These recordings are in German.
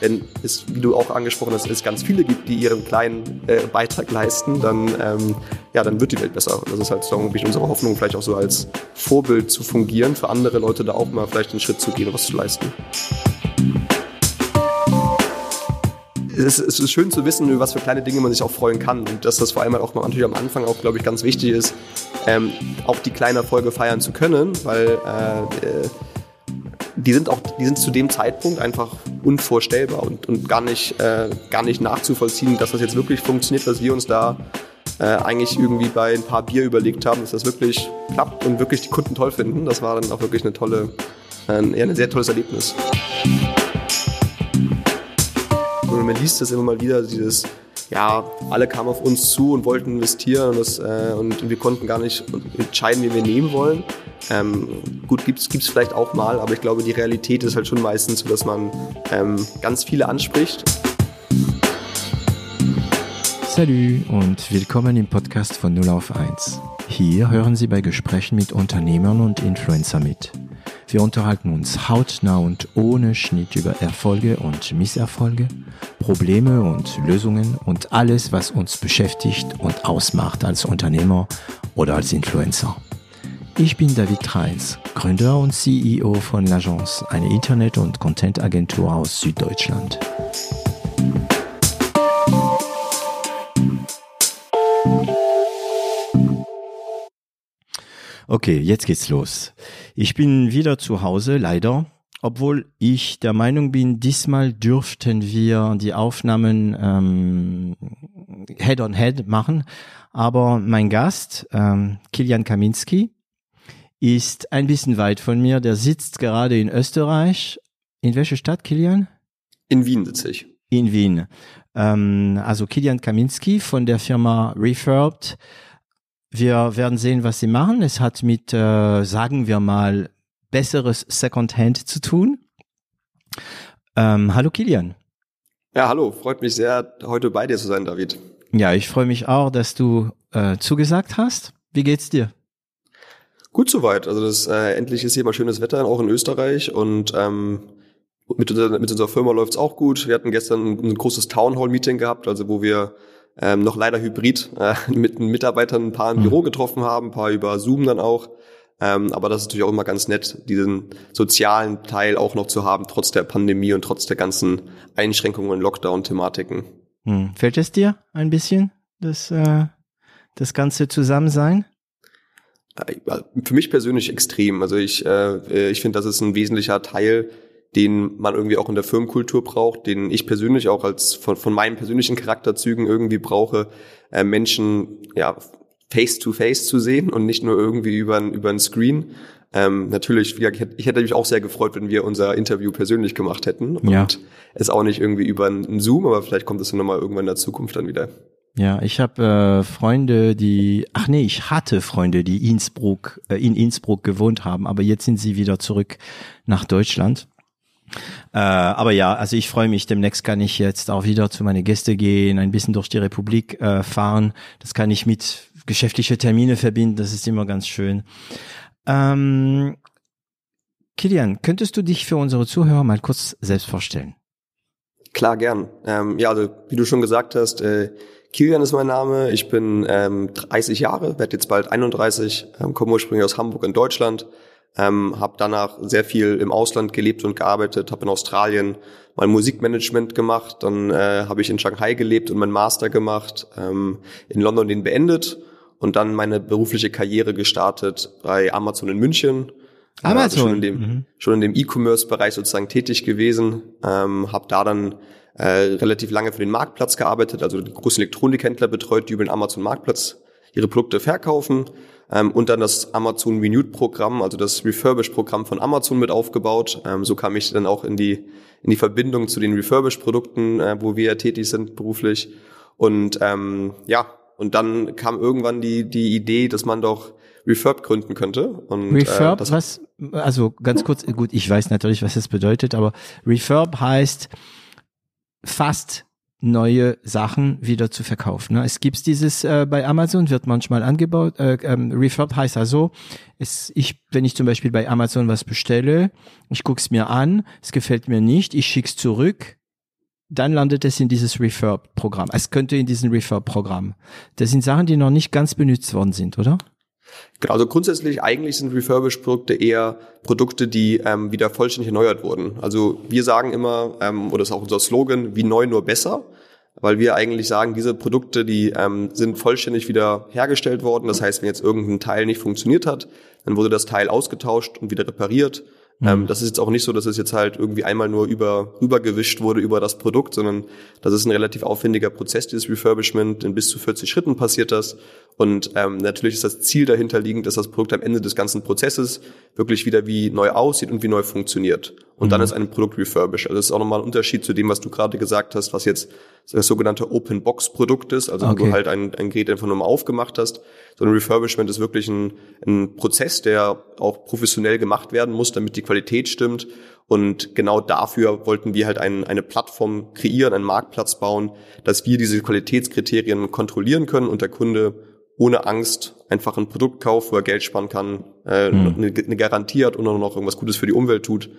wenn es, wie du auch angesprochen hast, es ganz viele gibt, die ihren kleinen äh, Beitrag leisten, dann, ähm, ja, dann wird die Welt besser. Das ist halt so irgendwie unsere Hoffnung, vielleicht auch so als Vorbild zu fungieren, für andere Leute da auch mal vielleicht einen Schritt zu gehen und was zu leisten. es ist schön zu wissen, über was für kleine Dinge man sich auch freuen kann und dass das vor allem auch natürlich am Anfang auch, glaube ich, ganz wichtig ist, ähm, auch die kleinen Erfolge feiern zu können, weil äh, die sind auch, die sind zu dem Zeitpunkt einfach unvorstellbar und, und gar nicht, äh, gar nicht nachzuvollziehen, dass das jetzt wirklich funktioniert, was wir uns da äh, eigentlich irgendwie bei ein paar Bier überlegt haben, dass das wirklich klappt und wirklich die Kunden toll finden. Das war dann auch wirklich eine tolle, äh, ein sehr tolles Erlebnis. Und man liest das immer mal wieder, dieses, ja, alle kamen auf uns zu und wollten investieren und, das, äh, und wir konnten gar nicht entscheiden, wie wir nehmen wollen. Ähm, gut, gibt es vielleicht auch mal, aber ich glaube, die Realität ist halt schon meistens so, dass man ähm, ganz viele anspricht. Salut und willkommen im Podcast von 0 auf 1. Hier hören Sie bei Gesprächen mit Unternehmern und Influencer mit. Wir unterhalten uns hautnah und ohne Schnitt über Erfolge und Misserfolge, Probleme und Lösungen und alles, was uns beschäftigt und ausmacht als Unternehmer oder als Influencer. Ich bin David Reins, Gründer und CEO von L'Agence, eine Internet- und Content-Agentur aus Süddeutschland. Okay, jetzt geht's los. Ich bin wieder zu Hause, leider. Obwohl ich der Meinung bin, diesmal dürften wir die Aufnahmen ähm, Head on Head machen. Aber mein Gast, ähm, Kilian Kaminski, ist ein bisschen weit von mir. Der sitzt gerade in Österreich. In welcher Stadt, Kilian? In Wien sitze ich. In Wien. Ähm, also Kilian Kaminski von der Firma Refurbed wir werden sehen, was sie machen. Es hat mit, äh, sagen wir mal, besseres Secondhand zu tun. Ähm, hallo Kilian. Ja, hallo. Freut mich sehr, heute bei dir zu sein, David. Ja, ich freue mich auch, dass du äh, zugesagt hast. Wie geht's dir? Gut soweit. Also das äh, endlich ist hier mal schönes Wetter, auch in Österreich und ähm, mit, unserer, mit unserer Firma läuft's auch gut. Wir hatten gestern ein, ein großes Town Hall Meeting gehabt, also wo wir ähm, noch leider hybrid äh, mit Mitarbeitern ein paar im mhm. Büro getroffen haben, ein paar über Zoom dann auch. Ähm, aber das ist natürlich auch immer ganz nett, diesen sozialen Teil auch noch zu haben, trotz der Pandemie und trotz der ganzen Einschränkungen und Lockdown-Thematiken. Hm. Fällt es dir ein bisschen, das, äh, das ganze Zusammensein? Äh, für mich persönlich extrem. Also ich, äh, ich finde, das ist ein wesentlicher Teil den man irgendwie auch in der Firmenkultur braucht, den ich persönlich auch als von, von meinen persönlichen Charakterzügen irgendwie brauche, äh, Menschen ja face to face zu sehen und nicht nur irgendwie über ein, über ein Screen. Ähm, natürlich, ich hätte, ich hätte mich auch sehr gefreut, wenn wir unser Interview persönlich gemacht hätten und ja. es auch nicht irgendwie über ein Zoom, aber vielleicht kommt es dann nochmal irgendwann in der Zukunft dann wieder. Ja, ich habe äh, Freunde, die, ach nee, ich hatte Freunde, die Innsbruck, äh, in Innsbruck gewohnt haben, aber jetzt sind sie wieder zurück nach Deutschland. Äh, aber ja, also ich freue mich. Demnächst kann ich jetzt auch wieder zu meine Gäste gehen, ein bisschen durch die Republik äh, fahren. Das kann ich mit geschäftliche Termine verbinden. Das ist immer ganz schön. Ähm, Kilian, könntest du dich für unsere Zuhörer mal kurz selbst vorstellen? Klar, gern. Ähm, ja, also wie du schon gesagt hast, äh, Kilian ist mein Name. Ich bin ähm, 30 Jahre, werde jetzt bald 31, ähm, komme ursprünglich aus Hamburg in Deutschland ähm, habe danach sehr viel im Ausland gelebt und gearbeitet, habe in Australien mein Musikmanagement gemacht, dann äh, habe ich in Shanghai gelebt und meinen Master gemacht, ähm, in London den beendet und dann meine berufliche Karriere gestartet bei Amazon in München. Amazon. Äh, also schon in dem, mhm. schon in dem E-Commerce-Bereich sozusagen tätig gewesen, ähm, habe da dann äh, relativ lange für den Marktplatz gearbeitet, also die großen Elektronikhändler betreut, die über den Amazon Marktplatz ihre Produkte verkaufen ähm, und dann das Amazon Renewed Programm, also das Refurbish Programm von Amazon mit aufgebaut. Ähm, so kam ich dann auch in die in die Verbindung zu den Refurbish Produkten, äh, wo wir ja tätig sind beruflich. Und ähm, ja, und dann kam irgendwann die die Idee, dass man doch Refurb gründen könnte. Und, Refurb, äh, was? Also ganz kurz, gut, ich weiß natürlich, was das bedeutet, aber Refurb heißt fast neue Sachen wieder zu verkaufen. Ne? Es gibt dieses äh, bei Amazon, wird manchmal angebaut. Äh, ähm, Refurb heißt also, es, ich, wenn ich zum Beispiel bei Amazon was bestelle, ich guck's mir an, es gefällt mir nicht, ich schick's zurück, dann landet es in dieses Refurb-Programm. Es könnte in diesem Refurb-Programm. Das sind Sachen, die noch nicht ganz benutzt worden sind, oder? Genau, also grundsätzlich eigentlich sind Refurbished-Produkte eher Produkte, die ähm, wieder vollständig erneuert wurden. Also wir sagen immer, ähm, oder ist auch unser Slogan, wie neu nur besser, weil wir eigentlich sagen, diese Produkte, die ähm, sind vollständig wieder hergestellt worden. Das heißt, wenn jetzt irgendein Teil nicht funktioniert hat, dann wurde das Teil ausgetauscht und wieder repariert ähm, mhm. das ist jetzt auch nicht so, dass es jetzt halt irgendwie einmal nur über, rübergewischt wurde über das Produkt, sondern das ist ein relativ aufwendiger Prozess, dieses Refurbishment. In bis zu 40 Schritten passiert das. Und ähm, natürlich ist das Ziel dahinter liegend, dass das Produkt am Ende des ganzen Prozesses wirklich wieder wie neu aussieht und wie neu funktioniert. Und mhm. dann ist ein Produkt refurbished. Also das ist auch nochmal ein Unterschied zu dem, was du gerade gesagt hast, was jetzt das sogenannte Open Box Produkt ist, also okay. wo du halt ein, ein Gerät einfach nur mal aufgemacht hast. So ein Refurbishment ist wirklich ein, ein Prozess, der auch professionell gemacht werden muss, damit die Qualität stimmt. Und genau dafür wollten wir halt ein, eine Plattform kreieren, einen Marktplatz bauen, dass wir diese Qualitätskriterien kontrollieren können und der Kunde ohne Angst einfach ein Produkt kauft, wo er Geld sparen kann, äh, hm. eine, eine Garantie hat und auch noch irgendwas Gutes für die Umwelt tut.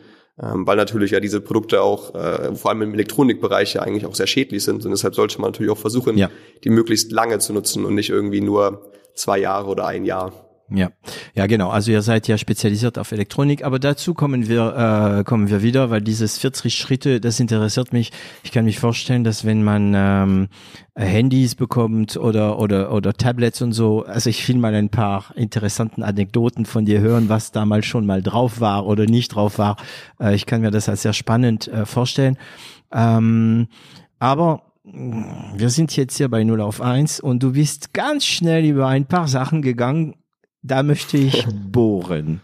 Ähm, weil natürlich ja diese Produkte auch, äh, vor allem im Elektronikbereich ja eigentlich auch sehr schädlich sind. Und deshalb sollte man natürlich auch versuchen, ja. die möglichst lange zu nutzen und nicht irgendwie nur zwei Jahre oder ein Jahr. Ja, ja genau. Also ihr seid ja spezialisiert auf Elektronik, aber dazu kommen wir äh, kommen wir wieder, weil dieses 40 Schritte, das interessiert mich. Ich kann mich vorstellen, dass wenn man ähm, Handys bekommt oder oder oder Tablets und so, also ich will mal ein paar interessanten Anekdoten von dir hören, was da mal schon mal drauf war oder nicht drauf war. Äh, ich kann mir das als sehr spannend äh, vorstellen. Ähm, aber wir sind jetzt hier bei 0 auf 1 und du bist ganz schnell über ein paar Sachen gegangen, da möchte ich bohren.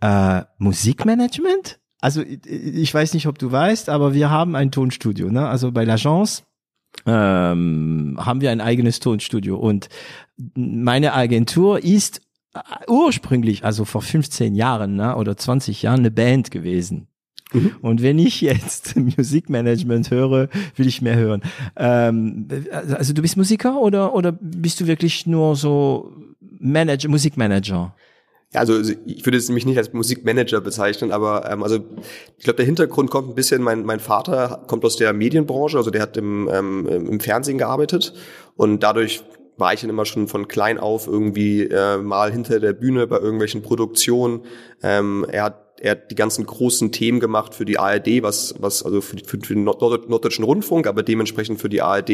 Äh, Musikmanagement? Also ich weiß nicht, ob du weißt, aber wir haben ein Tonstudio. Ne? Also bei l'Agence ähm, haben wir ein eigenes Tonstudio und meine Agentur ist äh, ursprünglich, also vor 15 Jahren ne, oder 20 Jahren, eine Band gewesen. Mhm. Und wenn ich jetzt Musikmanagement höre, will ich mehr hören. Ähm, also du bist Musiker oder, oder bist du wirklich nur so Manager, Musikmanager? Ja, also ich würde es mich nicht als Musikmanager bezeichnen, aber ähm, also ich glaube, der Hintergrund kommt ein bisschen, mein, mein Vater kommt aus der Medienbranche, also der hat im, ähm, im Fernsehen gearbeitet und dadurch war ich dann immer schon von klein auf irgendwie äh, mal hinter der Bühne bei irgendwelchen Produktionen. Ähm, er hat er hat die ganzen großen Themen gemacht für die ARD, was, was also für, für, für den norddeutschen Rundfunk, aber dementsprechend für die ARD,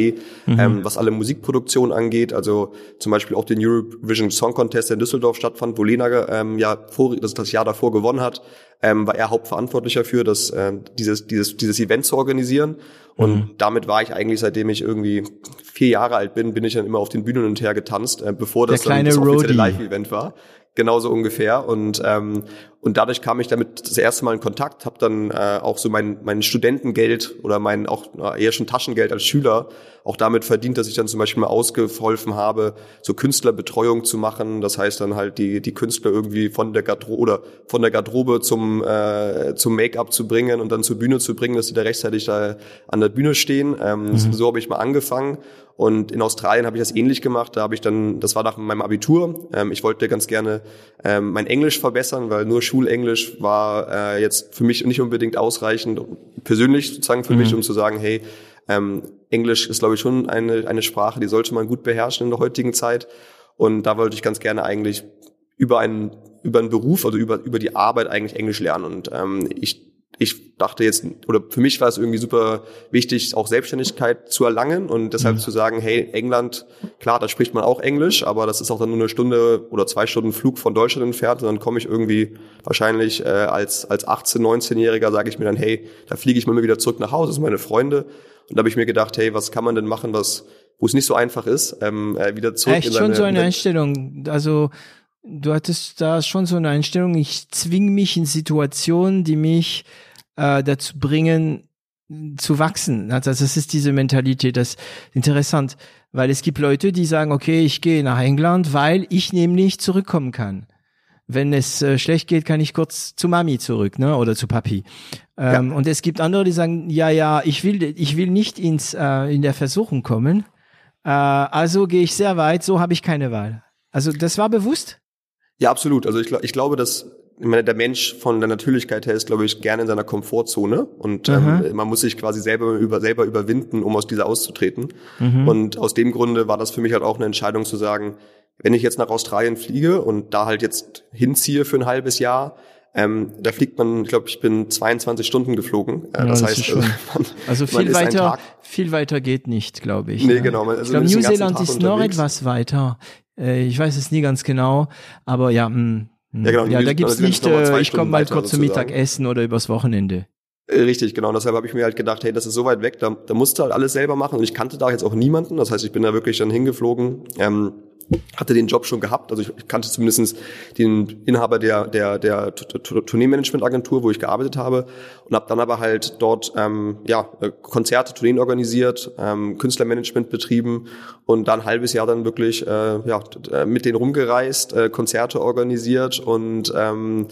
mhm. ähm, was alle Musikproduktion angeht. Also zum Beispiel auch den Eurovision Song Contest, der in Düsseldorf stattfand, wo Lena ähm, ja vor, das, das Jahr davor gewonnen hat, ähm, war er hauptverantwortlicher für, das, ähm, dieses, dieses, dieses Event zu organisieren. Und mhm. damit war ich eigentlich, seitdem ich irgendwie vier Jahre alt bin, bin ich dann immer auf den Bühnen und her getanzt, äh, bevor das, dann das offizielle Live-Event war genauso ungefähr. Und, ähm, und dadurch kam ich damit das erste Mal in Kontakt, habe dann äh, auch so mein, mein Studentengeld oder mein auch eher schon Taschengeld als Schüler auch damit verdient, dass ich dann zum Beispiel mal ausgeholfen habe, so Künstlerbetreuung zu machen. Das heißt dann halt die, die Künstler irgendwie von der Garderobe oder von der Garderobe zum, äh, zum Make-up zu bringen und dann zur Bühne zu bringen, dass sie da rechtzeitig da an der Bühne stehen. Ähm, mhm. So habe ich mal angefangen. Und in Australien habe ich das ähnlich gemacht. Da habe ich dann, das war nach meinem Abitur. Ähm, ich wollte ganz gerne ähm, mein Englisch verbessern, weil nur Schulenglisch war äh, jetzt für mich nicht unbedingt ausreichend, persönlich sozusagen für mhm. mich, um zu sagen, hey, ähm, Englisch ist, glaube ich, schon eine, eine Sprache, die sollte man gut beherrschen in der heutigen Zeit. Und da wollte ich ganz gerne eigentlich über einen, über einen Beruf, also über, über die Arbeit eigentlich Englisch lernen. Und ähm, ich ich dachte jetzt, oder für mich war es irgendwie super wichtig, auch Selbstständigkeit zu erlangen und deshalb mhm. zu sagen, hey, England, klar, da spricht man auch Englisch, aber das ist auch dann nur eine Stunde oder zwei Stunden Flug von Deutschland entfernt und dann komme ich irgendwie wahrscheinlich äh, als, als 18-, 19-Jähriger, sage ich mir dann, hey, da fliege ich mal wieder zurück nach Hause, das sind meine Freunde. Und da habe ich mir gedacht, hey, was kann man denn machen, was wo es nicht so einfach ist, ähm, äh, wieder zurück Echt in seine, schon so eine Einstellung, also du hattest da schon so eine Einstellung, ich zwing mich in Situationen, die mich äh, dazu bringen, zu wachsen. Also das ist diese Mentalität, das ist interessant, weil es gibt Leute, die sagen, okay, ich gehe nach England, weil ich nämlich zurückkommen kann. Wenn es äh, schlecht geht, kann ich kurz zu Mami zurück, ne, oder zu Papi. Ähm, ja. Und es gibt andere, die sagen, ja, ja, ich will, ich will nicht ins äh, in der Versuchung kommen. Äh, also gehe ich sehr weit. So habe ich keine Wahl. Also das war bewusst. Ja, absolut. Also ich, ich glaube, dass ich meine, der Mensch von der Natürlichkeit her ist, glaube ich, gerne in seiner Komfortzone und ähm, man muss sich quasi selber über selber überwinden, um aus dieser auszutreten. Mhm. Und aus dem Grunde war das für mich halt auch eine Entscheidung zu sagen, wenn ich jetzt nach Australien fliege und da halt jetzt hinziehe für ein halbes Jahr, ähm, da fliegt man, ich glaube, ich bin 22 Stunden geflogen. Äh, ja, das, das heißt, also, man, also viel weiter, viel weiter geht nicht, glaube ich. Nee, ne? genau. Also ich glaube, New Zealand ist noch etwas weiter. Äh, ich weiß es nie ganz genau, aber ja, mh, hm, hm. ja, genau, ja da gibt's nicht, äh, ich komme mal kurz zum Mittagessen oder übers Wochenende. Äh, richtig, genau. Und deshalb habe ich mir halt gedacht, hey, das ist so weit weg, da, da musst du halt alles selber machen. Und ich kannte da jetzt auch niemanden. Das heißt, ich bin da wirklich dann hingeflogen. Ähm, hatte den Job schon gehabt, also ich kannte zumindest den Inhaber der der der Tourneemanagement-Agentur, wo ich gearbeitet habe und habe dann aber halt dort ähm, ja Konzerte, Tourneen organisiert, ähm, Künstlermanagement betrieben und dann ein halbes Jahr dann wirklich äh, ja mit denen rumgereist, äh, Konzerte organisiert und ähm,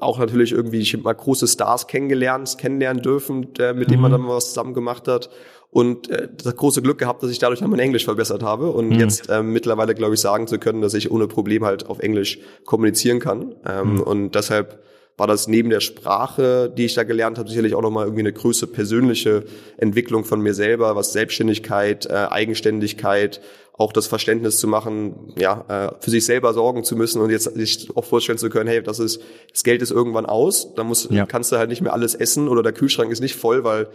auch natürlich irgendwie ich hab mal große Stars kennengelernt, kennenlernen dürfen, der, mit denen man mhm. dann mal was zusammen gemacht hat und äh, das große Glück gehabt, dass ich dadurch dann mein Englisch verbessert habe und mhm. jetzt ähm, mittlerweile glaube ich sagen zu können, dass ich ohne Problem halt auf Englisch kommunizieren kann ähm, mhm. und deshalb war das neben der Sprache, die ich da gelernt habe, sicherlich auch nochmal irgendwie eine größere persönliche Entwicklung von mir selber, was Selbstständigkeit, äh, Eigenständigkeit, auch das Verständnis zu machen, ja, äh, für sich selber sorgen zu müssen und jetzt sich auch vorstellen zu können, hey, das ist, das Geld ist irgendwann aus, da muss, ja. kannst du halt nicht mehr alles essen oder der Kühlschrank ist nicht voll, weil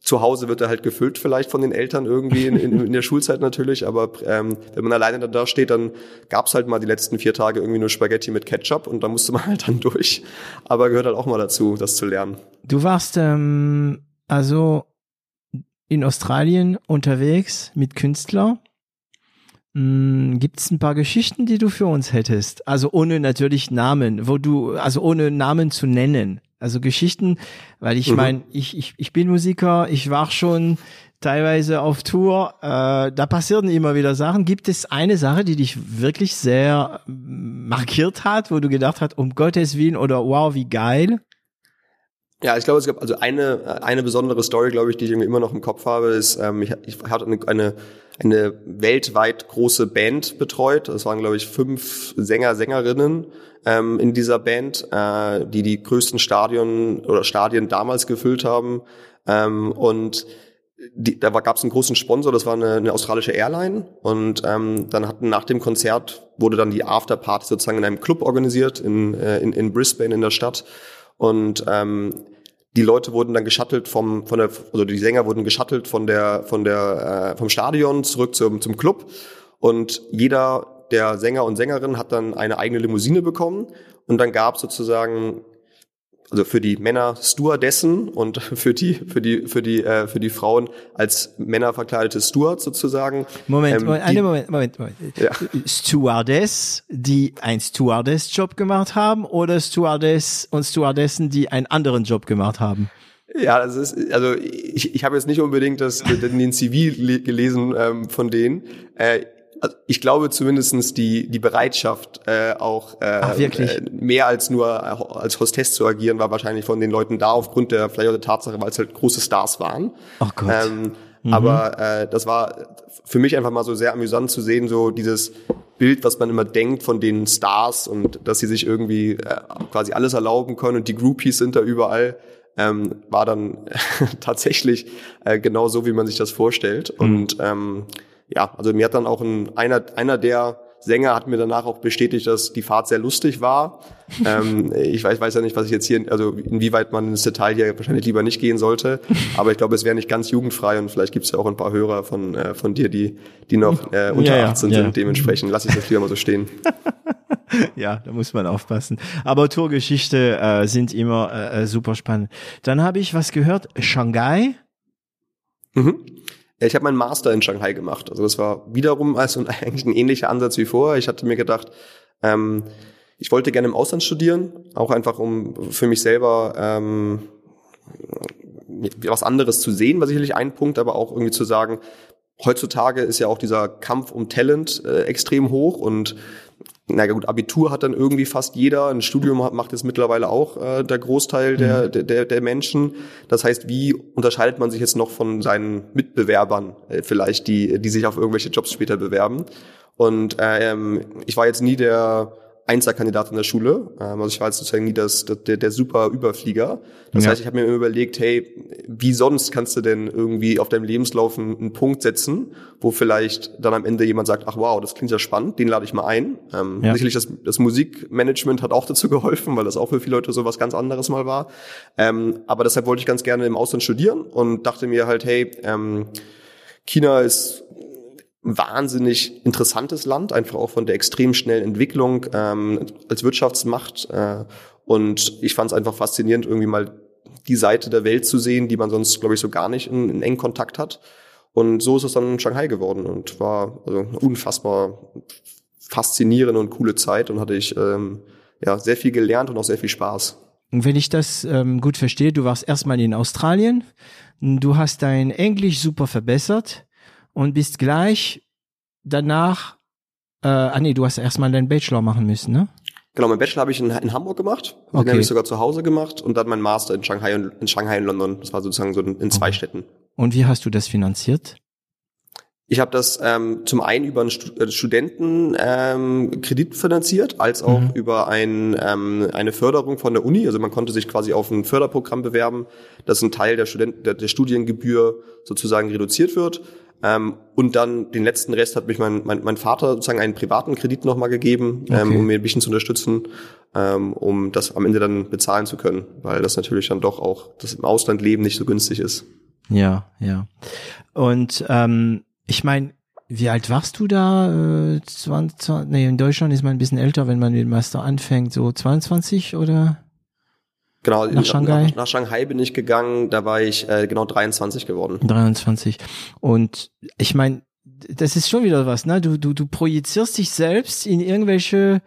zu Hause wird er halt gefüllt vielleicht von den Eltern irgendwie in, in, in der Schulzeit natürlich, aber ähm, wenn man alleine dann da steht, dann gab's halt mal die letzten vier Tage irgendwie nur Spaghetti mit Ketchup und da musste man halt dann durch. Aber gehört halt auch mal dazu, das zu lernen. Du warst ähm, also in Australien unterwegs mit Künstlern. Hm, Gibt es ein paar Geschichten, die du für uns hättest? Also ohne natürlich Namen, wo du, also ohne Namen zu nennen. Also Geschichten, weil ich mhm. meine, ich, ich, ich bin Musiker, ich war schon teilweise auf Tour, äh, da passierten immer wieder Sachen. Gibt es eine Sache, die dich wirklich sehr markiert hat, wo du gedacht hast, um Gottes Willen oder wow, wie geil? Ja, ich glaube, es gab also eine eine besondere Story, glaube ich, die ich irgendwie immer noch im Kopf habe, ist, ähm, ich, ich hatte eine, eine eine weltweit große Band betreut. Das waren, glaube ich, fünf Sänger, Sängerinnen ähm, in dieser Band, äh, die die größten Stadion oder Stadien damals gefüllt haben. Ähm, und die, da gab es einen großen Sponsor, das war eine, eine australische Airline. Und ähm, dann hatten nach dem Konzert wurde dann die Afterparty sozusagen in einem Club organisiert in, äh, in, in Brisbane in der Stadt. Und ähm, die Leute wurden dann geschattelt vom, von der, also die Sänger wurden geschattelt von der, von der, äh, vom Stadion zurück zum, zum Club. Und jeder der Sänger und Sängerin hat dann eine eigene Limousine bekommen. Und dann gab sozusagen also für die Männer Stewardessen und für die für die für die äh, für die Frauen als Männer verkleidete Stewards sozusagen. Moment, ähm, Moment, die, Moment, Moment, Moment. Ja. Stewardess, die ein Stewardess-Job gemacht haben oder Stewardess und Stewardessen, die einen anderen Job gemacht haben? Ja, das ist, also ich, ich habe jetzt nicht unbedingt das, den CV gelesen ähm, von denen. Äh, also ich glaube zumindestens die, die Bereitschaft, äh, auch äh, Ach, äh, mehr als nur äh, als Hostess zu agieren, war wahrscheinlich von den Leuten da, aufgrund der vielleicht auch der Tatsache, weil es halt große Stars waren. Ach Gott. Ähm, mhm. Aber äh, das war für mich einfach mal so sehr amüsant zu sehen, so dieses Bild, was man immer denkt von den Stars und dass sie sich irgendwie äh, quasi alles erlauben können und die Groupies sind da überall. Ähm, war dann tatsächlich äh, genau so, wie man sich das vorstellt. Mhm. Und ähm, ja, also mir hat dann auch ein, einer, einer der Sänger hat mir danach auch bestätigt, dass die Fahrt sehr lustig war. ähm, ich weiß, weiß ja nicht, was ich jetzt hier, also inwieweit man ins Detail hier wahrscheinlich lieber nicht gehen sollte. Aber ich glaube, es wäre nicht ganz jugendfrei und vielleicht gibt es ja auch ein paar Hörer von, äh, von dir, die, die noch äh, unter ja, 18 ja. sind. Dementsprechend lasse ich das lieber mal so stehen. ja, da muss man aufpassen. Aber Tourgeschichte äh, sind immer äh, super spannend. Dann habe ich was gehört, Shanghai. Mhm. Ich habe meinen Master in Shanghai gemacht. Also das war wiederum also eigentlich ein ähnlicher Ansatz wie vorher. Ich hatte mir gedacht, ähm, ich wollte gerne im Ausland studieren, auch einfach um für mich selber ähm, was anderes zu sehen, war sicherlich ein Punkt, aber auch irgendwie zu sagen, heutzutage ist ja auch dieser Kampf um Talent äh, extrem hoch und na gut, Abitur hat dann irgendwie fast jeder, ein Studium hat, macht es mittlerweile auch äh, der Großteil der, mhm. der, der Menschen. Das heißt, wie unterscheidet man sich jetzt noch von seinen Mitbewerbern äh, vielleicht, die, die sich auf irgendwelche Jobs später bewerben? Und ähm, ich war jetzt nie der Einzelkandidat in der Schule. Ähm, also ich war jetzt sozusagen nie das, der, der super Überflieger. Das ja. heißt, ich habe mir immer überlegt, hey, wie sonst kannst du denn irgendwie auf deinem Lebenslauf einen, einen, Punkt setzen, wo vielleicht dann am Ende jemand sagt, ach wow, das klingt ja spannend, den lade ich mal ein. Ähm, ja. Sicherlich das, das Musikmanagement hat auch dazu geholfen, weil das auch für viele Leute so was ganz anderes mal war. Ähm, aber deshalb wollte ich ganz gerne im Ausland studieren und dachte mir halt, hey, ähm, China ist wahnsinnig interessantes Land, einfach auch von der extrem schnellen Entwicklung ähm, als Wirtschaftsmacht. Äh, und ich fand es einfach faszinierend, irgendwie mal die Seite der Welt zu sehen, die man sonst, glaube ich, so gar nicht in, in engen Kontakt hat. Und so ist es dann in Shanghai geworden und war also eine unfassbar faszinierende und coole Zeit und hatte ich ähm, ja sehr viel gelernt und auch sehr viel Spaß. Und wenn ich das ähm, gut verstehe, du warst erstmal in Australien, du hast dein Englisch super verbessert und bist gleich danach, äh, ah nee, du hast erstmal deinen Bachelor machen müssen, ne? Genau, mein Bachelor habe ich in, in, Hamburg gemacht, okay. den habe ich sogar zu Hause gemacht und dann mein Master in Shanghai und in Shanghai und London. Das war sozusagen so in, zwei okay. Städten. Und wie hast du das finanziert? Ich habe das ähm, zum einen über einen äh, Studentenkredit ähm, finanziert, als auch mhm. über ein, ähm, eine Förderung von der Uni. Also man konnte sich quasi auf ein Förderprogramm bewerben, dass ein Teil der, Studenten, der, der Studiengebühr sozusagen reduziert wird. Ähm, und dann den letzten Rest hat mich mein, mein, mein Vater sozusagen einen privaten Kredit nochmal gegeben, ähm, okay. ähm, um mir ein bisschen zu unterstützen, ähm, um das am Ende dann bezahlen zu können, weil das natürlich dann doch auch das im Ausland leben nicht so günstig ist. Ja, ja. Und ähm, ich meine, wie alt warst du da? Äh, 20, nee, in Deutschland ist man ein bisschen älter, wenn man den Master anfängt, so 22 oder? Genau, nach Shanghai. Nach, nach, Shanghai bin ich gegangen, da war ich äh, genau 23 geworden. 23. Und ich meine, das ist schon wieder was, ne? Du, du, du projizierst dich selbst in irgendwelche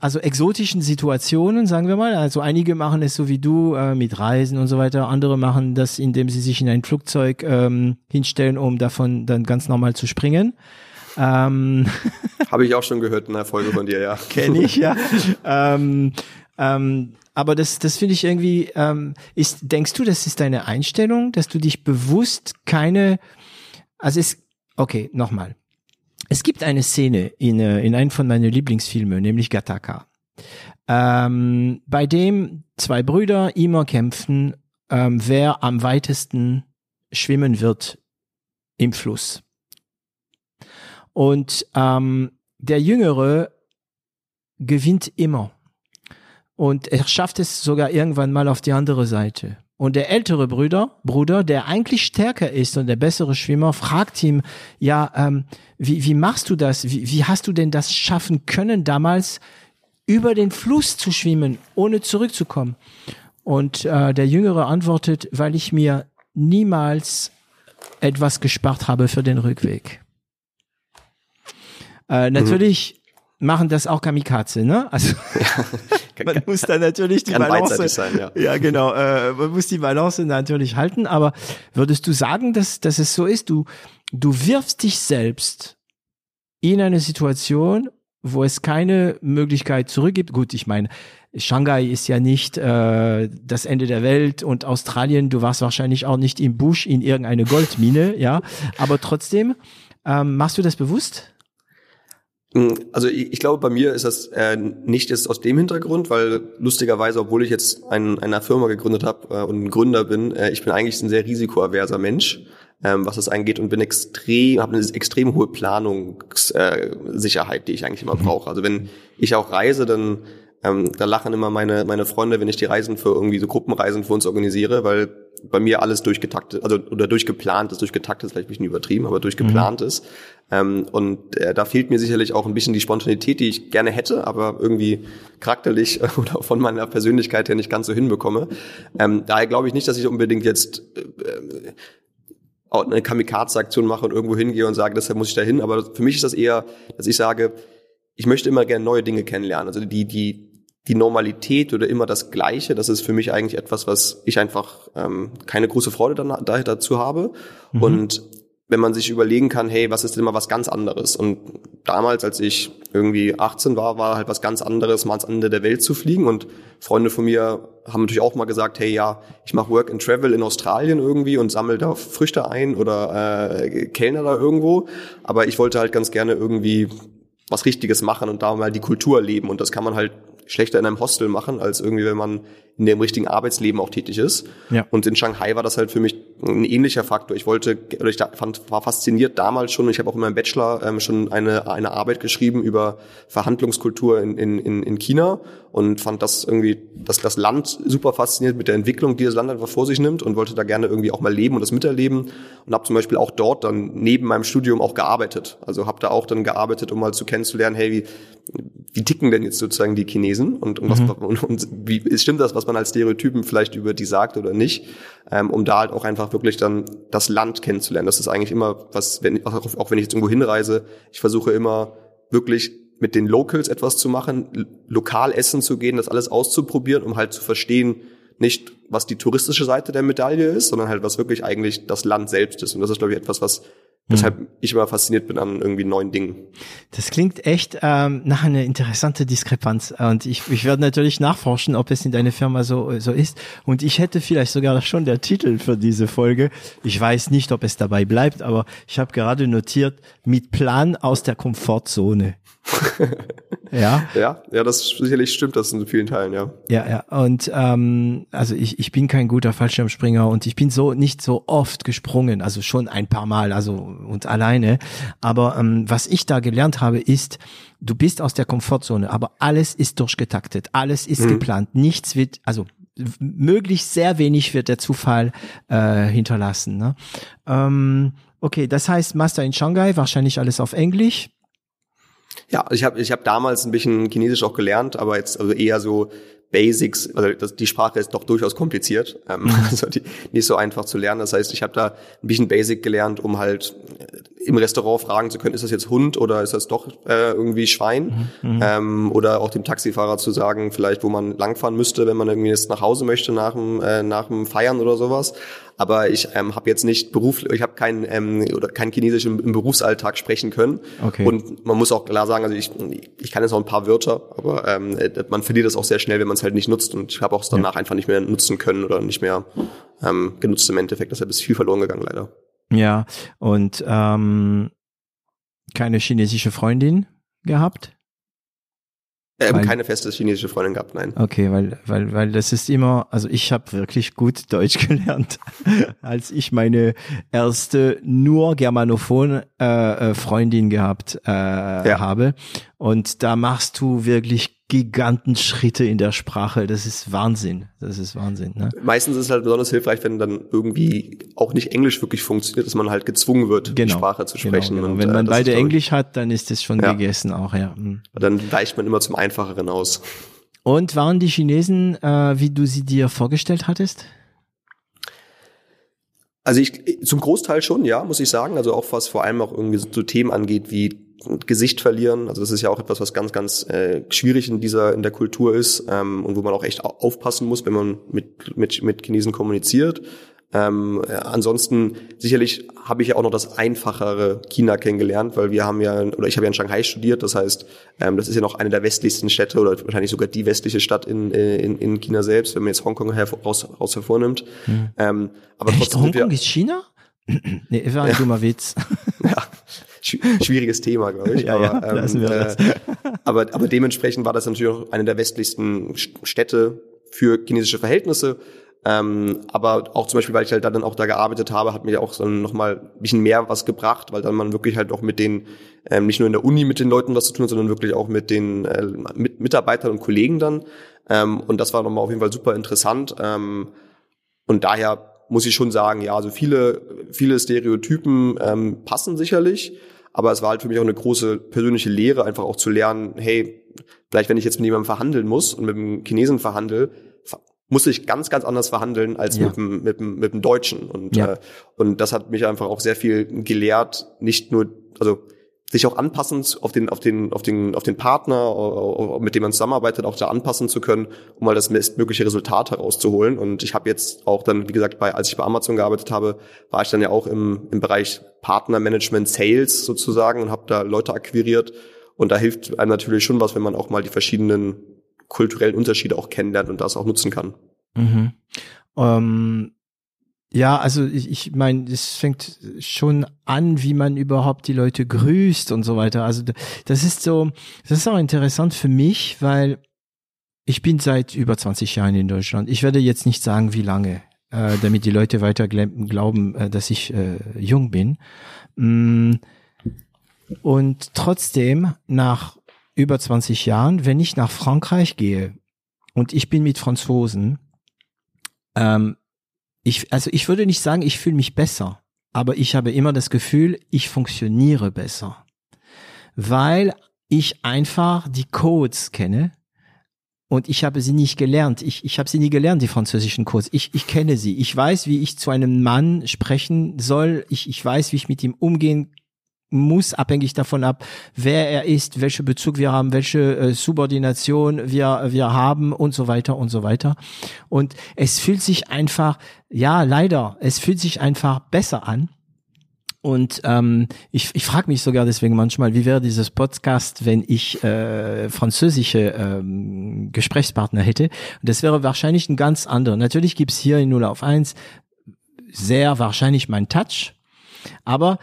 also exotischen Situationen, sagen wir mal. Also einige machen es so wie du äh, mit Reisen und so weiter. Andere machen das, indem sie sich in ein Flugzeug ähm, hinstellen, um davon dann ganz normal zu springen. Ähm Habe ich auch schon gehört in der Folge von dir, ja. Kenne ich, ja. ähm, ähm, aber das, das finde ich irgendwie, ähm, ist, denkst du, das ist deine Einstellung, dass du dich bewusst keine, also es, okay, nochmal. Es gibt eine Szene in, äh, in einem von meinen Lieblingsfilmen, nämlich Gattaca, ähm, bei dem zwei Brüder immer kämpfen, ähm, wer am weitesten schwimmen wird im Fluss. Und ähm, der Jüngere gewinnt immer. Und er schafft es sogar irgendwann mal auf die andere Seite. Und der ältere Bruder, Bruder, der eigentlich stärker ist und der bessere Schwimmer, fragt ihm, ja, ähm, wie, wie machst du das? Wie, wie hast du denn das schaffen können, damals über den Fluss zu schwimmen, ohne zurückzukommen? Und äh, der Jüngere antwortet, weil ich mir niemals etwas gespart habe für den Rückweg. Äh, natürlich mhm. machen das auch Kamikaze, ne? Also man muss da natürlich die Balance sein, ja. ja genau, äh, man muss die Balance natürlich halten. Aber würdest du sagen, dass, dass es so ist? Du du wirfst dich selbst in eine Situation, wo es keine Möglichkeit zurückgibt. Gut, ich meine, Shanghai ist ja nicht äh, das Ende der Welt und Australien, du warst wahrscheinlich auch nicht im Busch in irgendeine Goldmine, ja. Aber trotzdem, ähm, machst du das bewusst? Hm, also ich, glaube, bei mir ist das äh, nicht jetzt aus dem Hintergrund, weil lustigerweise, obwohl ich jetzt ein, eine Firma gegründet habe äh, und ein Gründer bin, äh, ich bin eigentlich ein sehr risikoaverser Mensch, ähm, was das angeht und bin extrem, habe eine extrem hohe Planungssicherheit, äh, die ich eigentlich immer brauche. Also wenn ich auch reise, dann ähm, da lachen immer meine meine Freunde, wenn ich die Reisen für irgendwie so Gruppenreisen für uns organisiere, weil bei mir alles durchgetaktet, also oder durchgeplant ist, durchgetaktet ist vielleicht ein bisschen übertrieben, aber durchgeplant mhm. ist. Ähm, und äh, da fehlt mir sicherlich auch ein bisschen die Spontanität, die ich gerne hätte, aber irgendwie charakterlich oder von meiner Persönlichkeit her nicht ganz so hinbekomme. Ähm, daher glaube ich nicht, dass ich unbedingt jetzt äh, eine Kamikaze-Aktion mache und irgendwo hingehe und sage, deshalb muss ich da hin. Aber für mich ist das eher, dass ich sage, ich möchte immer gerne neue Dinge kennenlernen. Also die, die, die Normalität oder immer das Gleiche, das ist für mich eigentlich etwas, was ich einfach ähm, keine große Freude dann, da, dazu habe. Mhm. Und wenn man sich überlegen kann, hey, was ist denn immer was ganz anderes? Und damals, als ich irgendwie 18 war, war halt was ganz anderes, mal ans Ende der Welt zu fliegen. Und Freunde von mir haben natürlich auch mal gesagt, hey, ja, ich mache Work and Travel in Australien irgendwie und sammle da Früchte ein oder äh, Kellner da irgendwo. Aber ich wollte halt ganz gerne irgendwie was Richtiges machen und da mal die Kultur leben. Und das kann man halt schlechter in einem Hostel machen, als irgendwie, wenn man in dem richtigen Arbeitsleben auch tätig ist. Ja. Und in Shanghai war das halt für mich ein ähnlicher Faktor. Ich wollte, oder ich fand, war fasziniert damals schon, ich habe auch in meinem Bachelor ähm, schon eine, eine Arbeit geschrieben über Verhandlungskultur in, in, in China und fand das irgendwie, dass das Land super fasziniert mit der Entwicklung, die das Land einfach vor sich nimmt und wollte da gerne irgendwie auch mal leben und das miterleben und habe zum Beispiel auch dort dann neben meinem Studium auch gearbeitet. Also habe da auch dann gearbeitet, um mal zu kennenzulernen, hey, wie, wie ticken denn jetzt sozusagen die Chinesen und, und, was, mhm. und, und wie stimmt das, was man als Stereotypen vielleicht über die sagt oder nicht, ähm, um da halt auch einfach wirklich dann das Land kennenzulernen. Das ist eigentlich immer was, wenn, auch wenn ich jetzt irgendwo hinreise, ich versuche immer wirklich mit den Locals etwas zu machen, lokal essen zu gehen, das alles auszuprobieren, um halt zu verstehen, nicht was die touristische Seite der Medaille ist, sondern halt was wirklich eigentlich das Land selbst ist. Und das ist, glaube ich, etwas, was Deshalb hm. ich immer fasziniert bin an irgendwie neuen Dingen. Das klingt echt ähm, nach einer interessanten Diskrepanz. Und ich, ich werde natürlich nachforschen, ob es in deiner Firma so, so ist. Und ich hätte vielleicht sogar schon der Titel für diese Folge. Ich weiß nicht, ob es dabei bleibt, aber ich habe gerade notiert, mit Plan aus der Komfortzone. ja. Ja, ja, das sicherlich stimmt das in vielen Teilen, ja. Ja, ja. Und ähm, also ich, ich bin kein guter Fallschirmspringer und ich bin so nicht so oft gesprungen, also schon ein paar Mal, also und alleine. Aber ähm, was ich da gelernt habe, ist, du bist aus der Komfortzone, aber alles ist durchgetaktet, alles ist mhm. geplant, nichts wird, also möglichst sehr wenig wird der Zufall äh, hinterlassen. Ne? Ähm, okay, das heißt Master in Shanghai, wahrscheinlich alles auf Englisch. Ja, ich habe ich hab damals ein bisschen Chinesisch auch gelernt, aber jetzt also eher so Basics, also das, die Sprache ist doch durchaus kompliziert, ähm, also die, nicht so einfach zu lernen. Das heißt, ich habe da ein bisschen Basic gelernt, um halt äh, im Restaurant fragen zu können, ist das jetzt Hund oder ist das doch äh, irgendwie Schwein? Mhm. Ähm, oder auch dem Taxifahrer zu sagen, vielleicht wo man langfahren müsste, wenn man irgendwie jetzt nach Hause möchte nach dem, äh, nach dem Feiern oder sowas aber ich ähm, habe jetzt nicht beruflich, ich habe kein ähm, oder kein Chinesisch im, im, Berufsalltag sprechen können. Okay. Und man muss auch klar sagen, also ich, ich kann jetzt noch ein paar Wörter, aber ähm, man verliert das auch sehr schnell, wenn man es halt nicht nutzt. Und ich habe auch danach ja. einfach nicht mehr nutzen können oder nicht mehr ähm, genutzt im Endeffekt. Deshalb ist viel verloren gegangen leider. Ja, und ähm, keine chinesische Freundin gehabt? Ähm, weil, keine feste chinesische Freundin gehabt, nein. Okay, weil, weil, weil das ist immer, also ich habe wirklich gut Deutsch gelernt, als ich meine erste nur Germanophon äh, äh, Freundin gehabt äh, ja. habe. Und da machst du wirklich Gigantenschritte in der Sprache. Das ist Wahnsinn. Das ist Wahnsinn. Ne? Meistens ist es halt besonders hilfreich, wenn dann irgendwie auch nicht Englisch wirklich funktioniert, dass man halt gezwungen wird, genau. die Sprache zu genau, sprechen. Genau, genau. Und, wenn man äh, beide Englisch hat, dann ist es schon ja. gegessen auch, ja. Mhm. Dann weicht man immer zum Einfacheren aus. Und waren die Chinesen, äh, wie du sie dir vorgestellt hattest? Also ich zum Großteil schon, ja, muss ich sagen. Also auch was vor allem auch irgendwie so Themen angeht wie Gesicht verlieren. Also das ist ja auch etwas, was ganz, ganz äh, schwierig in dieser in der Kultur ist ähm, und wo man auch echt aufpassen muss, wenn man mit mit mit Chinesen kommuniziert. Ähm, äh, ansonsten sicherlich habe ich ja auch noch das einfachere China kennengelernt, weil wir haben ja oder ich habe ja in Shanghai studiert. Das heißt, ähm, das ist ja noch eine der westlichsten Städte oder wahrscheinlich sogar die westliche Stadt in äh, in, in China selbst, wenn man jetzt Hongkong raus, raus hervornimmt. Hm. Ähm, aber Echt, trotzdem Hongkong ist China? nee, war ein ja. dummer Witz. ja schwieriges Thema, glaube ich. ja, aber, ja, ähm, äh, aber, aber dementsprechend war das natürlich auch eine der westlichsten Städte für chinesische Verhältnisse. Ähm, aber auch zum Beispiel, weil ich halt dann auch da gearbeitet habe, hat mir auch so nochmal ein bisschen mehr was gebracht, weil dann man wirklich halt auch mit den, ähm, nicht nur in der Uni mit den Leuten was zu tun hat, sondern wirklich auch mit den äh, mit Mitarbeitern und Kollegen dann. Ähm, und das war nochmal auf jeden Fall super interessant. Ähm, und daher muss ich schon sagen, ja, also viele, viele Stereotypen ähm, passen sicherlich. Aber es war halt für mich auch eine große persönliche Lehre, einfach auch zu lernen, hey, vielleicht wenn ich jetzt mit jemandem verhandeln muss und mit einem Chinesen verhandel, muss ich ganz, ganz anders verhandeln als ja. mit, dem, mit, dem, mit dem Deutschen. Und, ja. äh, und das hat mich einfach auch sehr viel gelehrt, nicht nur, also sich auch anpassen auf den, auf den, auf den, auf den Partner, mit dem man zusammenarbeitet, auch da anpassen zu können, um mal das bestmögliche Resultat herauszuholen. Und ich habe jetzt auch dann, wie gesagt, bei, als ich bei Amazon gearbeitet habe, war ich dann ja auch im, im Bereich Partnermanagement Sales sozusagen und habe da Leute akquiriert. Und da hilft einem natürlich schon was, wenn man auch mal die verschiedenen kulturellen Unterschiede auch kennenlernt und das auch nutzen kann. Mhm. Ähm ja, also ich, ich meine, es fängt schon an, wie man überhaupt die Leute grüßt und so weiter. Also das ist so, das ist auch interessant für mich, weil ich bin seit über 20 Jahren in Deutschland. Ich werde jetzt nicht sagen, wie lange, äh, damit die Leute weiter glauben, äh, dass ich äh, jung bin. Mm. Und trotzdem, nach über 20 Jahren, wenn ich nach Frankreich gehe und ich bin mit Franzosen, ähm, ich, also ich würde nicht sagen, ich fühle mich besser, aber ich habe immer das Gefühl, ich funktioniere besser, weil ich einfach die Codes kenne und ich habe sie nicht gelernt. Ich, ich habe sie nie gelernt, die französischen Codes. Ich, ich kenne sie. Ich weiß, wie ich zu einem Mann sprechen soll. Ich, ich weiß, wie ich mit ihm umgehen muss, abhängig davon ab, wer er ist, welche Bezug wir haben, welche äh, Subordination wir, wir haben und so weiter und so weiter. Und es fühlt sich einfach, ja, leider, es fühlt sich einfach besser an. Und ähm, ich, ich frage mich sogar deswegen manchmal, wie wäre dieses Podcast, wenn ich äh, französische ähm, Gesprächspartner hätte. Und das wäre wahrscheinlich ein ganz anderer. Natürlich gibt's hier in 0 auf 1 sehr wahrscheinlich mein Touch, aber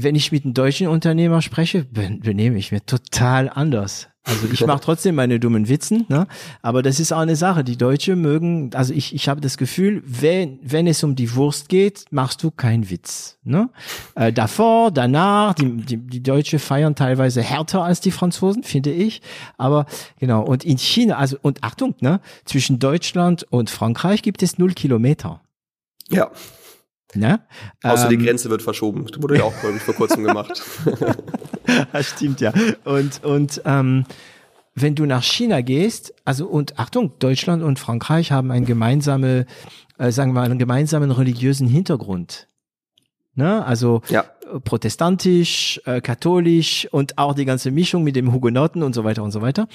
wenn ich mit einem deutschen Unternehmer spreche, benehme ich mir total anders. Also ich mache trotzdem meine dummen Witzen, ne? aber das ist auch eine Sache. Die Deutsche mögen, also ich, ich habe das Gefühl, wenn, wenn es um die Wurst geht, machst du keinen Witz. Ne? Äh, davor, danach, die, die, die Deutsche feiern teilweise härter als die Franzosen, finde ich. Aber genau, und in China, also und Achtung, ne? zwischen Deutschland und Frankreich gibt es null Kilometer. Ja. Ne? Außer ähm, die Grenze wird verschoben. Das wurde ja auch, glaube ich, vor kurzem gemacht. das stimmt ja. Und, und ähm, wenn du nach China gehst, also und Achtung, Deutschland und Frankreich haben einen gemeinsame, äh, sagen wir mal, einen gemeinsamen religiösen Hintergrund. Ne? Also ja. Protestantisch, äh, katholisch und auch die ganze Mischung mit dem Hugenotten und so weiter und so weiter.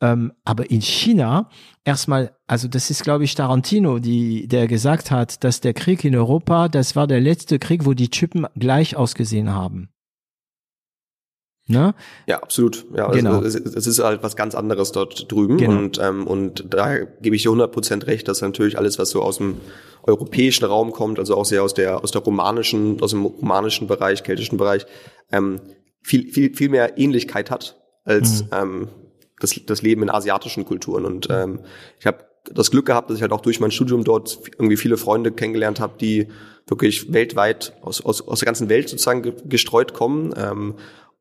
Ähm, aber in China erstmal, also das ist, glaube ich, Tarantino, die, der gesagt hat, dass der Krieg in Europa, das war der letzte Krieg, wo die Typen gleich ausgesehen haben. Ne? Ja, absolut. Ja, also genau. Es, es, ist halt was ganz anderes dort drüben genau. und ähm, und da gebe ich dir 100% recht, dass natürlich alles, was so aus dem europäischen Raum kommt, also auch sehr aus der aus der romanischen, aus dem romanischen Bereich, keltischen Bereich, ähm, viel viel viel mehr Ähnlichkeit hat als mhm. ähm, das, das Leben in asiatischen Kulturen. Und ähm, ich habe das Glück gehabt, dass ich halt auch durch mein Studium dort irgendwie viele Freunde kennengelernt habe, die wirklich weltweit aus, aus, aus der ganzen Welt sozusagen gestreut kommen, ähm,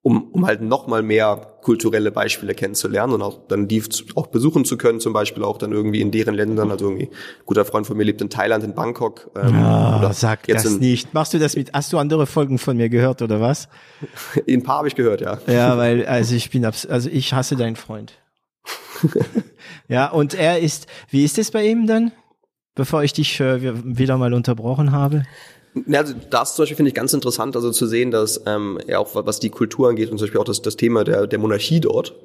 um, um halt noch mal mehr kulturelle Beispiele kennenzulernen und auch dann die auch besuchen zu können, zum Beispiel auch dann irgendwie in deren Ländern. Also irgendwie ein guter Freund von mir lebt in Thailand, in Bangkok. Ähm, oh, sag jetzt das in, nicht. Machst du das mit? Hast du andere Folgen von mir gehört oder was? ein paar habe ich gehört, ja. Ja, weil also ich bin also ich hasse deinen Freund. ja, und er ist. Wie ist es bei ihm dann? Bevor ich dich äh, wieder mal unterbrochen habe. Ja, also das zum Beispiel finde ich ganz interessant, also zu sehen, dass ähm, ja auch was die Kultur angeht und zum Beispiel auch das, das Thema der, der Monarchie dort,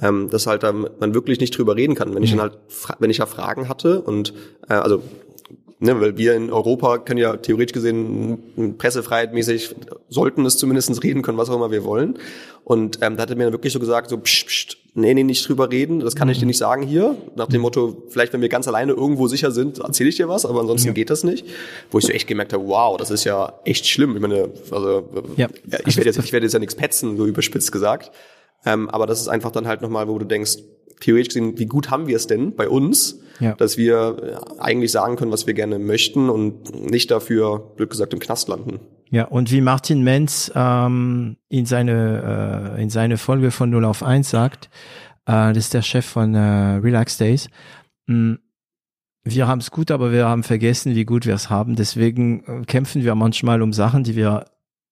ähm, dass halt ähm, man wirklich nicht drüber reden kann. Wenn ich dann halt, wenn ich ja Fragen hatte und äh, also Ne, weil wir in Europa können ja theoretisch gesehen pressefreiheitmäßig sollten es zumindest reden können, was auch immer wir wollen. Und ähm, da hat er mir wirklich so gesagt, so psch, psch, nee, nee, nicht drüber reden, das kann ich dir mhm. nicht sagen hier. Nach dem Motto, vielleicht wenn wir ganz alleine irgendwo sicher sind, erzähle ich dir was, aber ansonsten ja. geht das nicht. Wo ich so echt gemerkt habe, wow, das ist ja echt schlimm. Ich meine, also ja. ich werde jetzt, ich werde jetzt ja nichts petzen, so überspitzt gesagt. Ähm, aber das ist einfach dann halt nochmal, wo du denkst, theoretisch gesehen, wie gut haben wir es denn bei uns, ja. dass wir äh, eigentlich sagen können, was wir gerne möchten und nicht dafür, blöd gesagt, im Knast landen. Ja, und wie Martin Menz ähm, in, seine, äh, in seine Folge von 0 auf 1 sagt, äh, das ist der Chef von äh, Relax Days, mh, hm, wir haben es gut, aber wir haben vergessen, wie gut wir es haben. Deswegen äh, kämpfen wir manchmal um Sachen, die wir,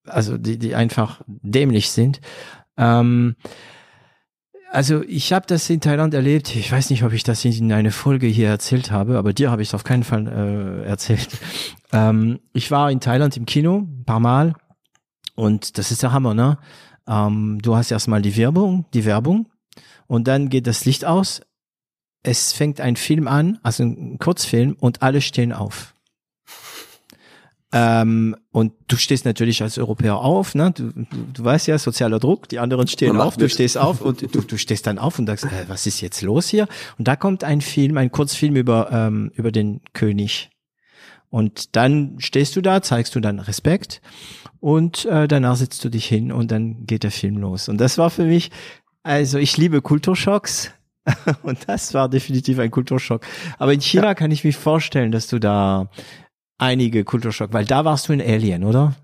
also die, die einfach dämlich sind. Ähm, also ich habe das in Thailand erlebt. Ich weiß nicht, ob ich das in eine Folge hier erzählt habe, aber dir habe ich es auf keinen Fall äh, erzählt. Ähm, ich war in Thailand im Kino ein paar Mal und das ist der Hammer, ne? Ähm, du hast erstmal die Werbung, die Werbung und dann geht das Licht aus. Es fängt ein Film an, also ein Kurzfilm und alle stehen auf. Ähm, und du stehst natürlich als Europäer auf, ne? Du, du, du weißt ja, sozialer Druck, die anderen stehen auf, du stehst auf und du, du stehst dann auf und sagst, äh, was ist jetzt los hier? Und da kommt ein Film, ein Kurzfilm über, ähm, über den König. Und dann stehst du da, zeigst du dann Respekt und äh, danach setzt du dich hin und dann geht der Film los. Und das war für mich, also ich liebe Kulturschocks und das war definitiv ein Kulturschock. Aber in China ja. kann ich mir vorstellen, dass du da einige Kulturschock, weil da warst du in Alien, oder?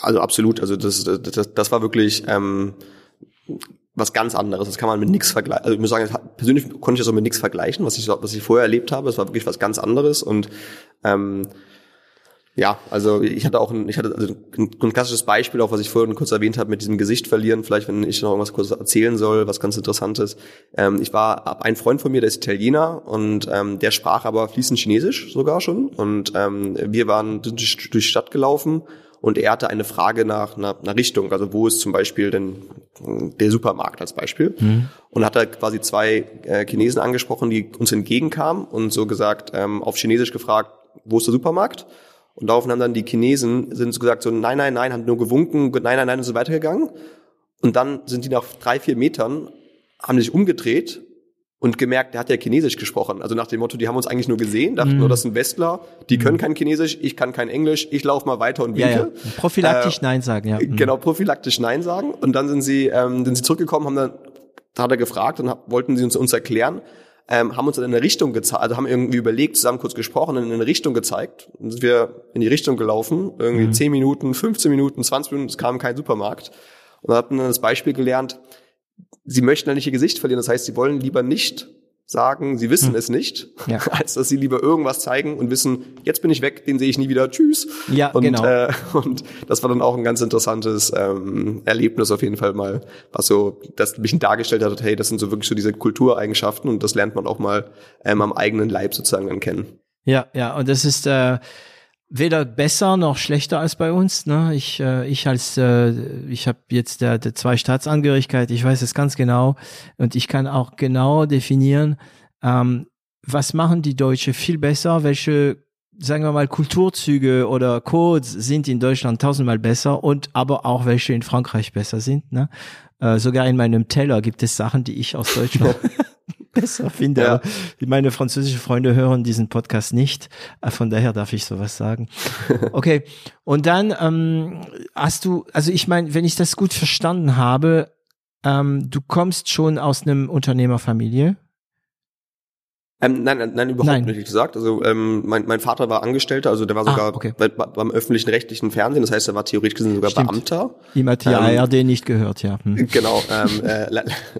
Also absolut, also das, das, das war wirklich ähm, was ganz anderes. Das kann man mit nichts vergleichen. Also ich muss sagen, persönlich konnte ich das auch mit nichts vergleichen, was ich, was ich vorher erlebt habe. Das war wirklich was ganz anderes und ähm, ja, also ich hatte auch ein, ich hatte also ein, ein klassisches Beispiel, auch was ich vorhin kurz erwähnt habe, mit diesem Gesicht verlieren. Vielleicht, wenn ich noch irgendwas kurz erzählen soll, was ganz Interessantes. Ähm, ich war ein Freund von mir, der ist Italiener und ähm, der sprach aber fließend Chinesisch sogar schon. Und ähm, wir waren durch, durch die Stadt gelaufen und er hatte eine Frage nach einer, einer Richtung, also wo ist zum Beispiel denn der Supermarkt als Beispiel mhm. und hat da quasi zwei äh, Chinesen angesprochen, die uns entgegenkamen und so gesagt ähm, auf Chinesisch gefragt, wo ist der Supermarkt? Und daraufhin haben dann die Chinesen sind so gesagt so nein nein nein, haben nur gewunken, nein nein nein und so weitergegangen und dann sind die nach drei vier Metern haben sich umgedreht und gemerkt, der hat ja Chinesisch gesprochen. Also nach dem Motto, die haben uns eigentlich nur gesehen, dachten mm. nur, das sind Westler, die mm. können kein Chinesisch, ich kann kein Englisch, ich laufe mal weiter und winke. Ja, ja. Prophylaktisch äh, Nein sagen, ja. Mm. Genau, prophylaktisch Nein sagen. Und dann sind sie, ähm, sind sie zurückgekommen, haben dann, da hat er gefragt und wollten sie uns, uns erklären, ähm, haben uns dann in eine Richtung gezeigt, also haben irgendwie überlegt, zusammen kurz gesprochen in eine Richtung gezeigt. Dann sind wir in die Richtung gelaufen, irgendwie mm. 10 Minuten, 15 Minuten, 20 Minuten, es kam kein Supermarkt. Und dann hatten dann das Beispiel gelernt, sie möchten ja nicht ihr Gesicht verlieren. Das heißt, sie wollen lieber nicht sagen, sie wissen hm. es nicht, ja. als dass sie lieber irgendwas zeigen und wissen, jetzt bin ich weg, den sehe ich nie wieder, tschüss. Ja, und, genau. Äh, und das war dann auch ein ganz interessantes ähm, Erlebnis auf jeden Fall mal, was so, das mich dargestellt hat, hey, das sind so wirklich so diese Kultureigenschaften und das lernt man auch mal ähm, am eigenen Leib sozusagen dann kennen. Ja, ja, und das ist äh, weder besser noch schlechter als bei uns. Ne? Ich, äh, ich als, äh, ich habe jetzt der, der zwei Staatsangehörigkeit, ich weiß es ganz genau und ich kann auch genau definieren, ähm, was machen die Deutsche viel besser, welche sagen wir mal, Kulturzüge oder Codes sind in Deutschland tausendmal besser und aber auch welche in Frankreich besser sind. Ne? Äh, sogar in meinem Teller gibt es Sachen, die ich aus Deutschland besser finde. Ja. meine französischen Freunde hören diesen Podcast nicht. Äh, von daher darf ich sowas sagen. Okay. Und dann ähm, hast du, also ich meine, wenn ich das gut verstanden habe, ähm, du kommst schon aus einem Unternehmerfamilie. Ähm, nein, nein, nein, überhaupt nein. nicht gesagt. Also ähm, mein, mein Vater war Angestellter, also der war ah, sogar ah, okay. bei, beim öffentlichen rechtlichen Fernsehen, das heißt, er war theoretisch gesehen sogar Stimmt. Beamter. Ihm hat die ähm, ARD nicht gehört, ja. Hm. Genau, ähm, äh,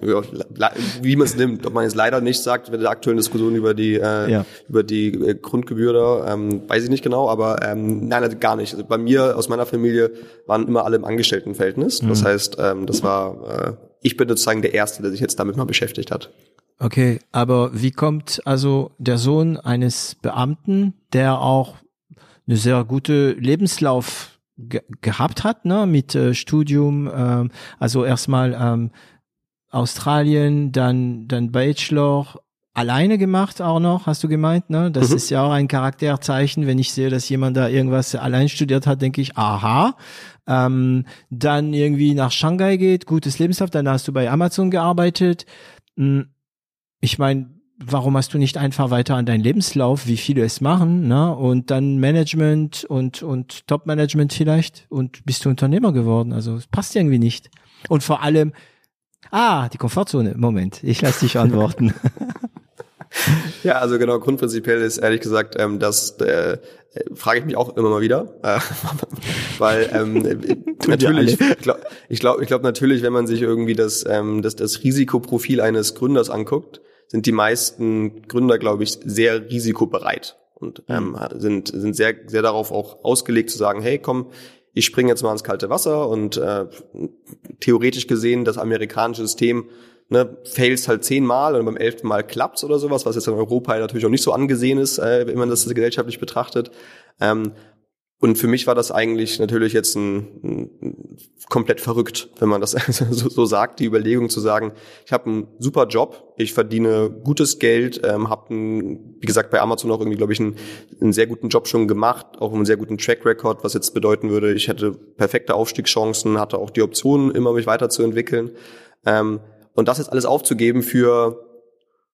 wie man es nimmt, ob man jetzt leider nicht sagt, bei der aktuellen Diskussion über die äh, ja. über die äh, Grundgebühr da, ähm, weiß ich nicht genau, aber ähm, nein, also gar nicht. Also bei mir aus meiner Familie waren immer alle im Angestelltenverhältnis. Mhm. Das heißt, ähm, das war äh, ich bin sozusagen der Erste, der sich jetzt damit mal beschäftigt hat. Okay, aber wie kommt also der Sohn eines Beamten, der auch eine sehr gute Lebenslauf ge gehabt hat, ne, mit äh, Studium, ähm, also erstmal ähm, Australien, dann dann Bachelor, alleine gemacht auch noch, hast du gemeint, ne? Das mhm. ist ja auch ein Charakterzeichen, wenn ich sehe, dass jemand da irgendwas allein studiert hat, denke ich, aha. Ähm, dann irgendwie nach Shanghai geht, gutes Lebenslauf, dann hast du bei Amazon gearbeitet. Ich meine, warum hast du nicht einfach weiter an deinen Lebenslauf, wie viele es machen, ne? Und dann Management und und Top-Management vielleicht und bist du Unternehmer geworden. Also es passt irgendwie nicht. Und vor allem, ah, die Komfortzone. Moment, ich lasse dich antworten. ja, also genau, grundprinzipiell ist ehrlich gesagt, ähm, das äh, frage ich mich auch immer mal wieder, äh, weil ähm, natürlich, ich glaube, ich glaube, glaub, natürlich, wenn man sich irgendwie das, ähm, das, das Risikoprofil eines Gründers anguckt, sind die meisten Gründer, glaube ich, sehr risikobereit und ähm, mhm. sind, sind sehr, sehr darauf auch ausgelegt zu sagen, hey, komm, ich springe jetzt mal ins kalte Wasser und äh, theoretisch gesehen das amerikanische System ne, fails halt zehnmal und beim elften Mal klappt's oder sowas, was jetzt in Europa natürlich auch nicht so angesehen ist, äh, wenn man das gesellschaftlich betrachtet. Ähm, und für mich war das eigentlich natürlich jetzt ein, ein komplett verrückt, wenn man das so, so, sagt, die Überlegung zu sagen, ich habe einen super Job, ich verdiene gutes Geld, ähm, habe, wie gesagt, bei Amazon auch irgendwie, glaube ich, einen, einen, sehr guten Job schon gemacht, auch einen sehr guten Track Record, was jetzt bedeuten würde, ich hätte perfekte Aufstiegschancen, hatte auch die Option, immer mich weiterzuentwickeln. Ähm, und das jetzt alles aufzugeben für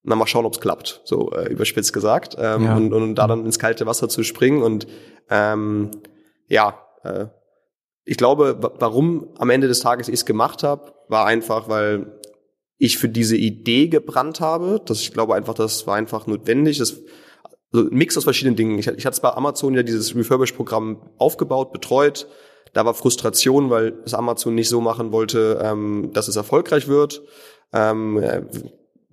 dann mal schauen, ob es klappt, so äh, überspitzt gesagt. Ähm, ja. und, und da dann ins kalte Wasser zu springen. Und ähm, ja, äh, ich glaube, warum am Ende des Tages ich es gemacht habe, war einfach, weil ich für diese Idee gebrannt habe. Das, ich glaube einfach, das war einfach notwendig. Das, also ein Mix aus verschiedenen Dingen. Ich, ich hatte bei Amazon ja dieses Refurbish-Programm aufgebaut, betreut. Da war Frustration, weil es Amazon nicht so machen wollte, ähm, dass es erfolgreich wird. Ähm,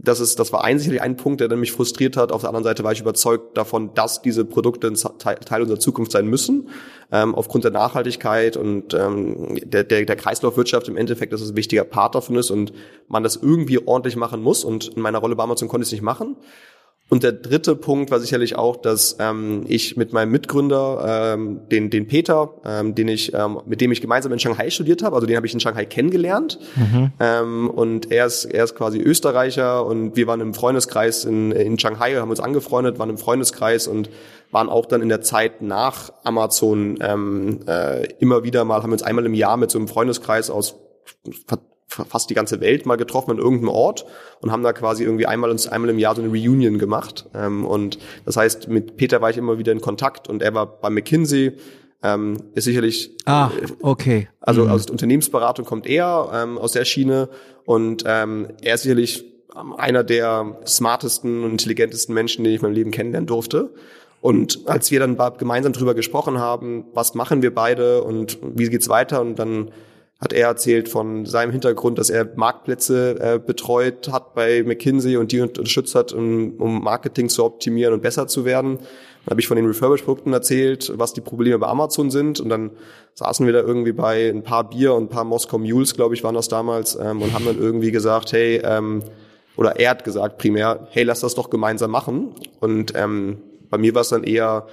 das ist, das war einzig ein Punkt, der mich frustriert hat. Auf der anderen Seite war ich überzeugt davon, dass diese Produkte ein Teil unserer Zukunft sein müssen, ähm, aufgrund der Nachhaltigkeit und ähm, der, der, der Kreislaufwirtschaft im Endeffekt, dass es ein wichtiger Part davon ist und man das irgendwie ordentlich machen muss. Und in meiner Rolle bei Amazon konnte ich es nicht machen. Und der dritte Punkt war sicherlich auch, dass ähm, ich mit meinem Mitgründer, ähm, den, den Peter, ähm, den ich, ähm, mit dem ich gemeinsam in Shanghai studiert habe, also den habe ich in Shanghai kennengelernt. Mhm. Ähm, und er ist, er ist quasi Österreicher und wir waren im Freundeskreis in, in Shanghai, haben uns angefreundet, waren im Freundeskreis und waren auch dann in der Zeit nach Amazon ähm, äh, immer wieder mal, haben uns einmal im Jahr mit so einem Freundeskreis aus fast die ganze Welt mal getroffen an irgendeinem Ort und haben da quasi irgendwie einmal uns einmal im Jahr so eine Reunion gemacht. Ähm, und das heißt, mit Peter war ich immer wieder in Kontakt und er war bei McKinsey. Ähm, ist sicherlich ah okay also mhm. aus der Unternehmensberatung kommt er ähm, aus der Schiene und er ist sicherlich einer der smartesten und intelligentesten Menschen, den ich in meinem Leben kennenlernen durfte. Und als wir dann gemeinsam drüber gesprochen haben, was machen wir beide und wie geht's weiter und dann hat er erzählt von seinem Hintergrund, dass er Marktplätze äh, betreut hat bei McKinsey und die unterstützt hat, um, um Marketing zu optimieren und besser zu werden. Dann habe ich von den Refurbish-Produkten erzählt, was die Probleme bei Amazon sind. Und dann saßen wir da irgendwie bei ein paar Bier und ein paar Moskau Mules, glaube ich, waren das damals, ähm, und haben dann irgendwie gesagt, hey, ähm, oder er hat gesagt primär, hey, lass das doch gemeinsam machen. Und ähm, bei mir war es dann eher,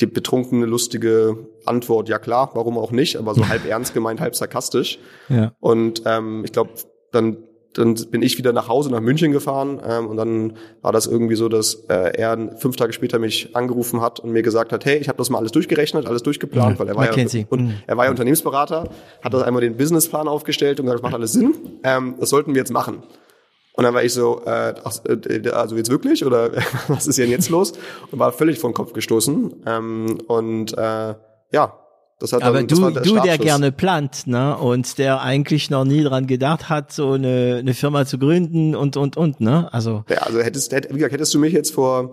die betrunkene, lustige Antwort, ja klar, warum auch nicht, aber so halb ernst gemeint, halb sarkastisch. Ja. Und ähm, ich glaube, dann dann bin ich wieder nach Hause nach München gefahren ähm, und dann war das irgendwie so, dass äh, er fünf Tage später mich angerufen hat und mir gesagt hat, hey, ich habe das mal alles durchgerechnet, alles durchgeplant, mhm. weil er war ja, und, mhm. er war ja Unternehmensberater, hat das einmal den Businessplan aufgestellt und gesagt, das macht alles Sinn, ähm, das sollten wir jetzt machen. Und dann war ich so, äh, ach, äh, also jetzt wirklich oder was ist denn jetzt los? Und war völlig vom Kopf gestoßen. Ähm, und äh, ja, das hat Aber du, du, der gerne plant, ne, und der eigentlich noch nie dran gedacht hat, so eine, eine Firma zu gründen und und und, ne? Also ja, also hättest, hätt, wie gesagt, hättest du mich jetzt vor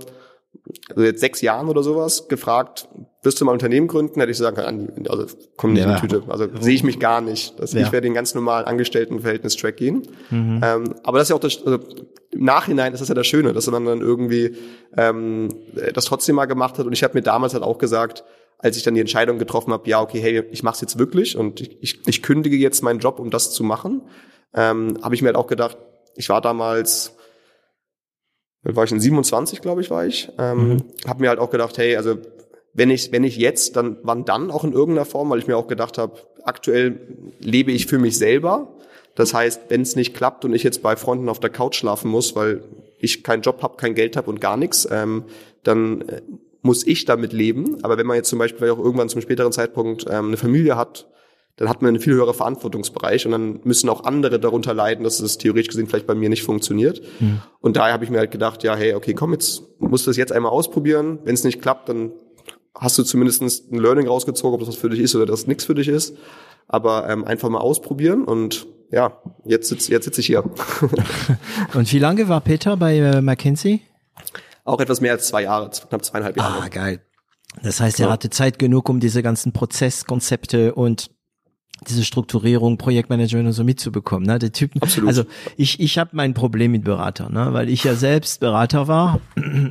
also jetzt sechs Jahren oder sowas gefragt, wirst du mal ein Unternehmen gründen, hätte ich sagen können, also komm nicht ja. in die Tüte. Also sehe ich mich gar nicht. Das, ja. Ich werde den ganz normalen Angestelltenverhältnis-Track gehen. Mhm. Ähm, aber das ist ja auch das, also im Nachhinein ist das ja das Schöne, dass man dann irgendwie ähm, das trotzdem mal gemacht hat. Und ich habe mir damals halt auch gesagt, als ich dann die Entscheidung getroffen habe, ja, okay, hey, ich mache es jetzt wirklich und ich, ich, ich kündige jetzt meinen Job, um das zu machen, ähm, habe ich mir halt auch gedacht, ich war damals war ich in 27, glaube ich, war ich. Ähm, mhm. Habe mir halt auch gedacht, hey, also wenn ich wenn ich jetzt, dann wann dann auch in irgendeiner Form, weil ich mir auch gedacht habe, aktuell lebe ich für mich selber. Das heißt, wenn es nicht klappt und ich jetzt bei Freunden auf der Couch schlafen muss, weil ich keinen Job habe, kein Geld habe und gar nichts, ähm, dann äh, muss ich damit leben. Aber wenn man jetzt zum Beispiel auch irgendwann zum späteren Zeitpunkt ähm, eine Familie hat, dann hat man einen viel höheren Verantwortungsbereich und dann müssen auch andere darunter leiden, dass es theoretisch gesehen vielleicht bei mir nicht funktioniert. Mhm. Und daher habe ich mir halt gedacht, ja, hey, okay, komm, jetzt musst du das jetzt einmal ausprobieren. Wenn es nicht klappt, dann hast du zumindest ein Learning rausgezogen, ob das was für dich ist oder das nichts für dich ist. Aber ähm, einfach mal ausprobieren und ja, jetzt sitze jetzt sitz ich hier. und wie lange war Peter bei äh, McKinsey? Auch etwas mehr als zwei Jahre, knapp zweieinhalb Jahre. Ah, geil. Das heißt, er hatte Zeit genug, um diese ganzen Prozesskonzepte und diese Strukturierung, Projektmanagement und so mitzubekommen. Ne? Der Typen, Absolut. Also ich, ich habe mein Problem mit Beratern, ne? weil ich ja selbst Berater war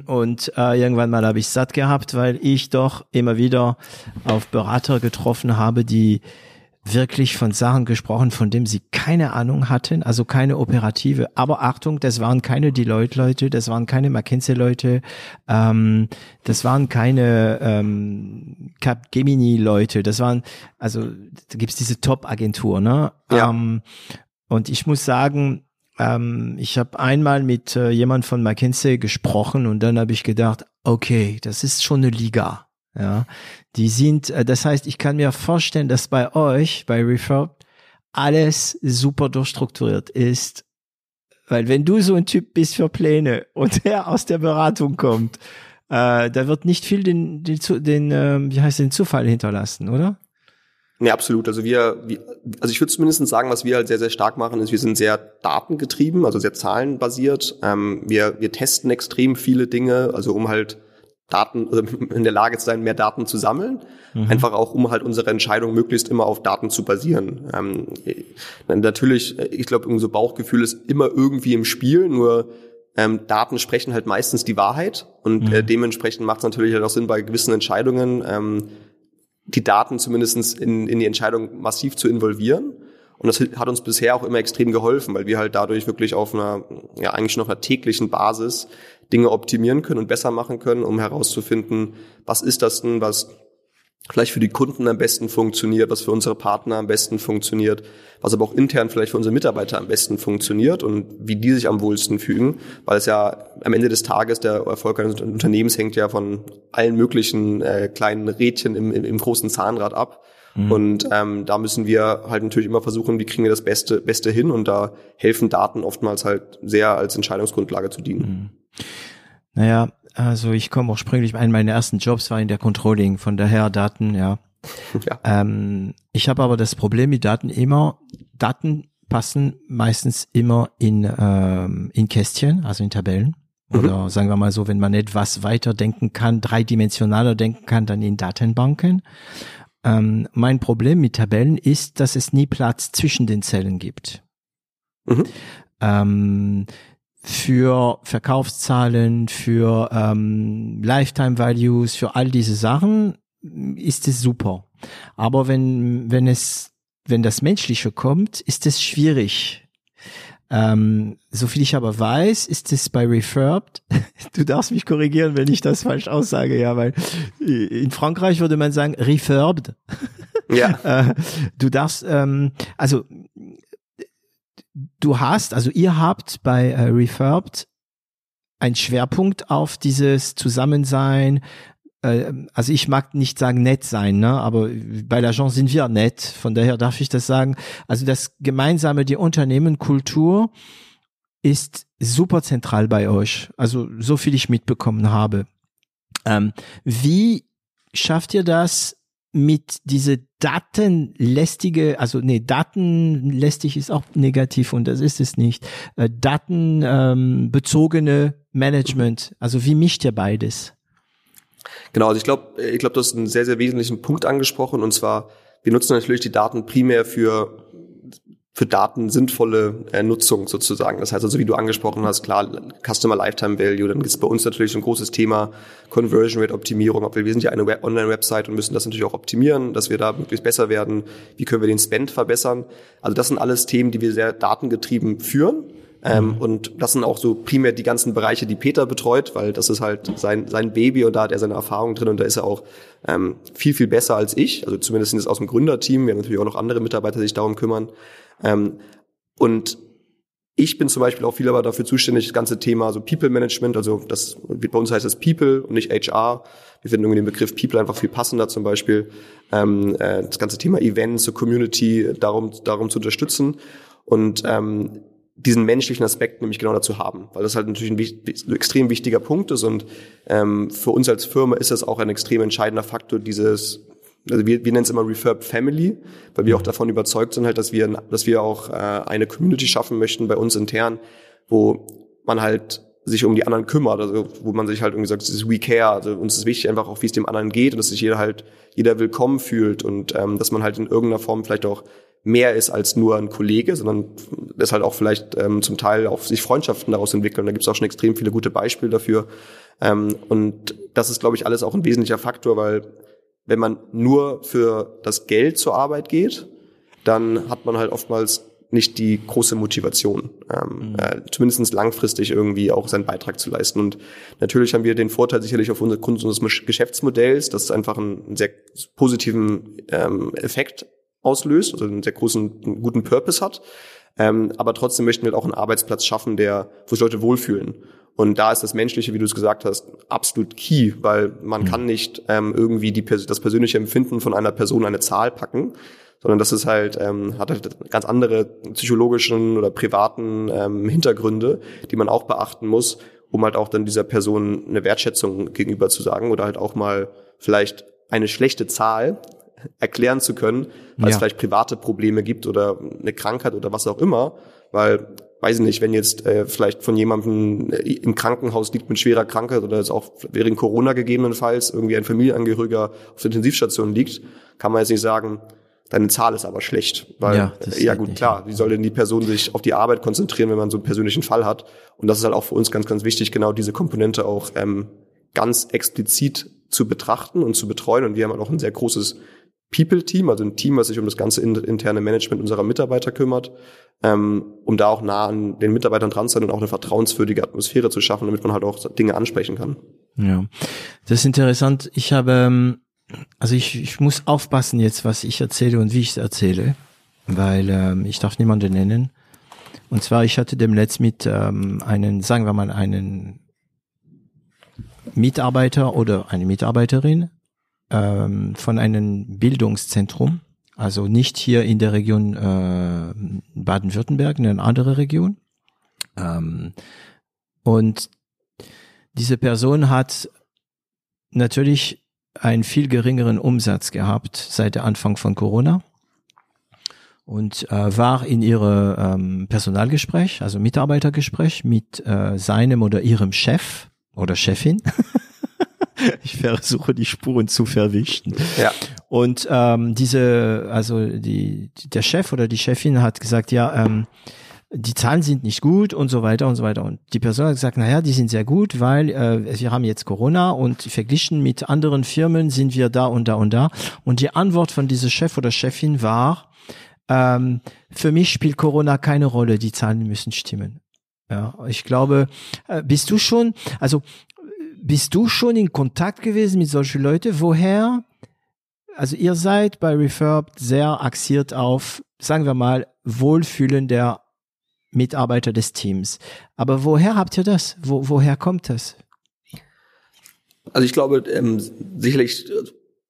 und äh, irgendwann mal habe ich satt gehabt, weil ich doch immer wieder auf Berater getroffen habe, die wirklich von Sachen gesprochen, von dem sie keine Ahnung hatten, also keine operative. Aber Achtung, das waren keine Deloitte-Leute, das waren keine McKinsey-Leute, ähm, das waren keine ähm, Capgemini-Leute, das waren, also da gibt's diese Top-Agentur, ne? Ja. Ähm, und ich muss sagen, ähm, ich habe einmal mit äh, jemand von McKinsey gesprochen und dann habe ich gedacht, okay, das ist schon eine Liga. Ja, die sind, äh, das heißt, ich kann mir vorstellen, dass bei euch, bei Refurb, alles super durchstrukturiert ist. Weil wenn du so ein Typ bist für Pläne und der aus der Beratung kommt, äh, da wird nicht viel den, den, den äh, wie heißt den Zufall hinterlassen, oder? Nee, absolut. Also wir, also ich würde zumindest sagen, was wir halt sehr, sehr stark machen, ist, wir sind sehr datengetrieben, also sehr zahlenbasiert. Ähm, wir, wir testen extrem viele Dinge, also um halt Daten, also in der Lage zu sein, mehr Daten zu sammeln. Mhm. Einfach auch, um halt unsere Entscheidung möglichst immer auf Daten zu basieren. Ähm, natürlich, ich glaube, unser Bauchgefühl ist immer irgendwie im Spiel, nur ähm, Daten sprechen halt meistens die Wahrheit und mhm. äh, dementsprechend macht es natürlich halt auch Sinn, bei gewissen Entscheidungen ähm, die Daten zumindestens in, in die Entscheidung massiv zu involvieren. Und das hat uns bisher auch immer extrem geholfen, weil wir halt dadurch wirklich auf einer, ja, eigentlich noch einer täglichen Basis Dinge optimieren können und besser machen können, um herauszufinden, was ist das denn, was vielleicht für die Kunden am besten funktioniert, was für unsere Partner am besten funktioniert, was aber auch intern vielleicht für unsere Mitarbeiter am besten funktioniert und wie die sich am wohlsten fügen, weil es ja am Ende des Tages der Erfolg eines Unternehmens hängt ja von allen möglichen äh, kleinen Rädchen im, im, im großen Zahnrad ab. Mhm. Und ähm, da müssen wir halt natürlich immer versuchen, wie kriegen wir das Beste, Beste hin und da helfen Daten oftmals halt sehr als Entscheidungsgrundlage zu dienen. Mhm. Naja, also ich komme ursprünglich, einen meiner ersten Jobs war in der Controlling, von daher Daten, ja. ja. Ähm, ich habe aber das Problem mit Daten immer, Daten passen meistens immer in, ähm, in Kästchen, also in Tabellen. Mhm. Oder sagen wir mal so, wenn man etwas weiter denken kann, dreidimensionaler denken kann, dann in Datenbanken. Ähm, mein Problem mit Tabellen ist, dass es nie Platz zwischen den Zellen gibt. Mhm. Ähm, für Verkaufszahlen, für ähm, Lifetime Values, für all diese Sachen ist es super. Aber wenn, wenn es, wenn das Menschliche kommt, ist es schwierig. Ähm, so viel ich aber weiß, ist es bei Refurbed. Du darfst mich korrigieren, wenn ich das falsch aussage, ja, weil in Frankreich würde man sagen Refurbed. Ja. Äh, du darfst, ähm, also du hast, also ihr habt bei äh, Refurbed einen Schwerpunkt auf dieses Zusammensein. Äh, also ich mag nicht sagen nett sein, ne? aber bei l'Agence sind wir nett. Von daher darf ich das sagen. Also das gemeinsame, die Unternehmenkultur ist super zentral bei euch. Also so viel ich mitbekommen habe. Ähm, wie schafft ihr das, mit diese datenlästige, also nee, datenlästig ist auch negativ und das ist es nicht. Äh, datenbezogene ähm, Management, also wie mischt ihr beides? Genau, also ich glaube, ich glaube, du hast einen sehr, sehr wesentlichen Punkt angesprochen und zwar, wir nutzen natürlich die Daten primär für für Daten sinnvolle äh, Nutzung sozusagen. Das heißt also, wie du angesprochen hast, klar, Customer Lifetime Value, dann ist bei uns natürlich ein großes Thema Conversion Rate Optimierung. Wir sind ja eine Online-Website und müssen das natürlich auch optimieren, dass wir da möglichst besser werden. Wie können wir den Spend verbessern? Also das sind alles Themen, die wir sehr datengetrieben führen. Ähm, mhm. und das sind auch so primär die ganzen Bereiche, die Peter betreut, weil das ist halt sein, sein Baby und da hat er seine Erfahrung drin und da ist er auch ähm, viel, viel besser als ich. Also zumindest sind es aus dem Gründerteam. Wir haben natürlich auch noch andere Mitarbeiter, die sich darum kümmern. Ähm, und ich bin zum Beispiel auch viel aber dafür zuständig, das ganze Thema so People Management, also das bei uns heißt das People und nicht HR. Wir finden irgendwie den Begriff People einfach viel passender zum Beispiel. Ähm, äh, das ganze Thema Events, so Community, darum, darum zu unterstützen und ähm, diesen menschlichen Aspekt nämlich genau dazu haben, weil das halt natürlich ein, ein extrem wichtiger Punkt ist und ähm, für uns als Firma ist das auch ein extrem entscheidender Faktor, dieses also wir, wir nennen es immer Refurb Family, weil wir auch davon überzeugt sind halt, dass wir, dass wir auch äh, eine Community schaffen möchten bei uns intern, wo man halt sich um die anderen kümmert, also wo man sich halt irgendwie sagt, es ist We Care, also uns ist wichtig einfach auch, wie es dem anderen geht und dass sich jeder halt, jeder willkommen fühlt und ähm, dass man halt in irgendeiner Form vielleicht auch mehr ist als nur ein Kollege, sondern dass halt auch vielleicht ähm, zum Teil auch sich Freundschaften daraus entwickeln. Da gibt es auch schon extrem viele gute Beispiele dafür. Ähm, und das ist, glaube ich, alles auch ein wesentlicher Faktor, weil wenn man nur für das Geld zur Arbeit geht, dann hat man halt oftmals nicht die große Motivation, ähm, mhm. äh, zumindest langfristig irgendwie auch seinen Beitrag zu leisten. Und natürlich haben wir den Vorteil sicherlich auf Grund unseres Geschäftsmodells, dass es einfach einen, einen sehr positiven ähm, Effekt auslöst, also einen sehr großen, einen guten Purpose hat. Ähm, aber trotzdem möchten wir auch einen Arbeitsplatz schaffen, der, wo sich Leute wohlfühlen. Und da ist das Menschliche, wie du es gesagt hast, absolut key, weil man mhm. kann nicht ähm, irgendwie die, das persönliche Empfinden von einer Person eine Zahl packen, sondern das ist halt, ähm, hat halt ganz andere psychologischen oder privaten ähm, Hintergründe, die man auch beachten muss, um halt auch dann dieser Person eine Wertschätzung gegenüber zu sagen oder halt auch mal vielleicht eine schlechte Zahl erklären zu können, weil ja. es vielleicht private Probleme gibt oder eine Krankheit oder was auch immer, weil weiß ich nicht, wenn jetzt äh, vielleicht von jemandem äh, im Krankenhaus liegt mit schwerer Krankheit oder es auch während Corona gegebenenfalls irgendwie ein Familienangehöriger auf der Intensivstation liegt, kann man jetzt nicht sagen, deine Zahl ist aber schlecht. Weil, ja, ja gut, klar, wie soll denn die Person sich auf die Arbeit konzentrieren, wenn man so einen persönlichen Fall hat? Und das ist halt auch für uns ganz, ganz wichtig, genau diese Komponente auch ähm, ganz explizit zu betrachten und zu betreuen. Und wir haben halt auch ein sehr großes People-Team, also ein Team, was sich um das ganze interne Management unserer Mitarbeiter kümmert, ähm, um da auch nah an den Mitarbeitern dran zu sein und auch eine vertrauenswürdige Atmosphäre zu schaffen, damit man halt auch Dinge ansprechen kann. Ja, das ist interessant. Ich habe, ähm, also ich, ich muss aufpassen jetzt, was ich erzähle und wie ich es erzähle, weil ähm, ich darf niemanden nennen. Und zwar, ich hatte demnächst mit ähm, einen, sagen wir mal, einen Mitarbeiter oder eine Mitarbeiterin ähm, von einem Bildungszentrum, also nicht hier in der Region äh, Baden-Württemberg, in eine andere Region. Ähm, und diese Person hat natürlich einen viel geringeren Umsatz gehabt seit der Anfang von Corona und äh, war in ihre ähm, Personalgespräch, also Mitarbeitergespräch mit äh, seinem oder ihrem Chef oder Chefin ich versuche die Spuren zu verwischen. Ja. Und ähm, diese, also die, der Chef oder die Chefin hat gesagt, ja, ähm, die Zahlen sind nicht gut und so weiter und so weiter. Und die Person hat gesagt, naja, die sind sehr gut, weil äh, wir haben jetzt Corona und verglichen mit anderen Firmen sind wir da und da und da. Und die Antwort von dieser Chef oder Chefin war, ähm, für mich spielt Corona keine Rolle, die Zahlen müssen stimmen. Ja, ich glaube, äh, bist du schon, also bist du schon in Kontakt gewesen mit solchen Leuten? Woher? Also ihr seid bei Refurb sehr axiert auf, sagen wir mal, Wohlfühlen der Mitarbeiter des Teams. Aber woher habt ihr das? Wo, woher kommt das? Also ich glaube, ähm, sicherlich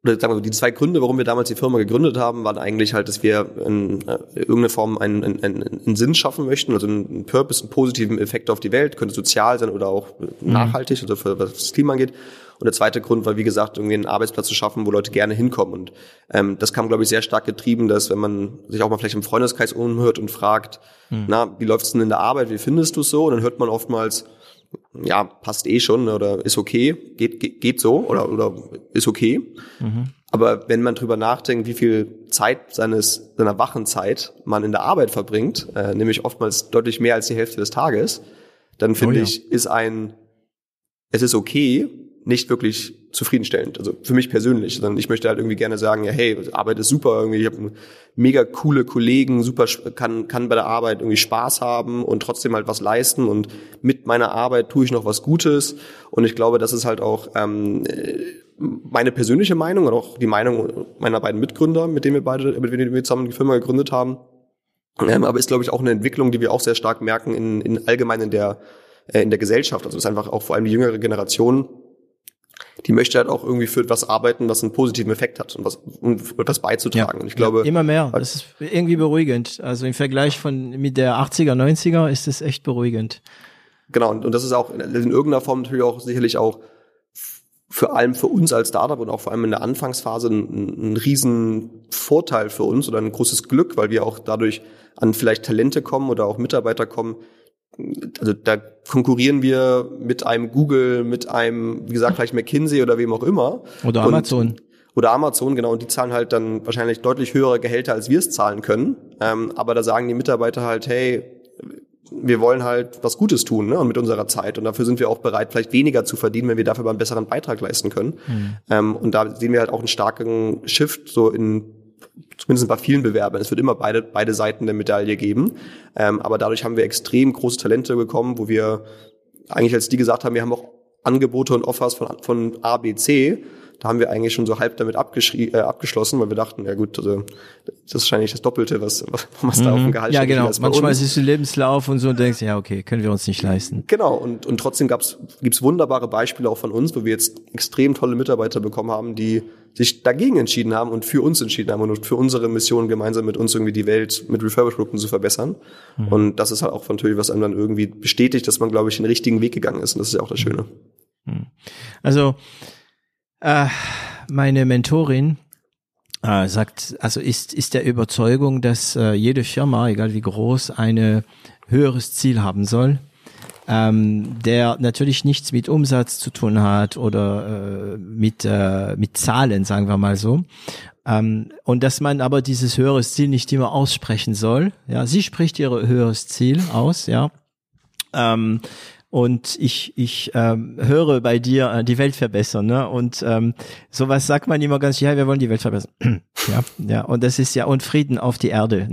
oder sagen wir, die zwei Gründe, warum wir damals die Firma gegründet haben, waren eigentlich halt, dass wir in äh, irgendeine Form einen, einen, einen Sinn schaffen möchten, also einen Purpose, einen positiven Effekt auf die Welt, könnte sozial sein oder auch mhm. nachhaltig, also für, was das Klima angeht. Und der zweite Grund war, wie gesagt, irgendwie einen Arbeitsplatz zu schaffen, wo Leute gerne hinkommen. Und ähm, das kam, glaube ich, sehr stark getrieben, dass wenn man sich auch mal vielleicht im Freundeskreis umhört und fragt, mhm. na, wie läuft's denn in der Arbeit, wie findest du es so? Und dann hört man oftmals, ja, passt eh schon oder ist okay, geht, geht, geht so oder, oder ist okay. Mhm. Aber wenn man drüber nachdenkt, wie viel Zeit seines, seiner Wachenzeit man in der Arbeit verbringt, äh, nämlich oftmals deutlich mehr als die Hälfte des Tages, dann finde oh ja. ich, ist ein, es ist okay, nicht wirklich zufriedenstellend. Also für mich persönlich. Sondern ich möchte halt irgendwie gerne sagen, ja, hey, Arbeit ist super, irgendwie, ich habe mega coole Kollegen, super kann, kann bei der Arbeit irgendwie Spaß haben und trotzdem halt was leisten und mit meiner Arbeit tue ich noch was Gutes. Und ich glaube, das ist halt auch ähm, meine persönliche Meinung und auch die Meinung meiner beiden Mitgründer, mit denen wir beide, mit denen wir zusammen die Firma gegründet haben. Ähm, aber ist, glaube ich, auch eine Entwicklung, die wir auch sehr stark merken in, in allgemein in der, äh, in der Gesellschaft. Also ist einfach auch vor allem die jüngere Generation, die möchte halt auch irgendwie für etwas arbeiten, was einen positiven Effekt hat und was um etwas beizutragen. Ja, und ich glaube ja, immer mehr. Das ist irgendwie beruhigend. Also im Vergleich von mit der 80er, 90er ist es echt beruhigend. Genau und, und das ist auch in irgendeiner Form natürlich auch sicherlich auch für allem für uns als Startup und auch vor allem in der Anfangsphase ein, ein riesen Vorteil für uns oder ein großes Glück, weil wir auch dadurch an vielleicht Talente kommen oder auch Mitarbeiter kommen, also da konkurrieren wir mit einem Google, mit einem, wie gesagt, vielleicht McKinsey oder wem auch immer. Oder Amazon. Und, oder Amazon, genau, und die zahlen halt dann wahrscheinlich deutlich höhere Gehälter, als wir es zahlen können. Ähm, aber da sagen die Mitarbeiter halt, hey, wir wollen halt was Gutes tun ne, und mit unserer Zeit. Und dafür sind wir auch bereit, vielleicht weniger zu verdienen, wenn wir dafür aber einen besseren Beitrag leisten können. Mhm. Ähm, und da sehen wir halt auch einen starken Shift so in zumindest bei vielen Bewerbern. Es wird immer beide, beide Seiten der Medaille geben. Ähm, aber dadurch haben wir extrem große Talente bekommen, wo wir eigentlich, als die gesagt haben, wir haben auch Angebote und Offers von, von A, B, C, da haben wir eigentlich schon so halb damit äh, abgeschlossen, weil wir dachten, ja gut, also das ist wahrscheinlich das Doppelte, was, was mhm. da auf dem Gehalt Ja, genau. Manchmal siehst du Lebenslauf und so und denkst, ja, okay, können wir uns nicht leisten. Genau. Und, und trotzdem gab's, gibt's wunderbare Beispiele auch von uns, wo wir jetzt extrem tolle Mitarbeiter bekommen haben, die sich dagegen entschieden haben und für uns entschieden haben und für unsere Mission gemeinsam mit uns irgendwie die Welt mit Refurbish-Produkten zu verbessern. Mhm. Und das ist halt auch natürlich, was einem dann irgendwie bestätigt, dass man, glaube ich, den richtigen Weg gegangen ist. Und das ist ja auch das Schöne. Mhm. Also, äh, meine Mentorin, äh, sagt, also ist, ist der Überzeugung, dass äh, jede Firma, egal wie groß, ein höheres Ziel haben soll ähm, der natürlich nichts mit Umsatz zu tun hat oder äh, mit, äh, mit Zahlen, sagen wir mal so. Ähm, und dass man aber dieses höheres Ziel nicht immer aussprechen soll. Ja, sie spricht ihr höheres Ziel aus, ja. Ähm, und ich, ich ähm, höre bei dir äh, die Welt verbessern, ne? Und ähm, sowas sagt man immer ganz, ja, wir wollen die Welt verbessern. ja, ja, und das ist ja und Frieden auf die Erde.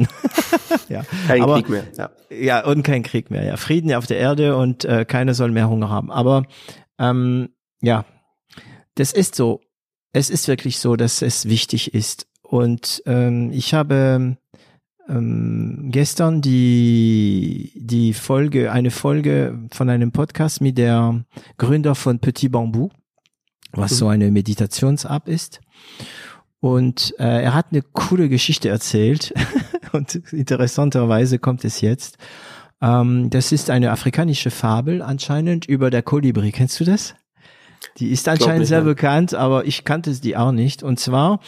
ja. Kein Aber, Krieg mehr. Ja. ja, und kein Krieg mehr. Ja, Frieden auf der Erde und äh, keiner soll mehr Hunger haben. Aber ähm, ja, das ist so. Es ist wirklich so, dass es wichtig ist. Und ähm, ich habe ähm, gestern die, die Folge, eine Folge von einem Podcast mit der Gründer von Petit Bambou, was mhm. so eine Meditations-App ist. Und äh, er hat eine coole Geschichte erzählt. Und interessanterweise kommt es jetzt. Ähm, das ist eine afrikanische Fabel anscheinend über der Kolibri. Kennst du das? Die ist anscheinend sehr bekannt, aber ich kannte die auch nicht. Und zwar,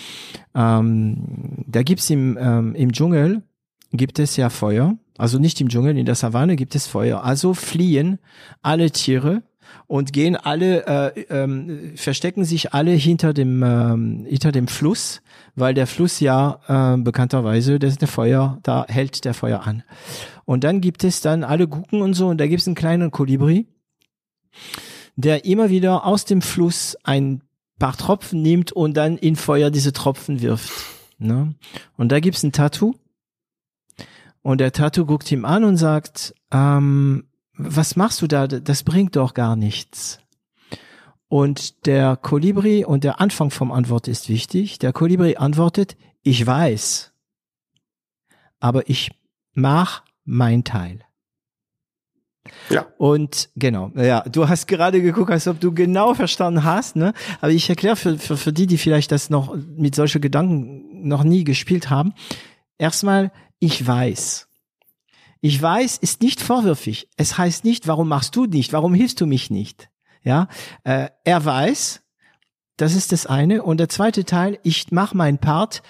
ähm, da gibt's im, ähm, im Dschungel gibt es ja Feuer. Also nicht im Dschungel, in der Savanne gibt es Feuer. Also fliehen alle Tiere und gehen alle, äh, ähm, verstecken sich alle hinter dem, ähm, hinter dem Fluss, weil der Fluss ja äh, bekannterweise, das ist der Feuer, da hält der Feuer an. Und dann gibt es dann alle gucken und so und da gibt es einen kleinen Kolibri, der immer wieder aus dem Fluss ein paar Tropfen nimmt und dann in Feuer diese Tropfen wirft. Ne? Und da gibt's ein Tattoo und der Tattoo guckt ihm an und sagt, ähm, was machst du da? Das bringt doch gar nichts. Und der Kolibri und der Anfang vom Antwort ist wichtig. Der Kolibri antwortet, ich weiß, aber ich mach mein Teil. Ja. Und genau, ja, du hast gerade geguckt, als ob du genau verstanden hast, ne? Aber ich erkläre für, für, für die, die vielleicht das noch mit solchen Gedanken noch nie gespielt haben. Erstmal, ich weiß. Ich weiß ist nicht vorwürfig. Es heißt nicht, warum machst du nicht, warum hilfst du mich nicht? Ja, äh, er weiß, das ist das eine. Und der zweite Teil, ich mache meinen Part.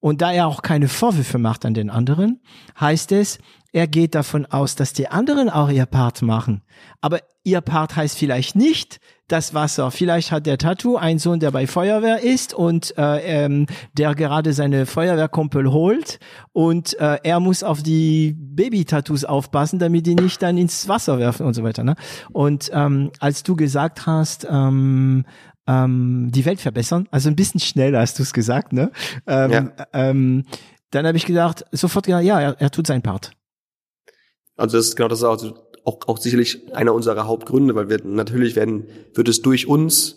Und da er auch keine Vorwürfe macht an den anderen, heißt es, er geht davon aus, dass die anderen auch ihr Part machen. Aber ihr Part heißt vielleicht nicht, das Wasser. Vielleicht hat der Tattoo einen Sohn, der bei Feuerwehr ist und äh, ähm, der gerade seine Feuerwehrkumpel holt und äh, er muss auf die Baby-Tattoos aufpassen, damit die nicht dann ins Wasser werfen und so weiter. Ne? Und ähm, als du gesagt hast, ähm, ähm, die Welt verbessern, also ein bisschen schneller hast du es gesagt, ne? Ähm, ja. ähm, dann habe ich gedacht, sofort gedacht, ja, er, er tut seinen Part. Also das ist genau das, also auch, auch sicherlich einer unserer Hauptgründe, weil wir natürlich werden, wird es durch uns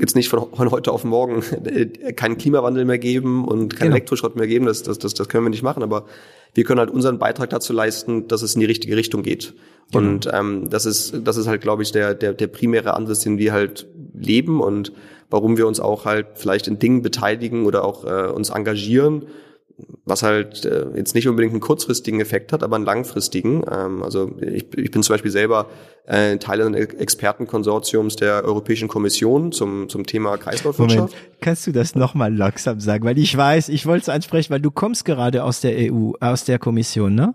jetzt nicht von, von heute auf morgen keinen Klimawandel mehr geben und keinen genau. Elektroschrott mehr geben, das, das, das, das können wir nicht machen, aber wir können halt unseren Beitrag dazu leisten, dass es in die richtige Richtung geht. Genau. Und ähm, das ist, das ist halt, glaube ich, der, der, der primäre Ansatz, den wir halt leben und warum wir uns auch halt vielleicht in Dingen beteiligen oder auch äh, uns engagieren, was halt äh, jetzt nicht unbedingt einen kurzfristigen Effekt hat, aber einen langfristigen. Ähm, also ich, ich bin zum Beispiel selber äh, Teil eines Expertenkonsortiums der Europäischen Kommission zum, zum Thema Kreislaufwirtschaft. Moment, kannst du das nochmal langsam sagen? Weil ich weiß, ich wollte es ansprechen, weil du kommst gerade aus der EU, aus der Kommission, ne?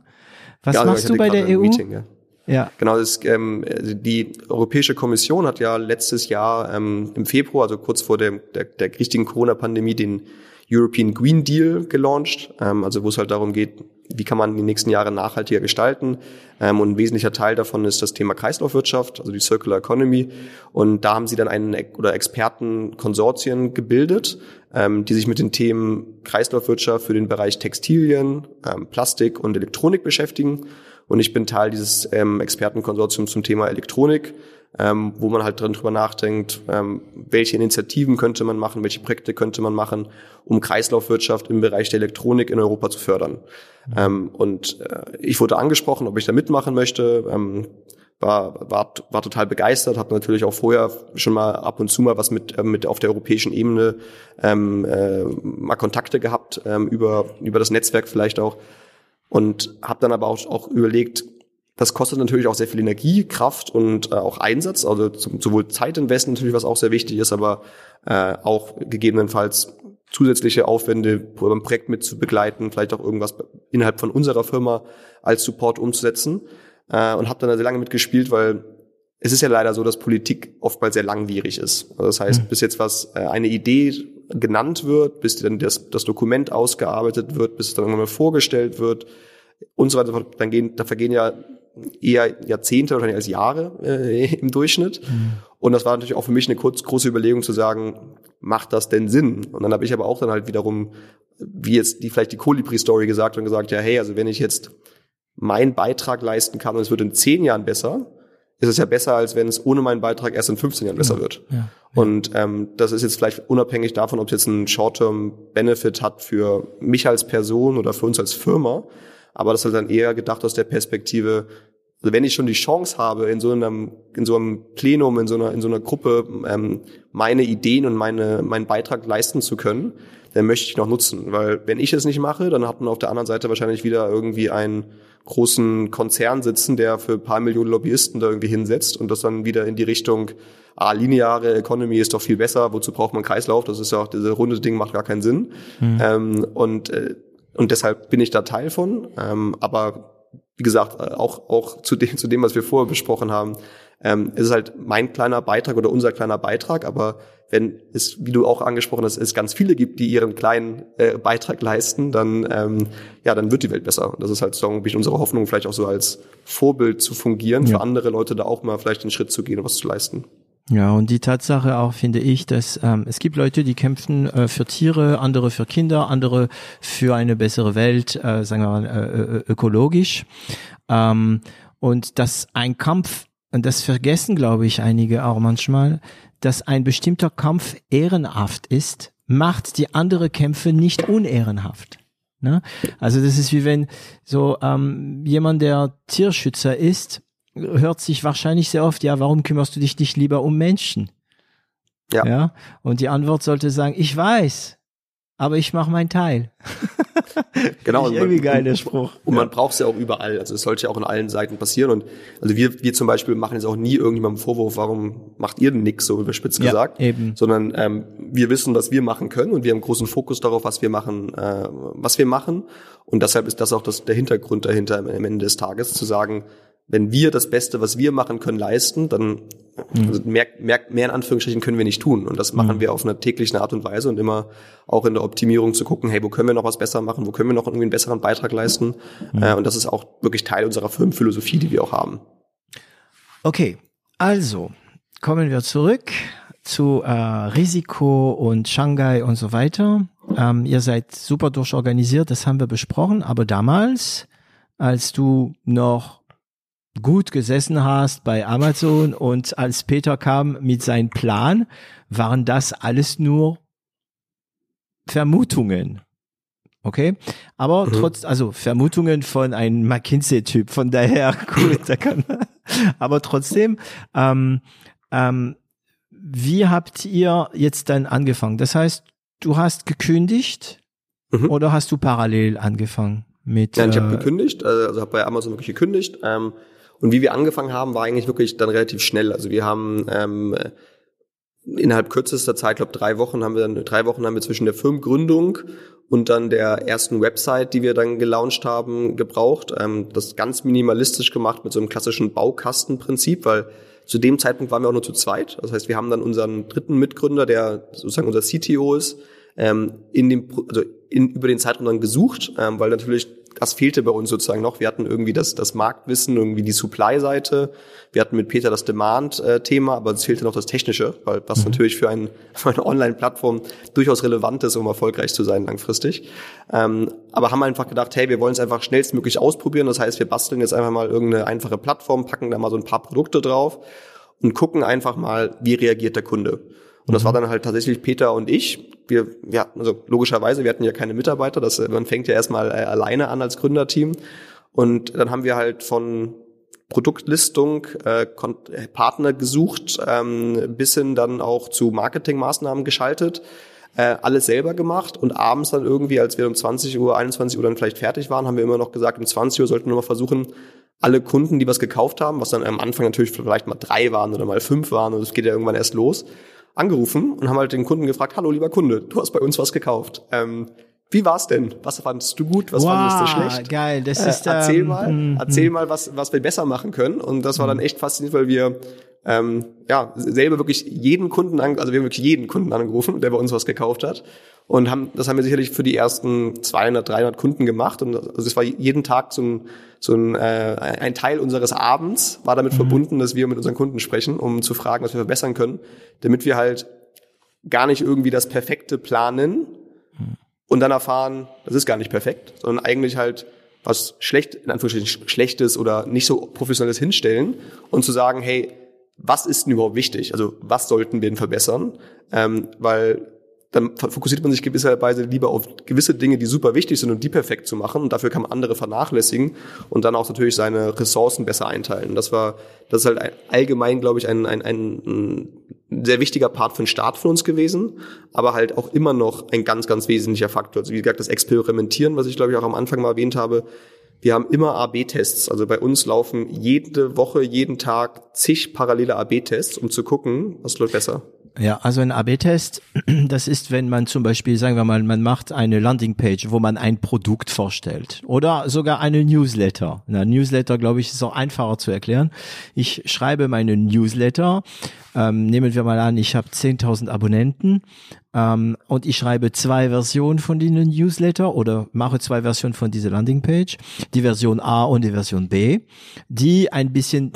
Was ja, machst du bei der EU? Meeting, ja. Ja. Genau, das, ähm, also die Europäische Kommission hat ja letztes Jahr ähm, im Februar, also kurz vor der, der, der richtigen Corona-Pandemie, den European Green Deal gelauncht, ähm, also wo es halt darum geht, wie kann man die nächsten Jahre nachhaltiger gestalten. Ähm, und ein wesentlicher Teil davon ist das Thema Kreislaufwirtschaft, also die Circular Economy. Und da haben sie dann einen oder Expertenkonsortien gebildet, ähm, die sich mit den Themen Kreislaufwirtschaft für den Bereich Textilien, ähm, Plastik und Elektronik beschäftigen. Und ich bin Teil dieses ähm, Expertenkonsortiums zum Thema Elektronik ähm, wo man halt dran drüber nachdenkt, ähm, welche Initiativen könnte man machen, welche Projekte könnte man machen, um Kreislaufwirtschaft im Bereich der Elektronik in Europa zu fördern. Mhm. Ähm, und äh, ich wurde angesprochen, ob ich da mitmachen möchte. Ähm, war, war, war total begeistert, habe natürlich auch vorher schon mal ab und zu mal was mit, äh, mit auf der europäischen Ebene ähm, äh, mal Kontakte gehabt ähm, über, über das Netzwerk vielleicht auch und habe dann aber auch, auch überlegt, das kostet natürlich auch sehr viel Energie, Kraft und äh, auch Einsatz, also sowohl Zeitinvest natürlich, was auch sehr wichtig ist, aber äh, auch gegebenenfalls zusätzliche Aufwände beim Projekt mit zu begleiten, vielleicht auch irgendwas innerhalb von unserer Firma als Support umzusetzen äh, und habe dann sehr lange mitgespielt, weil es ist ja leider so, dass Politik oftmals sehr langwierig ist. Also das heißt, mhm. bis jetzt was äh, eine Idee genannt wird, bis dann das, das Dokument ausgearbeitet wird, bis es dann irgendwann mal vorgestellt wird und so weiter, dann gehen, da vergehen ja eher Jahrzehnte wahrscheinlich als Jahre äh, im Durchschnitt. Mhm. Und das war natürlich auch für mich eine kurz, große Überlegung zu sagen, macht das denn Sinn? Und dann habe ich aber auch dann halt wiederum, wie jetzt die vielleicht die Kolibri-Story gesagt und gesagt, ja, hey, also wenn ich jetzt meinen Beitrag leisten kann und es wird in zehn Jahren besser, ist es ja besser, als wenn es ohne meinen Beitrag erst in 15 Jahren besser ja, wird. Ja, ja. Und ähm, das ist jetzt vielleicht unabhängig davon, ob es jetzt einen Short-Term-Benefit hat für mich als Person oder für uns als Firma. Aber das ist halt dann eher gedacht aus der Perspektive, also wenn ich schon die Chance habe, in so einem, in so einem Plenum, in so einer, in so einer Gruppe ähm, meine Ideen und meine, meinen Beitrag leisten zu können, dann möchte ich noch nutzen. Weil wenn ich es nicht mache, dann hat man auf der anderen Seite wahrscheinlich wieder irgendwie einen großen Konzern sitzen, der für ein paar Millionen Lobbyisten da irgendwie hinsetzt und das dann wieder in die Richtung, ah, lineare Economy ist doch viel besser, wozu braucht man Kreislauf? Das ist ja auch, diese runde Ding macht gar keinen Sinn. Mhm. Ähm, und, äh, und deshalb bin ich da Teil von. Ähm, aber wie gesagt, auch, auch zu dem, zu dem, was wir vorher besprochen haben, ähm, ist halt mein kleiner Beitrag oder unser kleiner Beitrag, aber wenn es, wie du auch angesprochen hast, es ganz viele gibt, die ihren kleinen äh, Beitrag leisten, dann ähm, ja, dann wird die Welt besser. Und das ist halt so ein unsere Hoffnung, vielleicht auch so als Vorbild zu fungieren, ja. für andere Leute da auch mal vielleicht einen Schritt zu gehen und was zu leisten. Ja, und die Tatsache auch finde ich, dass ähm, es gibt Leute, die kämpfen äh, für Tiere, andere für Kinder, andere für eine bessere Welt, äh, sagen wir mal äh, äh ökologisch. Ähm, und dass ein Kampf, und das vergessen, glaube ich, einige auch manchmal, dass ein bestimmter Kampf ehrenhaft ist, macht die andere Kämpfe nicht unehrenhaft. Ne? Also das ist wie wenn so ähm, jemand, der Tierschützer ist, hört sich wahrscheinlich sehr oft, ja, warum kümmerst du dich nicht lieber um Menschen? Ja. ja. Und die Antwort sollte sagen, ich weiß, aber ich mache meinen Teil. genau. Und irgendwie geil, der Spruch. Und man braucht es ja auch überall. Also es sollte ja auch in allen Seiten passieren. Und also wir, wir zum Beispiel machen jetzt auch nie irgendjemandem Vorwurf, warum macht ihr denn nichts, so überspitzt ja, gesagt. Eben. Sondern ähm, wir wissen, was wir machen können und wir haben großen Fokus darauf, was wir machen, äh, was wir machen. Und deshalb ist das auch das, der Hintergrund dahinter am Ende des Tages, zu sagen, wenn wir das Beste, was wir machen können, leisten, dann mhm. also mehr, mehr, mehr in Anführungsstrichen können wir nicht tun. Und das machen mhm. wir auf einer täglichen Art und Weise und immer auch in der Optimierung zu gucken, hey, wo können wir noch was besser machen, wo können wir noch irgendwie einen besseren Beitrag leisten. Mhm. Äh, und das ist auch wirklich Teil unserer Firmenphilosophie, die wir auch haben. Okay, also kommen wir zurück zu äh, Risiko und Shanghai und so weiter. Ähm, ihr seid super durchorganisiert, das haben wir besprochen, aber damals, als du noch gut gesessen hast bei Amazon und als Peter kam mit seinem Plan, waren das alles nur Vermutungen. Okay, aber mhm. trotz, also Vermutungen von einem McKinsey-Typ, von daher gut, da kann aber trotzdem, ähm, ähm, wie habt ihr jetzt dann angefangen? Das heißt, du hast gekündigt mhm. oder hast du parallel angefangen mit? Nein, ich habe äh, gekündigt, also habe bei Amazon wirklich gekündigt. Ähm, und wie wir angefangen haben, war eigentlich wirklich dann relativ schnell. Also wir haben ähm, innerhalb kürzester Zeit, glaube drei Wochen haben wir dann drei Wochen haben wir zwischen der Firmengründung und dann der ersten Website, die wir dann gelauncht haben, gebraucht. Ähm, das ganz minimalistisch gemacht mit so einem klassischen Baukastenprinzip, weil zu dem Zeitpunkt waren wir auch nur zu zweit. Das heißt, wir haben dann unseren dritten Mitgründer, der sozusagen unser CTO ist, ähm, in dem, also in, über den Zeitraum dann gesucht, ähm, weil natürlich das fehlte bei uns sozusagen noch. Wir hatten irgendwie das, das Marktwissen, irgendwie die Supply-Seite. Wir hatten mit Peter das Demand-Thema, aber es fehlte noch das Technische, weil was mhm. natürlich für, ein, für eine Online-Plattform durchaus relevant ist, um erfolgreich zu sein langfristig. Ähm, aber haben einfach gedacht, hey, wir wollen es einfach schnellstmöglich ausprobieren. Das heißt, wir basteln jetzt einfach mal irgendeine einfache Plattform, packen da mal so ein paar Produkte drauf und gucken einfach mal, wie reagiert der Kunde. Und das war dann halt tatsächlich Peter und ich. Wir, ja, also logischerweise, wir hatten ja keine Mitarbeiter, das, man fängt ja erstmal äh, alleine an als Gründerteam. Und dann haben wir halt von Produktlistung, äh, äh, Partner gesucht, ähm, bis hin dann auch zu Marketingmaßnahmen geschaltet, äh, alles selber gemacht und abends dann irgendwie, als wir um 20 Uhr, 21 Uhr dann vielleicht fertig waren, haben wir immer noch gesagt, um 20 Uhr sollten wir mal versuchen, alle Kunden, die was gekauft haben, was dann am Anfang natürlich vielleicht mal drei waren oder mal fünf waren und es geht ja irgendwann erst los, angerufen und haben halt den Kunden gefragt, hallo lieber Kunde, du hast bei uns was gekauft. Ähm, wie war's denn? Was fandest du gut? Was wow, fandest du schlecht? Geil, das äh, ist erzähl ähm, mal, mm, erzähl mal, was was wir besser machen können. Und das war dann echt faszinierend, weil wir ähm, ja selber wirklich jeden Kunden, an, also wir haben wirklich jeden Kunden angerufen, der bei uns was gekauft hat. Und haben das haben wir sicherlich für die ersten 200, 300 Kunden gemacht. Und also es war jeden Tag so ein so ein, äh, ein Teil unseres Abends war damit mhm. verbunden, dass wir mit unseren Kunden sprechen, um zu fragen, was wir verbessern können, damit wir halt gar nicht irgendwie das perfekte planen und dann erfahren, das ist gar nicht perfekt, sondern eigentlich halt was schlecht, in Anführungsstrichen schlechtes oder nicht so professionelles hinstellen und zu sagen, hey, was ist denn überhaupt wichtig? Also was sollten wir denn verbessern? Ähm, weil dann fokussiert man sich gewisserweise lieber auf gewisse Dinge, die super wichtig sind und die perfekt zu machen. Und dafür kann man andere vernachlässigen und dann auch natürlich seine Ressourcen besser einteilen. Das war, das ist halt allgemein, glaube ich, ein, ein, ein sehr wichtiger Part für den Start von uns gewesen, aber halt auch immer noch ein ganz, ganz wesentlicher Faktor. Also wie gesagt, das Experimentieren, was ich glaube ich auch am Anfang mal erwähnt habe. Wir haben immer AB-Tests. Also bei uns laufen jede Woche, jeden Tag zig parallele AB-Tests, um zu gucken, was läuft besser. Ja, also ein AB-Test, das ist, wenn man zum Beispiel, sagen wir mal, man macht eine Landingpage, wo man ein Produkt vorstellt oder sogar eine Newsletter. Na, Newsletter, glaube ich, ist auch einfacher zu erklären. Ich schreibe meine Newsletter, ähm, nehmen wir mal an, ich habe 10.000 Abonnenten ähm, und ich schreibe zwei Versionen von diesen Newsletter oder mache zwei Versionen von dieser Landingpage, die Version A und die Version B, die ein bisschen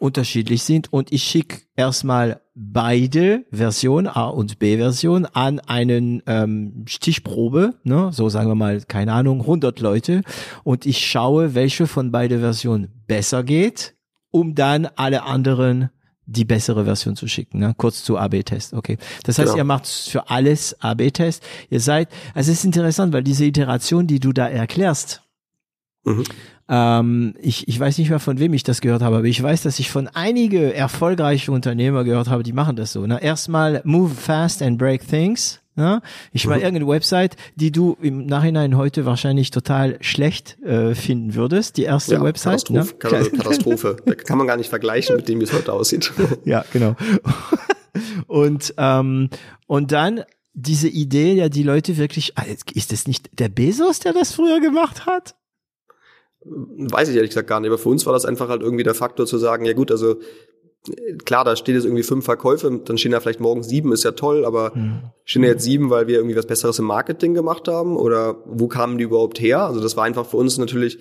unterschiedlich sind und ich schicke erstmal beide Versionen, A und B-Version, an einen ähm, Stichprobe, ne, so sagen wir mal, keine Ahnung, 100 Leute und ich schaue, welche von beide Versionen besser geht, um dann alle anderen die bessere Version zu schicken, ne? kurz zu AB-Test. Okay, das heißt, genau. ihr macht für alles AB-Test. Ihr seid, also es ist interessant, weil diese Iteration, die du da erklärst, mhm. Ähm, ich, ich weiß nicht mehr, von wem ich das gehört habe, aber ich weiß, dass ich von einige erfolgreiche Unternehmer gehört habe, die machen das so. Ne? Erstmal move fast and break things. Ne? Ich war mhm. irgendeine Website, die du im Nachhinein heute wahrscheinlich total schlecht äh, finden würdest. Die erste ja, Website. Katastrophe, ne? Katastrophe. kann man gar nicht vergleichen mit dem, wie es heute aussieht. ja, genau. und ähm, und dann diese Idee, ja, die Leute wirklich, ah, ist das nicht der Bezos, der das früher gemacht hat? Weiß ich ehrlich gesagt gar nicht, aber für uns war das einfach halt irgendwie der Faktor zu sagen, ja gut, also klar, da steht jetzt irgendwie fünf Verkäufe, dann stehen da vielleicht morgen sieben, ist ja toll, aber mhm. stehen da jetzt sieben, weil wir irgendwie was Besseres im Marketing gemacht haben oder wo kamen die überhaupt her? Also das war einfach für uns natürlich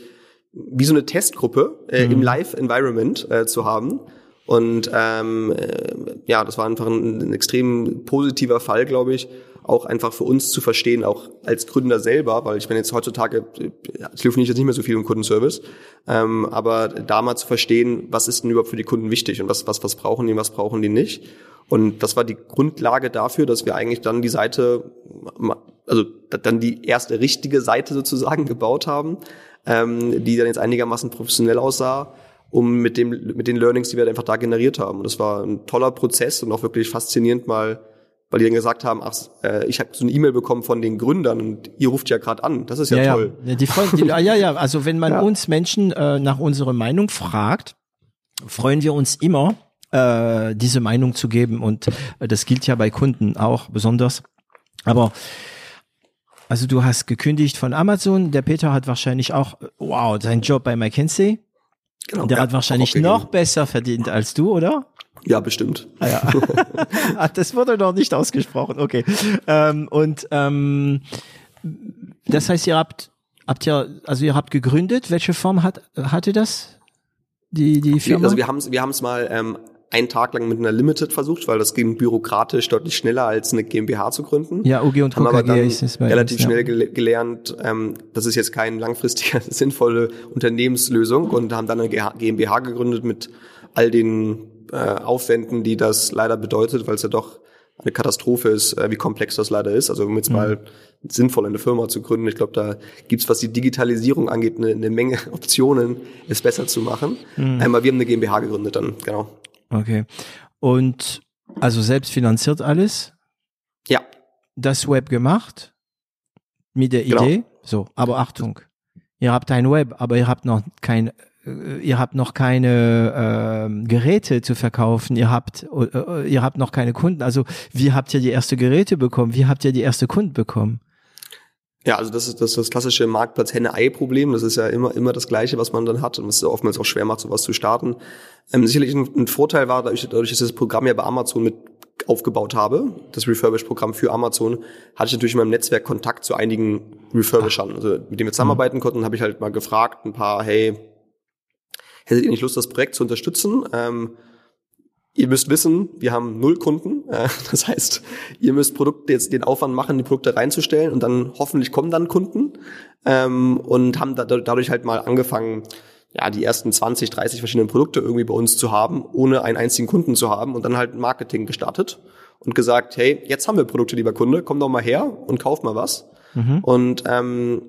wie so eine Testgruppe äh, mhm. im Live-Environment äh, zu haben. Und ähm, äh, ja, das war einfach ein, ein extrem positiver Fall, glaube ich, auch einfach für uns zu verstehen, auch als Gründer selber, weil ich bin jetzt heutzutage, ich telefoniere jetzt nicht mehr so viel im Kundenservice, ähm, aber da mal zu verstehen, was ist denn überhaupt für die Kunden wichtig und was, was, was brauchen die, was brauchen die nicht. Und das war die Grundlage dafür, dass wir eigentlich dann die Seite, also dann die erste richtige Seite sozusagen gebaut haben, ähm, die dann jetzt einigermaßen professionell aussah um mit dem mit den Learnings, die wir einfach da generiert haben. Und das war ein toller Prozess und auch wirklich faszinierend mal weil die dann gesagt haben, ach, äh, ich habe so eine E-Mail bekommen von den Gründern und ihr ruft ja gerade an. Das ist ja, ja toll. Ja, die, die, ja, ja, also wenn man ja. uns Menschen äh, nach unserer Meinung fragt, freuen wir uns immer, äh, diese Meinung zu geben und äh, das gilt ja bei Kunden auch besonders. Aber also du hast gekündigt von Amazon, der Peter hat wahrscheinlich auch, wow, seinen Job bei McKinsey. Genau, der hat wahrscheinlich noch besser verdient als du, oder? Ja, bestimmt. Ah, ja. Ah, das wurde noch nicht ausgesprochen. Okay. Ähm, und ähm, das heißt, ihr habt habt ihr also ihr habt gegründet. Welche Form hat hatte das? Die die Firma? Also wir haben wir haben es mal ähm, einen Tag lang mit einer Limited versucht, weil das ging bürokratisch deutlich schneller als eine GmbH zu gründen. Ja, UG und haben aber dann relativ uns, schnell ja. gelernt, ähm, das ist jetzt keine langfristige sinnvolle Unternehmenslösung und haben dann eine GmbH gegründet mit all den äh, aufwenden, die das leider bedeutet, weil es ja doch eine Katastrophe ist, äh, wie komplex das leider ist. Also um jetzt mhm. mal sinnvoll eine Firma zu gründen, ich glaube, da gibt's, was die Digitalisierung angeht, eine, eine Menge Optionen, es besser zu machen. Mhm. Aber wir haben eine GmbH gegründet dann, genau. Okay. Und also selbst finanziert alles? Ja. Das Web gemacht? Mit der genau. Idee? So, aber Achtung. Ihr habt ein Web, aber ihr habt noch kein ihr habt noch keine äh, Geräte zu verkaufen, ihr habt äh, äh, ihr habt noch keine Kunden. Also wie habt ihr die erste Geräte bekommen? Wie habt ihr die erste Kunden bekommen? Ja, also das ist das, ist das klassische Marktplatz Henne-Ei-Problem. Das ist ja immer immer das Gleiche, was man dann hat und es oftmals auch schwer macht, sowas zu starten. Ähm, sicherlich ein, ein, Vorteil war, dadurch, dadurch, dass das Programm ja bei Amazon mit aufgebaut habe, das Refurbish-Programm für Amazon, hatte ich natürlich in meinem Netzwerk Kontakt zu einigen Refurbishern, also mit denen wir zusammenarbeiten mhm. konnten, habe ich halt mal gefragt, ein paar, hey, hättet ihr nicht Lust, das Projekt zu unterstützen? Ähm, ihr müsst wissen, wir haben null Kunden. Äh, das heißt, ihr müsst Produkte jetzt den Aufwand machen, die Produkte reinzustellen und dann hoffentlich kommen dann Kunden. Ähm, und haben da, dadurch halt mal angefangen, ja, die ersten 20, 30 verschiedenen Produkte irgendwie bei uns zu haben, ohne einen einzigen Kunden zu haben und dann halt Marketing gestartet und gesagt, hey, jetzt haben wir Produkte, lieber Kunde, komm doch mal her und kauf mal was. Mhm. Und ähm,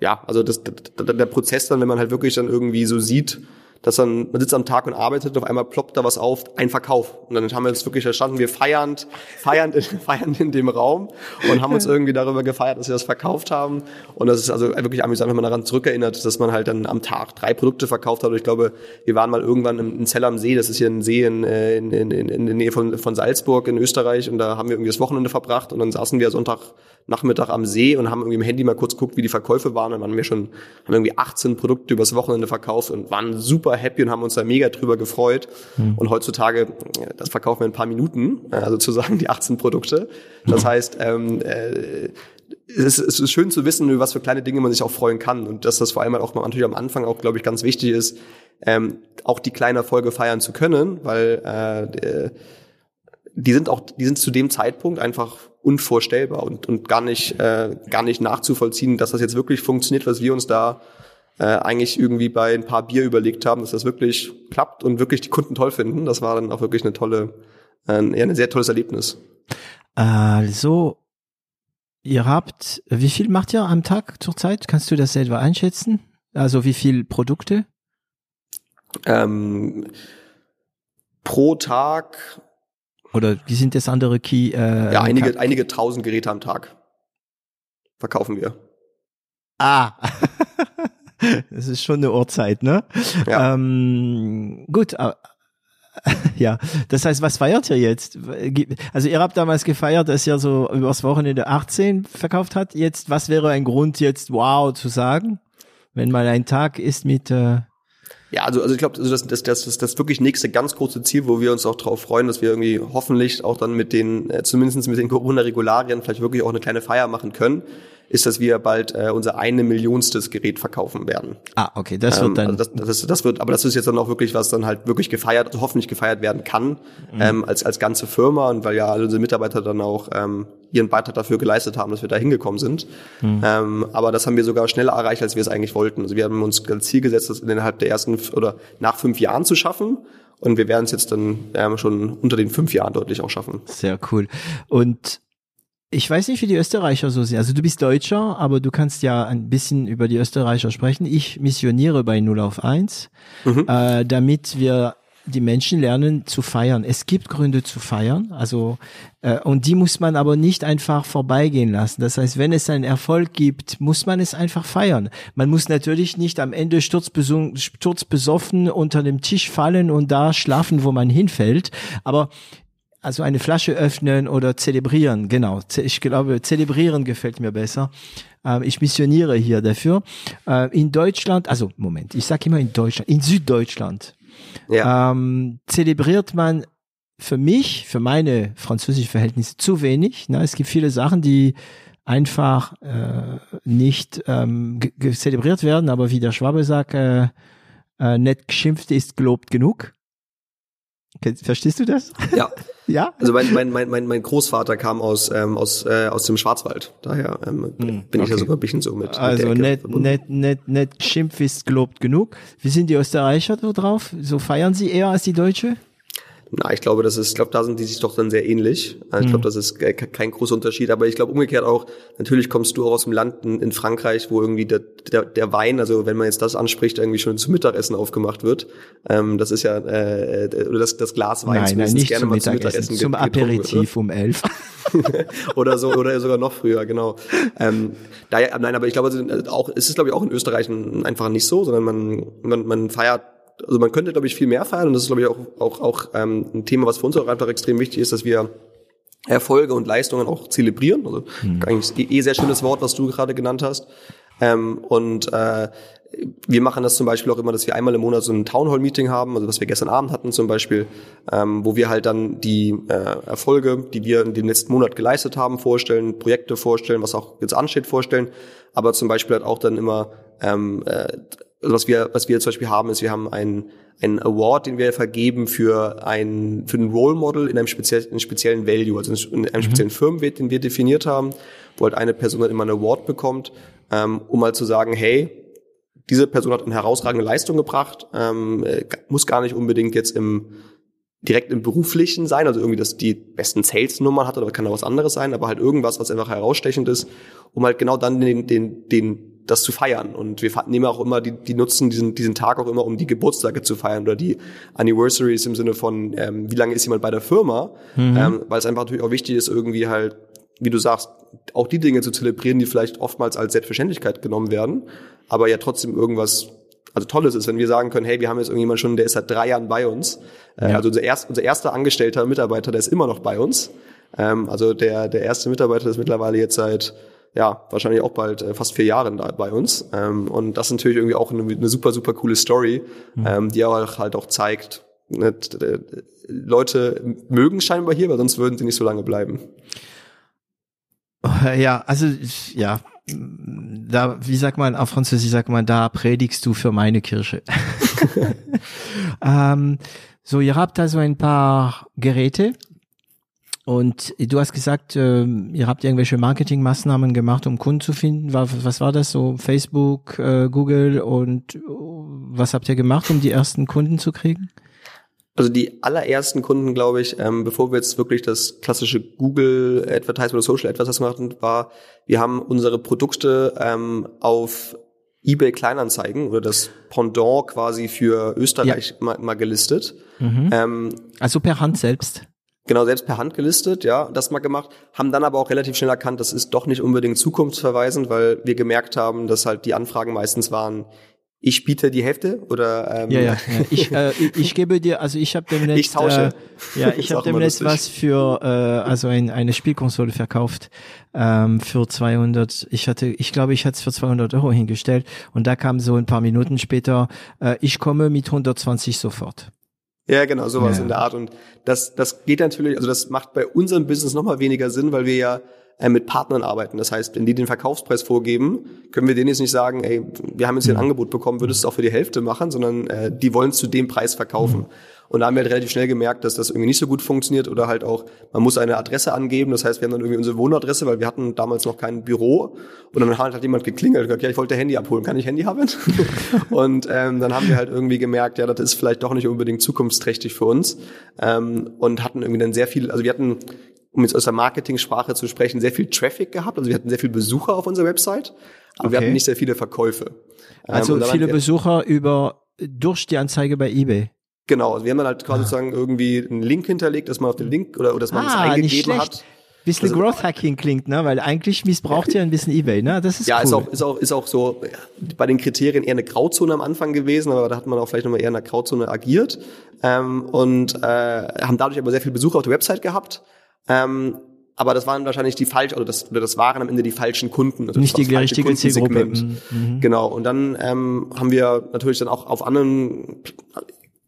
ja, also das, der Prozess dann, wenn man halt wirklich dann irgendwie so sieht, dass dann, man sitzt am Tag und arbeitet, auf einmal ploppt da was auf, ein Verkauf. Und dann haben wir uns wirklich verstanden, wir feiernd, feiernd, feiernd in dem Raum und haben uns irgendwie darüber gefeiert, dass wir das verkauft haben. Und das ist also wirklich amüsant, wenn man daran zurückerinnert, dass man halt dann am Tag drei Produkte verkauft hat. Und ich glaube, wir waren mal irgendwann im Zell am See, das ist hier ein See in, in, in, in der Nähe von, von Salzburg in Österreich und da haben wir irgendwie das Wochenende verbracht und dann saßen wir Sonntag Nachmittag am See und haben irgendwie im Handy mal kurz geguckt, wie die Verkäufe waren. Und dann waren wir schon, haben irgendwie 18 Produkte übers Wochenende verkauft und waren super happy und haben uns da mega drüber gefreut. Mhm. Und heutzutage, das verkaufen wir in ein paar Minuten, also sozusagen die 18 Produkte. Das heißt, ähm, äh, es, ist, schön zu wissen, über was für kleine Dinge man sich auch freuen kann und dass das vor allem auch natürlich am Anfang auch, glaube ich, ganz wichtig ist, ähm, auch die kleinen Erfolge feiern zu können, weil äh, die sind auch, die sind zu dem Zeitpunkt einfach unvorstellbar und, und gar nicht, äh, gar nicht nachzuvollziehen, dass das jetzt wirklich funktioniert, was wir uns da äh, eigentlich irgendwie bei ein paar Bier überlegt haben, dass das wirklich klappt und wirklich die Kunden toll finden. Das war dann auch wirklich eine tolle, äh, ja, ein sehr tolles Erlebnis. Also, ihr habt, wie viel macht ihr am Tag zurzeit? Kannst du das selber einschätzen? Also wie viel Produkte? Ähm, pro Tag oder wie sind das andere Key? Äh, ja, einige, einige tausend Geräte am Tag verkaufen wir. Ah, das ist schon eine Uhrzeit, ne? Ja. Ähm, gut, äh, ja, das heißt, was feiert ihr jetzt? Also ihr habt damals gefeiert, dass ihr so übers Wochenende 18 verkauft hat. Jetzt, was wäre ein Grund jetzt wow zu sagen, wenn mal ein Tag ist mit äh, ja, also, also ich glaube, also das, das, das, das, das wirklich nächste ganz große Ziel, wo wir uns auch darauf freuen, dass wir irgendwie hoffentlich auch dann mit den, äh, zumindest mit den Corona-Regularien vielleicht wirklich auch eine kleine Feier machen können, ist, dass wir bald äh, unser eine Millionstes Gerät verkaufen werden. Ah, okay, das wird ähm, dann. Also das, das, das wird, aber das ist jetzt dann auch wirklich was dann halt wirklich gefeiert, also hoffentlich gefeiert werden kann mhm. ähm, als als ganze Firma und weil ja alle unsere Mitarbeiter dann auch ähm, ihren Beitrag dafür geleistet haben, dass wir da hingekommen sind. Mhm. Ähm, aber das haben wir sogar schneller erreicht, als wir es eigentlich wollten. Also wir haben uns als Ziel gesetzt, das innerhalb der ersten oder nach fünf Jahren zu schaffen. Und wir werden es jetzt dann ähm, schon unter den fünf Jahren deutlich auch schaffen. Sehr cool. Und ich weiß nicht, wie die Österreicher so sind. Also du bist Deutscher, aber du kannst ja ein bisschen über die Österreicher sprechen. Ich missioniere bei 0 auf 1, mhm. äh, damit wir die Menschen lernen zu feiern. Es gibt Gründe zu feiern, also äh, und die muss man aber nicht einfach vorbeigehen lassen. Das heißt, wenn es einen Erfolg gibt, muss man es einfach feiern. Man muss natürlich nicht am Ende sturzbesoffen unter dem Tisch fallen und da schlafen, wo man hinfällt. Aber also eine Flasche öffnen oder zelebrieren, genau. Ich glaube, zelebrieren gefällt mir besser. Ähm, ich missioniere hier dafür. Äh, in Deutschland, also Moment, ich sage immer in Deutschland, in Süddeutschland ja. ähm, zelebriert man für mich, für meine französischen Verhältnisse zu wenig. Ne? Es gibt viele Sachen, die einfach äh, nicht ähm, zelebriert werden, aber wie der Schwabe sagt, äh, äh, nicht geschimpft ist gelobt genug. Verstehst du das? Ja. ja? Also mein, mein, mein, mein Großvater kam aus, ähm, aus, äh, aus dem Schwarzwald. Daher ähm, bin okay. ich ja sogar ein bisschen so mit. Also mit nicht, nicht, nicht, nicht Schimpf ist gelobt genug. Wie sind die Österreicher so drauf? So feiern sie eher als die Deutsche? Na, ich glaube, das ist, ich glaube, da sind die sich doch dann sehr ähnlich. Also ich glaube, das ist kein großer Unterschied. Aber ich glaube umgekehrt auch, natürlich kommst du auch aus dem Land in, Frankreich, wo irgendwie der, der, der Wein, also wenn man jetzt das anspricht, irgendwie schon zum Mittagessen aufgemacht wird. Ähm, das ist ja, äh, oder das, das Glas Wein nein, nein, nicht gerne zum mal zum Mittagessen. Zum Aperitif wird, um elf. oder so, oder sogar noch früher, genau. Ähm, daher, nein, aber ich glaube, auch, es ist, glaube ich, auch in Österreich einfach nicht so, sondern man, man, man feiert also man könnte, glaube ich, viel mehr feiern und das ist, glaube ich, auch, auch, auch ähm, ein Thema, was für uns auch einfach extrem wichtig ist, dass wir Erfolge und Leistungen auch zelebrieren. Also mhm. eigentlich eh, eh sehr schönes Wort, was du gerade genannt hast. Ähm, und äh, wir machen das zum Beispiel auch immer, dass wir einmal im Monat so ein Townhall-Meeting haben, also was wir gestern Abend hatten zum Beispiel, ähm, wo wir halt dann die äh, Erfolge, die wir in dem letzten Monat geleistet haben, vorstellen, Projekte vorstellen, was auch jetzt ansteht, vorstellen, aber zum Beispiel halt auch dann immer ähm, äh, also was wir, was wir zum Beispiel haben, ist, wir haben einen, einen Award, den wir vergeben für ein, für ein Role Model in einem speziellen, in einem speziellen Value, also in einem mhm. speziellen Firmenwert, den wir definiert haben, wo halt eine Person dann immer einen Award bekommt, ähm, um mal zu sagen, hey, diese Person hat eine herausragende Leistung gebracht, ähm, äh, muss gar nicht unbedingt jetzt im, direkt im beruflichen sein, also irgendwie, dass die besten Sales-Nummern hat oder kann auch was anderes sein, aber halt irgendwas, was einfach herausstechend ist, um halt genau dann den, den, den das zu feiern. Und wir nehmen auch immer, die, die nutzen diesen, diesen Tag auch immer, um die Geburtstage zu feiern oder die Anniversaries im Sinne von, ähm, wie lange ist jemand bei der Firma, mhm. ähm, weil es einfach natürlich auch wichtig ist, irgendwie halt, wie du sagst, auch die Dinge zu zelebrieren, die vielleicht oftmals als Selbstverständlichkeit genommen werden, aber ja trotzdem irgendwas also tolles ist, wenn wir sagen können, hey, wir haben jetzt irgendjemand schon, der ist seit drei Jahren bei uns. Äh, ja. Also unser, erst, unser erster angestellter Mitarbeiter, der ist immer noch bei uns. Ähm, also der, der erste Mitarbeiter ist mittlerweile jetzt seit ja, wahrscheinlich auch bald äh, fast vier Jahren da bei uns. Ähm, und das ist natürlich irgendwie auch eine, eine super, super coole Story, mhm. ähm, die auch halt auch zeigt, ne, Leute mögen scheinbar hier, weil sonst würden sie nicht so lange bleiben. Ja, also ja, da, wie sagt man auf Französisch, sagt man, da predigst du für meine Kirche. ähm, so, ihr habt also ein paar Geräte, und du hast gesagt, äh, ihr habt irgendwelche Marketingmaßnahmen gemacht, um Kunden zu finden. Was, was war das so? Facebook, äh, Google und äh, was habt ihr gemacht, um die ersten Kunden zu kriegen? Also die allerersten Kunden, glaube ich, ähm, bevor wir jetzt wirklich das klassische Google Advertisement oder Social Advertisement hatten, war, wir haben unsere Produkte ähm, auf eBay Kleinanzeigen oder das Pendant quasi für Österreich ja. mal, mal, gelistet. Mhm. Ähm, also per Hand selbst? Genau, selbst per Hand gelistet, ja, das mal gemacht, haben dann aber auch relativ schnell erkannt, das ist doch nicht unbedingt zukunftsverweisend, weil wir gemerkt haben, dass halt die Anfragen meistens waren, ich biete die Hälfte oder ähm, ja, ja, ja. Ich, äh, ich gebe dir also ich habe demnächst ich tausche. Äh, ja ich habe demnächst was für äh, also ein, eine Spielkonsole verkauft ähm, für 200 ich hatte ich glaube ich hatte es für 200 Euro hingestellt und da kam so ein paar Minuten später äh, ich komme mit 120 sofort ja, genau, sowas ja. in der Art. Und das, das geht natürlich, also das macht bei unserem Business nochmal weniger Sinn, weil wir ja äh, mit Partnern arbeiten. Das heißt, wenn die den Verkaufspreis vorgeben, können wir denen jetzt nicht sagen, ey, wir haben jetzt hier ein mhm. Angebot bekommen, würdest du es auch für die Hälfte machen, sondern äh, die wollen es zu dem Preis verkaufen. Mhm. Und da haben wir halt relativ schnell gemerkt, dass das irgendwie nicht so gut funktioniert oder halt auch, man muss eine Adresse angeben. Das heißt, wir haben dann irgendwie unsere Wohnadresse, weil wir hatten damals noch kein Büro. Und dann hat halt jemand geklingelt und gesagt, ja, ich wollte Handy abholen, kann ich Handy haben? und ähm, dann haben wir halt irgendwie gemerkt, ja, das ist vielleicht doch nicht unbedingt zukunftsträchtig für uns. Ähm, und hatten irgendwie dann sehr viel, also wir hatten um jetzt aus der Marketing-Sprache zu sprechen, sehr viel Traffic gehabt. Also wir hatten sehr viele Besucher auf unserer Website, aber okay. wir hatten nicht sehr viele Verkäufe. Also ähm, viele Besucher über durch die Anzeige bei eBay. Genau, also wir haben dann halt quasi ah. sozusagen irgendwie einen Link hinterlegt, dass man auf den Link oder, oder dass man ah, es eingegeben hat. Bisschen also, Growth Hacking klingt, ne? Weil eigentlich missbraucht ja ein bisschen eBay, ne? Das ist ja cool. ist auch ist auch ist auch so bei den Kriterien eher eine Grauzone am Anfang gewesen, aber da hat man auch vielleicht nochmal eher in der Grauzone agiert ähm, und äh, haben dadurch aber sehr viel Besucher auf der Website gehabt. Ähm, aber das waren wahrscheinlich die falschen, oder das, oder das waren am Ende die falschen Kunden. Also Nicht die richtige Zielgruppe. Mhm, mhm. Genau. Und dann ähm, haben wir natürlich dann auch auf anderen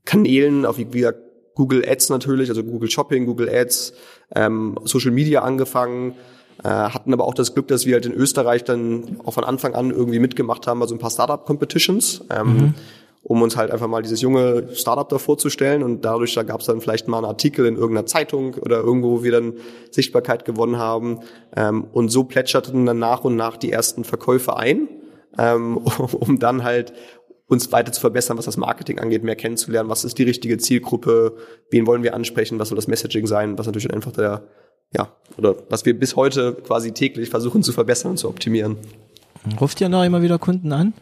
Kanälen, auf wie gesagt, Google Ads natürlich, also Google Shopping, Google Ads, ähm, Social Media angefangen, äh, hatten aber auch das Glück, dass wir halt in Österreich dann auch von Anfang an irgendwie mitgemacht haben, also ein paar Startup-Competitions, ähm, mhm. um uns halt einfach mal dieses junge Startup da vorzustellen und dadurch, da gab es dann vielleicht mal einen Artikel in irgendeiner Zeitung oder irgendwo, wo wir dann Sichtbarkeit gewonnen haben ähm, und so plätscherten dann nach und nach die ersten Verkäufe ein, ähm, um dann halt uns weiter zu verbessern, was das Marketing angeht, mehr kennenzulernen, was ist die richtige Zielgruppe, wen wollen wir ansprechen, was soll das Messaging sein, was natürlich einfach der, ja, oder was wir bis heute quasi täglich versuchen zu verbessern und zu optimieren. Ruft ihr noch immer wieder Kunden an?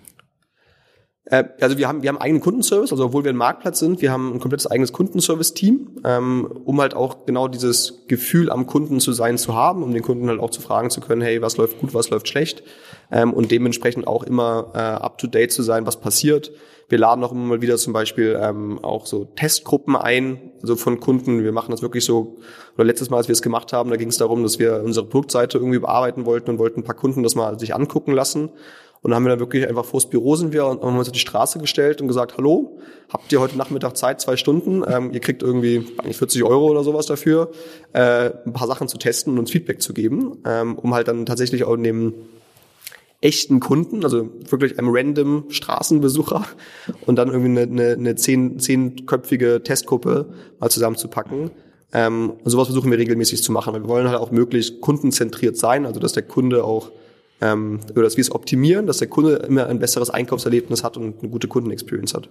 Äh, also wir haben, wir haben einen Kundenservice, also obwohl wir ein Marktplatz sind, wir haben ein komplettes eigenes Kundenservice-Team, ähm, um halt auch genau dieses Gefühl am Kunden zu sein zu haben, um den Kunden halt auch zu fragen zu können, hey, was läuft gut, was läuft schlecht ähm, und dementsprechend auch immer äh, up-to-date zu sein, was passiert. Wir laden auch immer mal wieder zum Beispiel ähm, auch so Testgruppen ein, also von Kunden. Wir machen das wirklich so, oder letztes Mal, als wir es gemacht haben, da ging es darum, dass wir unsere Produktseite irgendwie bearbeiten wollten und wollten ein paar Kunden das mal sich angucken lassen. Und dann haben wir dann wirklich einfach vors Büro sind wir und haben uns auf die Straße gestellt und gesagt, hallo, habt ihr heute Nachmittag Zeit, zwei Stunden? Ähm, ihr kriegt irgendwie eigentlich 40 Euro oder sowas dafür, äh, ein paar Sachen zu testen und uns Feedback zu geben, ähm, um halt dann tatsächlich auch in dem echten Kunden, also wirklich einem random Straßenbesucher und dann irgendwie eine, eine, eine zehn, zehnköpfige Testgruppe mal zusammenzupacken. Ähm, und sowas versuchen wir regelmäßig zu machen, weil wir wollen halt auch möglichst kundenzentriert sein, also dass der Kunde auch ähm, oder dass wir es optimieren, dass der Kunde immer ein besseres Einkaufserlebnis hat und eine gute Kundenexperience hat.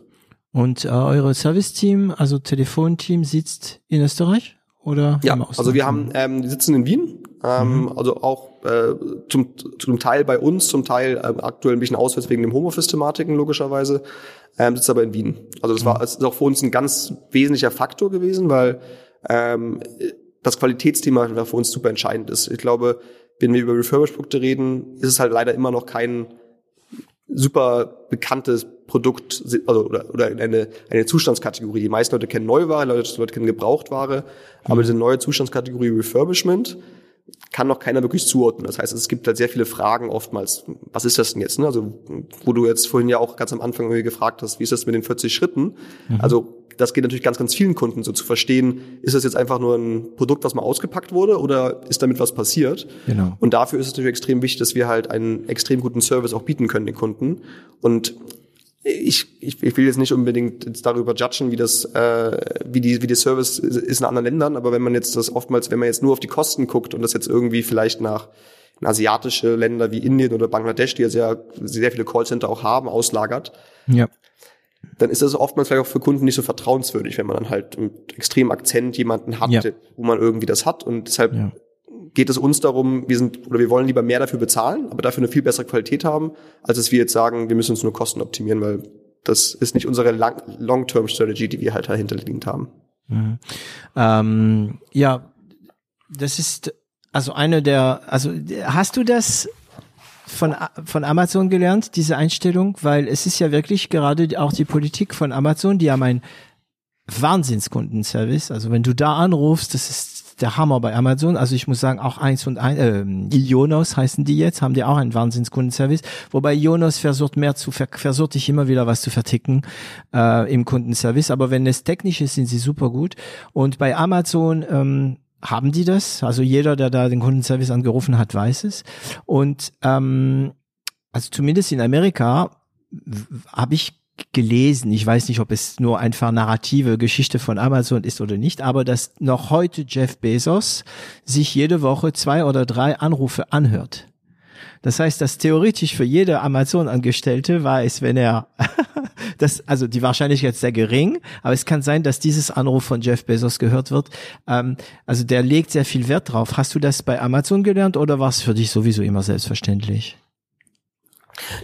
Und äh, eure Service-Team, also Telefonteam, sitzt in Österreich oder? Ja, also wir haben, ähm, die sitzen in Wien, ähm, mhm. also auch äh, zum, zum Teil bei uns, zum Teil äh, aktuell ein bisschen auswärts wegen dem Homeoffice-Thematiken logischerweise, ähm, sitzt aber in Wien. Also das war das ist auch für uns ein ganz wesentlicher Faktor gewesen, weil ähm, das Qualitätsthema für uns super entscheidend ist. Ich glaube, wenn wir über Refurbished-Produkte reden, ist es halt leider immer noch kein super bekanntes Produkt also, oder, oder eine, eine Zustandskategorie. Die meisten Leute kennen Neuware, Leute, Leute kennen Gebrauchtware, aber mhm. diese neue Zustandskategorie Refurbishment kann noch keiner wirklich zuordnen. Das heißt, es gibt halt sehr viele Fragen oftmals. Was ist das denn jetzt? Ne? Also, wo du jetzt vorhin ja auch ganz am Anfang gefragt hast, wie ist das mit den 40 Schritten? Mhm. Also, das geht natürlich ganz, ganz vielen Kunden so zu verstehen, ist das jetzt einfach nur ein Produkt, was mal ausgepackt wurde oder ist damit was passiert? Genau. Und dafür ist es natürlich extrem wichtig, dass wir halt einen extrem guten Service auch bieten können den Kunden. Und ich, ich, ich will jetzt nicht unbedingt jetzt darüber judgen, wie das, äh, wie die, wie die Service ist in anderen Ländern, aber wenn man jetzt das oftmals, wenn man jetzt nur auf die Kosten guckt und das jetzt irgendwie vielleicht nach in asiatische Länder wie Indien oder Bangladesch, die ja sehr, sehr viele Callcenter auch haben, auslagert, ja dann ist das oftmals vielleicht auch für Kunden nicht so vertrauenswürdig, wenn man dann halt mit extremem Akzent jemanden hat, ja. wo man irgendwie das hat. Und deshalb ja. Geht es uns darum, wir sind oder wir wollen lieber mehr dafür bezahlen, aber dafür eine viel bessere Qualität haben, als dass wir jetzt sagen, wir müssen uns nur Kosten optimieren, weil das ist nicht unsere Long-Term-Strategy, die wir halt dahinterliegend haben. Mhm. Ähm, ja, das ist also eine der, also hast du das von, von Amazon gelernt, diese Einstellung, weil es ist ja wirklich gerade auch die Politik von Amazon, die haben einen Wahnsinnskundenservice. Also wenn du da anrufst, das ist der Hammer bei Amazon. Also ich muss sagen, auch eins und ein, äh, Ionos heißen die jetzt, haben die auch einen Wahnsinnskundenservice. Wobei Ionos versucht mehr zu, versucht dich immer wieder was zu verticken äh, im Kundenservice. Aber wenn es technisch ist, sind sie super gut. Und bei Amazon ähm, haben die das. Also jeder, der da den Kundenservice angerufen hat, weiß es. Und ähm, also zumindest in Amerika habe ich gelesen, ich weiß nicht, ob es nur einfach narrative Geschichte von Amazon ist oder nicht, aber dass noch heute Jeff Bezos sich jede Woche zwei oder drei Anrufe anhört. Das heißt, dass theoretisch für jede Amazon-Angestellte weiß, wenn er das, also die Wahrscheinlichkeit ist sehr gering, aber es kann sein, dass dieses Anruf von Jeff Bezos gehört wird. Ähm, also der legt sehr viel Wert drauf. Hast du das bei Amazon gelernt oder war es für dich sowieso immer selbstverständlich?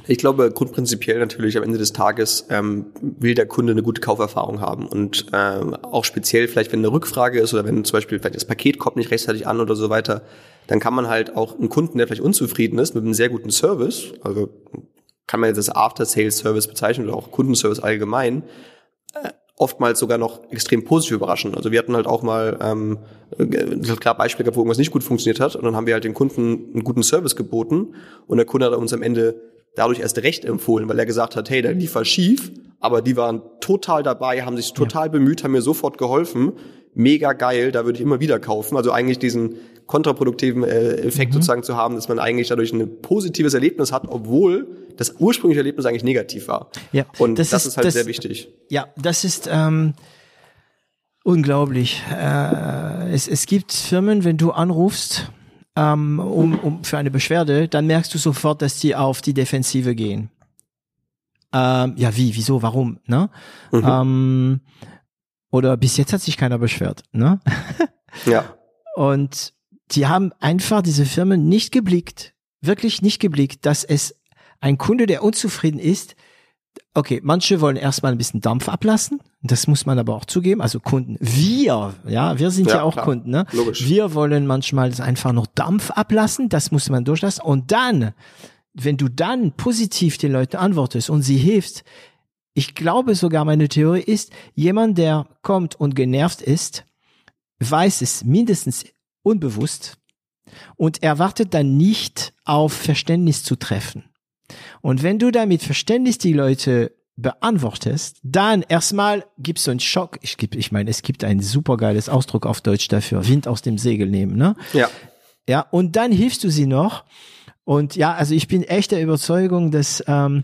Ich glaube, grundprinzipiell natürlich am Ende des Tages ähm, will der Kunde eine gute Kauferfahrung haben und ähm, auch speziell vielleicht, wenn eine Rückfrage ist oder wenn zum Beispiel vielleicht das Paket kommt nicht rechtzeitig an oder so weiter, dann kann man halt auch einen Kunden, der vielleicht unzufrieden ist mit einem sehr guten Service, also kann man jetzt als After-Sales-Service bezeichnen oder auch Kundenservice allgemein, äh, oftmals sogar noch extrem positiv überraschen. Also wir hatten halt auch mal ähm, klar Beispiele gehabt, wo irgendwas nicht gut funktioniert hat und dann haben wir halt den Kunden einen guten Service geboten und der Kunde hat uns am Ende dadurch erst recht empfohlen, weil er gesagt hat, hey, da lief was schief, aber die waren total dabei, haben sich total ja. bemüht, haben mir sofort geholfen. Mega geil, da würde ich immer wieder kaufen. Also eigentlich diesen kontraproduktiven äh, Effekt mhm. sozusagen zu haben, dass man eigentlich dadurch ein positives Erlebnis hat, obwohl das ursprüngliche Erlebnis eigentlich negativ war. Ja, und das, das ist, ist, halt das, sehr wichtig. Ja, das ist ähm, unglaublich. Äh, es, es gibt Firmen, wenn du anrufst ähm, um, um für eine Beschwerde, dann merkst du sofort, dass die auf die Defensive gehen. Ähm, ja, wie, wieso, warum, ne? Mhm. Ähm, oder bis jetzt hat sich keiner beschwert, ne? ja. Und die haben einfach diese Firmen nicht geblickt, wirklich nicht geblickt, dass es ein Kunde, der unzufrieden ist, okay, manche wollen erstmal ein bisschen Dampf ablassen, das muss man aber auch zugeben, also Kunden, wir, ja, wir sind ja, ja auch klar. Kunden, ne? Logisch. Wir wollen manchmal einfach noch Dampf ablassen, das muss man durchlassen und dann, wenn du dann positiv den Leuten antwortest und sie hilfst, ich glaube sogar, meine Theorie ist, jemand, der kommt und genervt ist, weiß es mindestens unbewusst und erwartet dann nicht auf Verständnis zu treffen. Und wenn du damit Verständnis die Leute beantwortest, dann erstmal gibst du einen Schock. Ich, geb, ich meine, es gibt ein supergeiles Ausdruck auf Deutsch dafür, Wind aus dem Segel nehmen, ne? Ja. Ja, und dann hilfst du sie noch. Und ja, also ich bin echt der Überzeugung, dass ähm,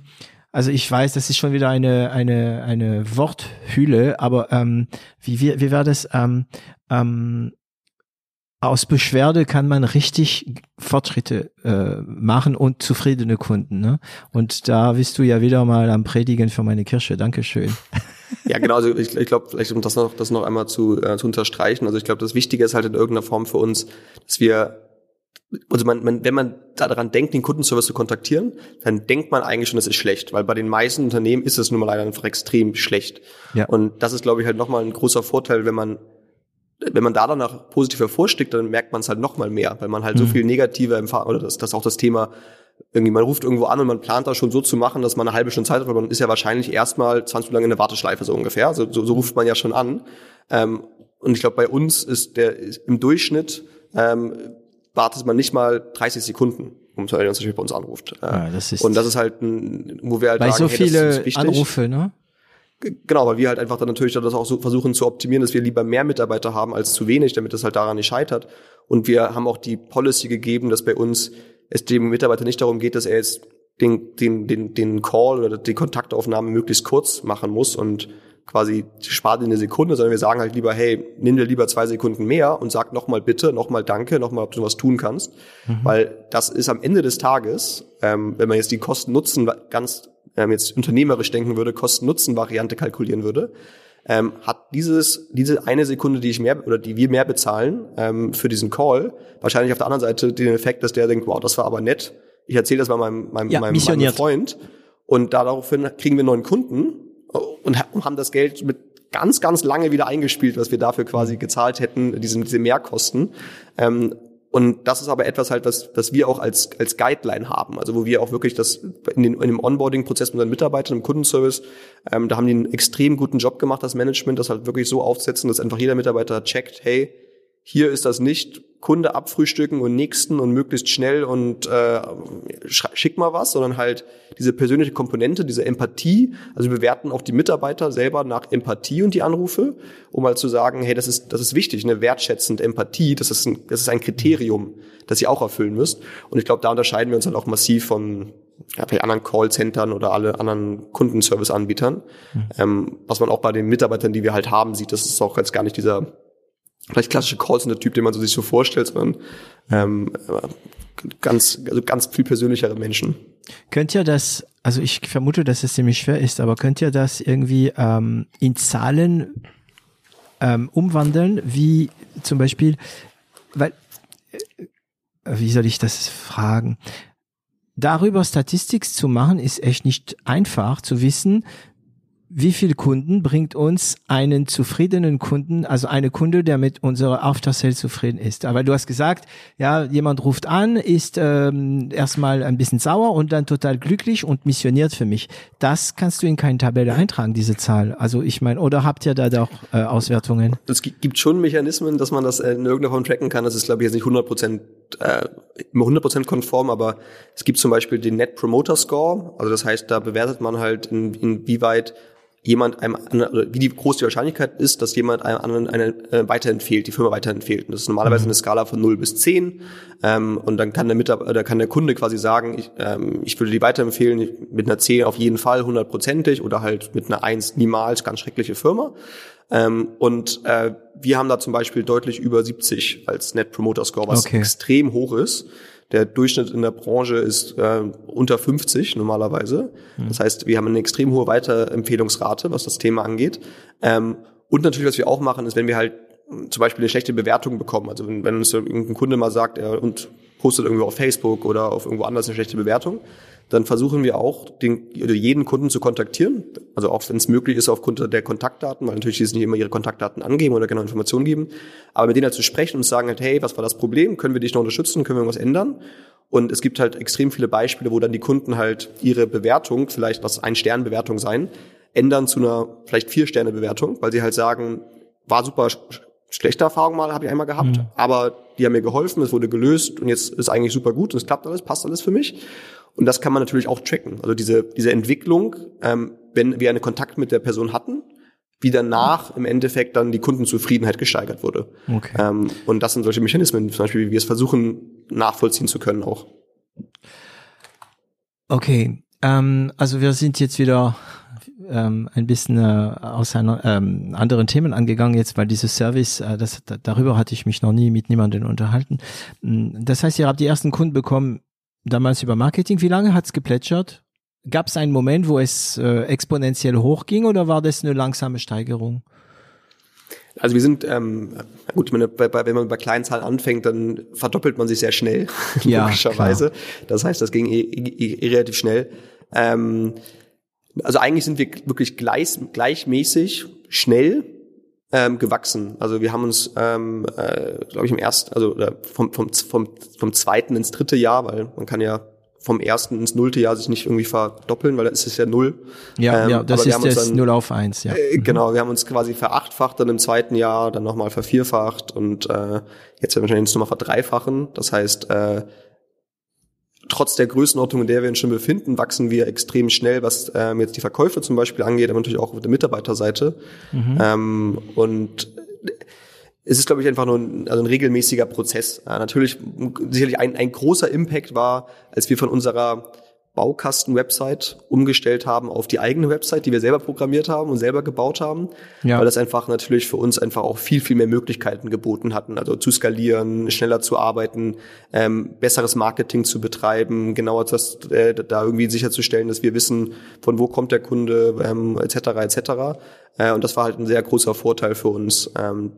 also ich weiß, das ist schon wieder eine eine eine Worthülle, aber ähm, wie wie wie war das? Ähm, ähm, aus Beschwerde kann man richtig Fortschritte äh, machen und zufriedene Kunden. Ne? Und da bist du ja wieder mal am Predigen für meine Kirche. Dankeschön. Ja, genau. Also ich, ich glaube, vielleicht um das noch, das noch einmal zu, äh, zu unterstreichen. Also ich glaube, das Wichtige ist halt in irgendeiner Form für uns, dass wir also man, man, wenn man daran denkt, den Kundenservice zu kontaktieren, dann denkt man eigentlich schon, das ist schlecht, weil bei den meisten Unternehmen ist es nun mal leider einfach extrem schlecht. Ja. Und das ist, glaube ich, halt nochmal ein großer Vorteil, wenn man wenn man da danach positiv hervorsteckt, dann merkt man es halt nochmal mehr, weil man halt mhm. so viel negative Erfahrung, oder das, das auch das Thema, irgendwie, man ruft irgendwo an und man plant das schon so zu machen, dass man eine halbe Stunde Zeit hat, weil man ist ja wahrscheinlich erstmal 20 Minuten lang in der Warteschleife so ungefähr. Also, so, so ruft man ja schon an. Ähm, und ich glaube, bei uns ist der ist im Durchschnitt ähm, wartet man nicht mal 30 Sekunden, um zu erinnern, bei uns anruft. Ja, das ist und das ist halt ein, wo wir halt bei sagen, so hey, viele Anrufe, ne? Genau, weil wir halt einfach dann natürlich das auch so versuchen zu optimieren, dass wir lieber mehr Mitarbeiter haben als zu wenig, damit das halt daran nicht scheitert. Und wir haben auch die Policy gegeben, dass bei uns es dem Mitarbeiter nicht darum geht, dass er jetzt den, den, den, den Call oder die Kontaktaufnahme möglichst kurz machen muss und quasi spart in eine Sekunde, sondern wir sagen halt lieber, hey, nimm dir lieber zwei Sekunden mehr und sag nochmal bitte, nochmal danke, nochmal, ob du was tun kannst. Mhm. Weil das ist am Ende des Tages, ähm, wenn man jetzt die Kosten-Nutzen ganz ähm, jetzt unternehmerisch denken würde, Kosten-Nutzen-Variante kalkulieren würde, ähm, hat dieses, diese eine Sekunde, die ich mehr oder die wir mehr bezahlen ähm, für diesen Call, wahrscheinlich auf der anderen Seite den Effekt, dass der denkt, wow, das war aber nett. Ich erzähle das mal meinem, meinem, ja, meinem, meinem Freund und daraufhin kriegen wir einen neuen Kunden und haben das Geld mit ganz, ganz lange wieder eingespielt, was wir dafür quasi gezahlt hätten, diese, diese Mehrkosten. Ähm, und das ist aber etwas halt, was, was wir auch als, als Guideline haben. Also wo wir auch wirklich das in, den, in dem Onboarding-Prozess mit unseren Mitarbeitern im Kundenservice, ähm, da haben die einen extrem guten Job gemacht, das Management, das halt wirklich so aufsetzen, dass einfach jeder Mitarbeiter checkt, hey, hier ist das nicht Kunde abfrühstücken und nächsten und möglichst schnell und äh, schick mal was, sondern halt diese persönliche Komponente, diese Empathie. Also wir bewerten auch die Mitarbeiter selber nach Empathie und die Anrufe, um halt zu sagen, hey, das ist das ist wichtig, eine wertschätzend Empathie, das ist ein das ist ein Kriterium, das ihr auch erfüllen müsst. Und ich glaube, da unterscheiden wir uns halt auch massiv von ja, vielleicht anderen Callcentern oder alle anderen Kundenservice-Anbietern. Mhm. Ähm, was man auch bei den Mitarbeitern, die wir halt haben, sieht, das ist auch jetzt gar nicht dieser vielleicht klassische Callcenter-Typ, den man so sich so vorstellt, sondern ähm, ganz, also ganz viel persönlichere Menschen. Könnt ihr das, also ich vermute, dass es ziemlich schwer ist, aber könnt ihr das irgendwie ähm, in Zahlen ähm, umwandeln, wie zum Beispiel, weil, äh, wie soll ich das fragen? Darüber Statistik zu machen, ist echt nicht einfach zu wissen, wie viel Kunden bringt uns einen zufriedenen Kunden, also eine Kunde, der mit unserer After Sale zufrieden ist. Aber du hast gesagt, ja, jemand ruft an, ist ähm, erstmal ein bisschen sauer und dann total glücklich und missioniert für mich. Das kannst du in keine Tabelle eintragen, diese Zahl. Also ich meine, oder habt ihr da doch äh, Auswertungen? Es gibt schon Mechanismen, dass man das in irgendeiner Form tracken kann. Das ist, glaube ich, jetzt nicht 100 Prozent äh, immer 100% konform, aber es gibt zum Beispiel den Net Promoter Score. Also das heißt, da bewertet man halt, in, inwieweit jemand einem oder wie die groß die Wahrscheinlichkeit ist, dass jemand einem anderen eine, äh, weiterempfiehlt, die Firma weiterempfiehlt. Und das ist normalerweise eine Skala von 0 bis 10. Ähm, und dann kann der Mitarbeiter, oder kann der Kunde quasi sagen, ich, ähm, ich würde die weiterempfehlen, mit einer 10 auf jeden Fall hundertprozentig oder halt mit einer 1 niemals, ganz schreckliche Firma. Ähm, und äh, wir haben da zum Beispiel deutlich über 70 als Net Promoter Score, was okay. extrem hoch ist. Der Durchschnitt in der Branche ist äh, unter 50 normalerweise. Mhm. Das heißt, wir haben eine extrem hohe Weiterempfehlungsrate, was das Thema angeht. Ähm, und natürlich, was wir auch machen, ist, wenn wir halt zum Beispiel eine schlechte Bewertung bekommen. Also wenn, wenn uns irgendein Kunde mal sagt, er und postet irgendwo auf Facebook oder auf irgendwo anders eine schlechte Bewertung, dann versuchen wir auch, den, jeden Kunden zu kontaktieren. Also auch wenn es möglich ist, aufgrund der Kontaktdaten, weil natürlich die nicht immer ihre Kontaktdaten angeben oder genau Informationen geben. Aber mit denen halt zu sprechen und zu sagen halt, hey, was war das Problem? Können wir dich noch unterstützen? Können wir irgendwas ändern? Und es gibt halt extrem viele Beispiele, wo dann die Kunden halt ihre Bewertung, vielleicht was ein Sternbewertung sein, ändern zu einer vielleicht vier Sterne Bewertung, weil sie halt sagen, war super schlechte Erfahrung mal, habe ich einmal gehabt, mhm. aber die haben mir geholfen, es wurde gelöst und jetzt ist eigentlich super gut und es klappt alles, passt alles für mich. Und das kann man natürlich auch tracken. Also diese, diese Entwicklung, ähm, wenn wir einen Kontakt mit der Person hatten, wie danach im Endeffekt dann die Kundenzufriedenheit gesteigert wurde. Okay. Ähm, und das sind solche Mechanismen, zum Beispiel, wie wir es versuchen nachvollziehen zu können auch. Okay, ähm, also wir sind jetzt wieder ähm, ein bisschen äh, aus einer, ähm, anderen Themen angegangen jetzt, weil dieses Service, äh, das, darüber hatte ich mich noch nie mit niemandem unterhalten. Mm, das heißt, ihr habt die ersten Kunden bekommen damals über Marketing. Wie lange hat's geplätschert? Gab es einen Moment, wo es äh, exponentiell hochging oder war das eine langsame Steigerung? Also wir sind, ähm, gut, meine, bei, bei, wenn man bei kleinen Zahlen anfängt, dann verdoppelt man sich sehr schnell, ja, logischerweise. Klar. Das heißt, das ging eh, eh, eh relativ schnell. Ähm, also eigentlich sind wir wirklich gleich, gleichmäßig schnell ähm, gewachsen. Also wir haben uns, ähm, äh, glaube ich, im ersten, also vom, vom, vom, vom zweiten ins dritte Jahr, weil man kann ja vom ersten ins nullte Jahr sich nicht irgendwie verdoppeln, weil da ist es ja null. Ja, ähm, ja das ist das dann, null auf eins, ja. Äh, genau, wir haben uns quasi verachtfacht dann im zweiten Jahr, dann nochmal vervierfacht und äh, jetzt werden wir wahrscheinlich nochmal verdreifachen. Das heißt, äh, trotz der Größenordnung, in der wir uns schon befinden, wachsen wir extrem schnell, was ähm, jetzt die Verkäufe zum Beispiel angeht, aber natürlich auch auf der Mitarbeiterseite. Mhm. Ähm, und es ist, glaube ich, einfach nur ein, also ein regelmäßiger Prozess. Ja, natürlich sicherlich ein, ein großer Impact war, als wir von unserer Baukasten-Website umgestellt haben auf die eigene Website, die wir selber programmiert haben und selber gebaut haben, ja. weil das einfach natürlich für uns einfach auch viel, viel mehr Möglichkeiten geboten hatten, also zu skalieren, schneller zu arbeiten, ähm, besseres Marketing zu betreiben, genauer das, äh, da irgendwie sicherzustellen, dass wir wissen, von wo kommt der Kunde, ähm, etc. etc. Äh, und das war halt ein sehr großer Vorteil für uns. Ähm,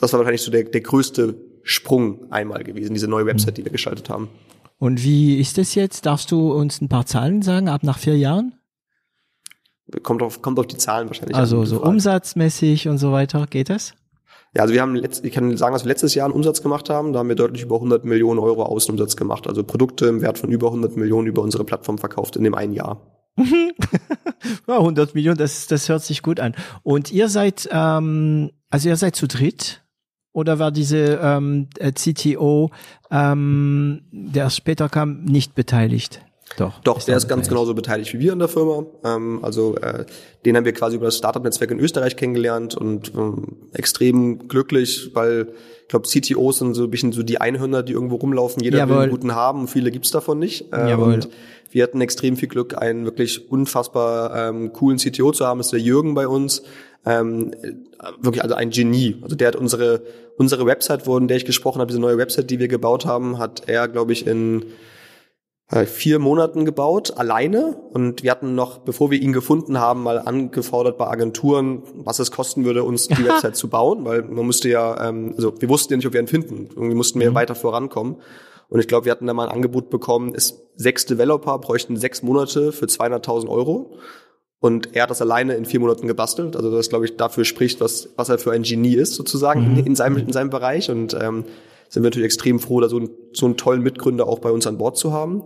das war wahrscheinlich so der, der größte Sprung einmal gewesen, diese neue Website, die wir geschaltet haben. Und wie ist es jetzt? Darfst du uns ein paar Zahlen sagen, ab nach vier Jahren? Kommt auf, kommt auf die Zahlen wahrscheinlich. Also so umsatzmäßig und so weiter, geht das? Ja, also wir haben, letzt, ich kann sagen, dass wir letztes Jahr einen Umsatz gemacht haben. Da haben wir deutlich über 100 Millionen Euro Außenumsatz gemacht. Also Produkte im Wert von über 100 Millionen über unsere Plattform verkauft in dem einen Jahr. ja, 100 Millionen, das, das hört sich gut an. Und ihr seid, ähm, also ihr seid zu dritt oder war diese ähm, äh, CTO, ähm, der später kam, nicht beteiligt? Doch. Doch, ist der ist ganz genauso beteiligt wie wir in der Firma. Ähm, also äh, den haben wir quasi über das Startup-Netzwerk in Österreich kennengelernt und ähm, extrem glücklich, weil ich glaube, CTOs sind so ein bisschen so die Einhörner, die irgendwo rumlaufen. Jeder Jawohl. will einen guten haben, viele gibt's davon nicht. Äh, Jawohl. Und wir hatten extrem viel Glück, einen wirklich unfassbar ähm, coolen CTO zu haben. Das ist der Jürgen bei uns. Ähm, wirklich also ein Genie. Also der hat unsere unsere Website, wo in der ich gesprochen habe, diese neue Website, die wir gebaut haben, hat er, glaube ich, in äh, vier Monaten gebaut, alleine. Und wir hatten noch, bevor wir ihn gefunden haben, mal angefordert bei Agenturen, was es kosten würde, uns die Website zu bauen, weil man musste ja, ähm, also wir wussten ja nicht, ob wir ihn finden. Irgendwie mussten wir mhm. weiter vorankommen. Und ich glaube, wir hatten da mal ein Angebot bekommen, ist sechs Developer bräuchten sechs Monate für 200.000 Euro. Und er hat das alleine in vier Monaten gebastelt. Also das, glaube ich, dafür spricht, was, was er für ein Genie ist, sozusagen, mhm. in, in, seinem, in seinem Bereich. Und ähm, sind wir natürlich extrem froh, da so, ein, so einen tollen Mitgründer auch bei uns an Bord zu haben.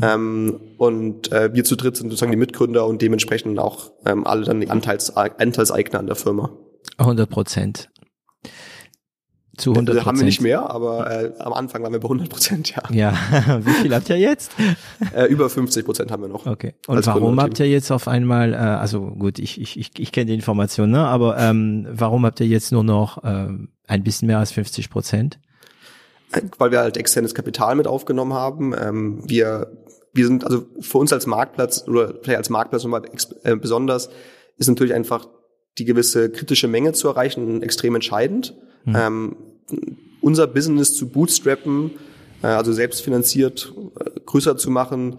Ähm, und äh, wir zu dritt sind sozusagen die Mitgründer und dementsprechend auch ähm, alle dann die Anteils, Anteilseigner an der Firma. 100 Prozent. Zu 100 Prozent. haben wir nicht mehr, aber äh, am Anfang waren wir bei 100 Prozent, ja. Ja, wie viel habt ihr jetzt? äh, über 50 Prozent haben wir noch. Okay. Und warum habt ihr jetzt auf einmal, äh, also gut, ich, ich, ich, ich kenne die Information, ne? aber ähm, warum habt ihr jetzt nur noch äh, ein bisschen mehr als 50 Prozent? Äh, weil wir halt externes Kapital mit aufgenommen haben. Ähm, wir, wir sind, also für uns als Marktplatz oder vielleicht als Marktplatz nochmal äh, besonders, ist natürlich einfach die gewisse kritische Menge zu erreichen extrem entscheidend. Mhm. Ähm, unser Business zu bootstrappen, äh, also selbstfinanziert äh, größer zu machen,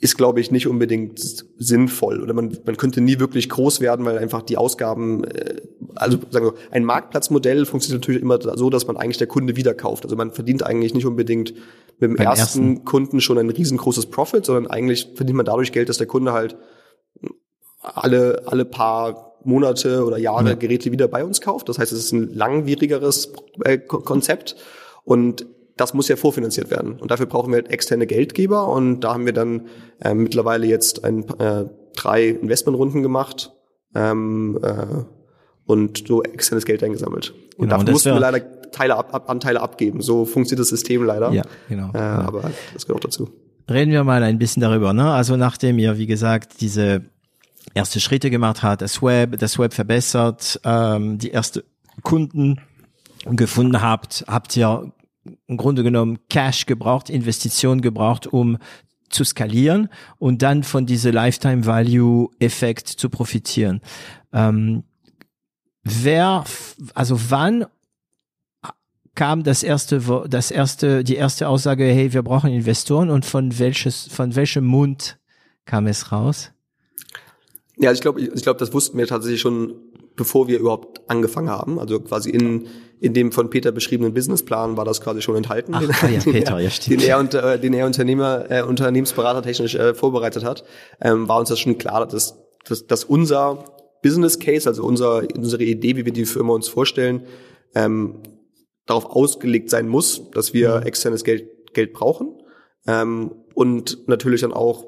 ist, glaube ich, nicht unbedingt sinnvoll. Oder man, man könnte nie wirklich groß werden, weil einfach die Ausgaben, äh, also sagen wir, ein Marktplatzmodell funktioniert natürlich immer so, dass man eigentlich der Kunde wieder kauft. Also man verdient eigentlich nicht unbedingt mit dem ersten, ersten, Kunden schon ein riesengroßes Profit, sondern eigentlich verdient man dadurch Geld, dass der Kunde halt alle, alle paar Monate oder Jahre ja. Geräte wieder bei uns kauft. Das heißt, es ist ein langwierigeres äh, Konzept. Und das muss ja vorfinanziert werden. Und dafür brauchen wir halt externe Geldgeber. Und da haben wir dann äh, mittlerweile jetzt ein, äh, drei Investmentrunden gemacht ähm, äh, und so externes Geld eingesammelt. Und genau, dafür mussten wir leider Teile ab, ab, Anteile abgeben. So funktioniert das System leider. Ja, genau. Äh, genau. Aber das gehört auch dazu. Reden wir mal ein bisschen darüber. Ne? Also nachdem ihr, wie gesagt, diese erste Schritte gemacht hat, das Web, das Web verbessert, ähm, die erste Kunden gefunden habt, habt ihr im Grunde genommen Cash gebraucht, Investitionen gebraucht, um zu skalieren und dann von diese Lifetime Value Effekt zu profitieren. Ähm, wer, also wann kam das erste, das erste, die erste Aussage, hey, wir brauchen Investoren und von welches, von welchem Mund kam es raus? Ja, ich glaube, ich glaube, das wussten wir tatsächlich schon, bevor wir überhaupt angefangen haben. Also quasi in in dem von Peter beschriebenen Businessplan war das quasi schon enthalten, Ach, den, ah ja, Peter, ja, den, er, und, äh, den er Unternehmer, äh, Unternehmensberater technisch äh, vorbereitet hat, ähm, war uns das schon klar, dass, dass, dass unser Business Case, also unser, unsere Idee, wie wir die Firma uns vorstellen, ähm, darauf ausgelegt sein muss, dass wir mhm. externes Geld, Geld brauchen ähm, und natürlich dann auch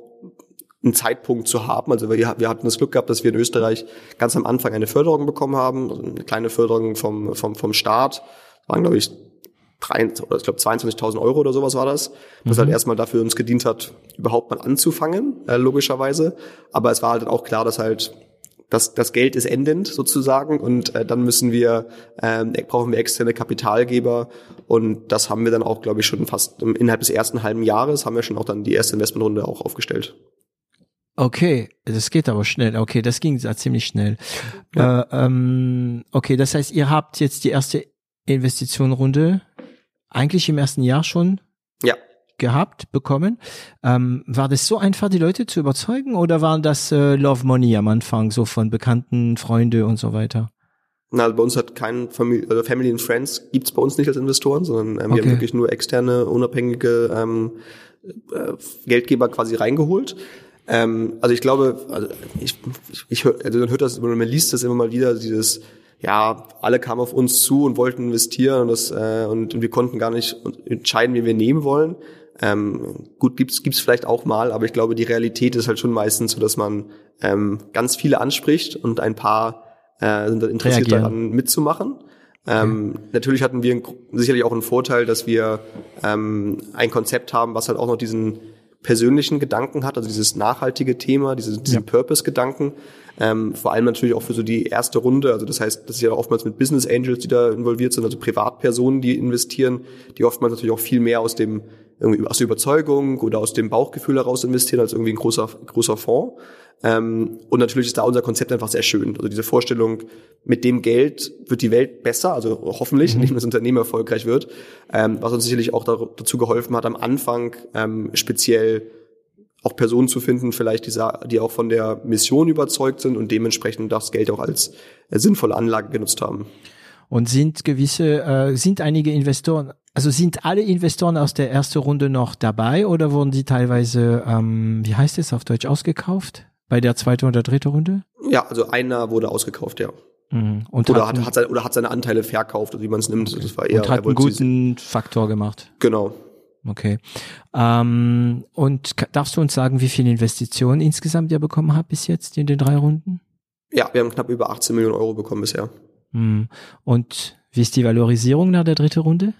einen Zeitpunkt zu haben. Also wir, wir hatten das Glück gehabt, dass wir in Österreich ganz am Anfang eine Förderung bekommen haben, also eine kleine Förderung vom, vom, vom Staat. Das waren, glaube ich, drei, oder ich glaube 22.000 Euro oder sowas war das, was mhm. halt erstmal dafür uns gedient hat, überhaupt mal anzufangen, äh, logischerweise. Aber es war halt auch klar, dass halt das, das Geld ist endend sozusagen und äh, dann müssen wir, äh, brauchen wir externe Kapitalgeber und das haben wir dann auch, glaube ich, schon fast innerhalb des ersten halben Jahres haben wir schon auch dann die erste Investmentrunde auch aufgestellt. Okay, das geht aber schnell. Okay, das ging ziemlich schnell. Ja. Äh, ähm, okay, das heißt, ihr habt jetzt die erste Investitionrunde eigentlich im ersten Jahr schon ja. gehabt, bekommen. Ähm, war das so einfach, die Leute zu überzeugen oder waren das äh, Love Money am Anfang, so von Bekannten, Freunde und so weiter? Na, also bei uns hat kein Family, also Family and Friends gibt's bei uns nicht als Investoren, sondern ähm, okay. wir haben wirklich nur externe, unabhängige ähm, äh, Geldgeber quasi reingeholt. Ähm, also ich glaube, also ich, ich, ich hör, also man hört das, man liest das immer mal wieder, dieses, ja, alle kamen auf uns zu und wollten investieren und das äh, und, und wir konnten gar nicht entscheiden, wie wir nehmen wollen. Ähm, gut, gibt's gibt's vielleicht auch mal, aber ich glaube, die Realität ist halt schon meistens so, dass man ähm, ganz viele anspricht und ein paar äh, sind interessiert Reagieren. daran mitzumachen. Ähm, okay. Natürlich hatten wir sicherlich auch einen Vorteil, dass wir ähm, ein Konzept haben, was halt auch noch diesen persönlichen Gedanken hat, also dieses nachhaltige Thema, diese, diesen ja. Purpose-Gedanken. Ähm, vor allem natürlich auch für so die erste Runde. Also das heißt, das ist ja oftmals mit Business Angels, die da involviert sind, also Privatpersonen, die investieren, die oftmals natürlich auch viel mehr aus dem irgendwie aus der Überzeugung oder aus dem Bauchgefühl heraus investieren als irgendwie ein großer großer Fonds. Ähm, und natürlich ist da unser Konzept einfach sehr schön. Also diese Vorstellung, mit dem Geld wird die Welt besser, also hoffentlich, mhm. indem das Unternehmen erfolgreich wird, ähm, was uns sicherlich auch dazu geholfen hat, am Anfang ähm, speziell auch Personen zu finden, vielleicht die, die auch von der Mission überzeugt sind und dementsprechend das Geld auch als äh, sinnvolle Anlage genutzt haben. Und sind gewisse, äh, sind einige Investoren, also sind alle Investoren aus der ersten Runde noch dabei oder wurden die teilweise, ähm, wie heißt es auf Deutsch, ausgekauft? Bei der zweiten oder dritten Runde? Ja, also einer wurde ausgekauft, ja. Mhm. Und oder, hat, hat seine, oder hat seine Anteile verkauft, also wie man es nimmt. Okay. Das war eher, und hat einen guten Faktor gemacht. Genau. Okay. Ähm, und darfst du uns sagen, wie viel Investitionen insgesamt ihr bekommen habt bis jetzt in den drei Runden? Ja, wir haben knapp über 18 Millionen Euro bekommen bisher. Mhm. Und wie ist die Valorisierung nach der dritten Runde?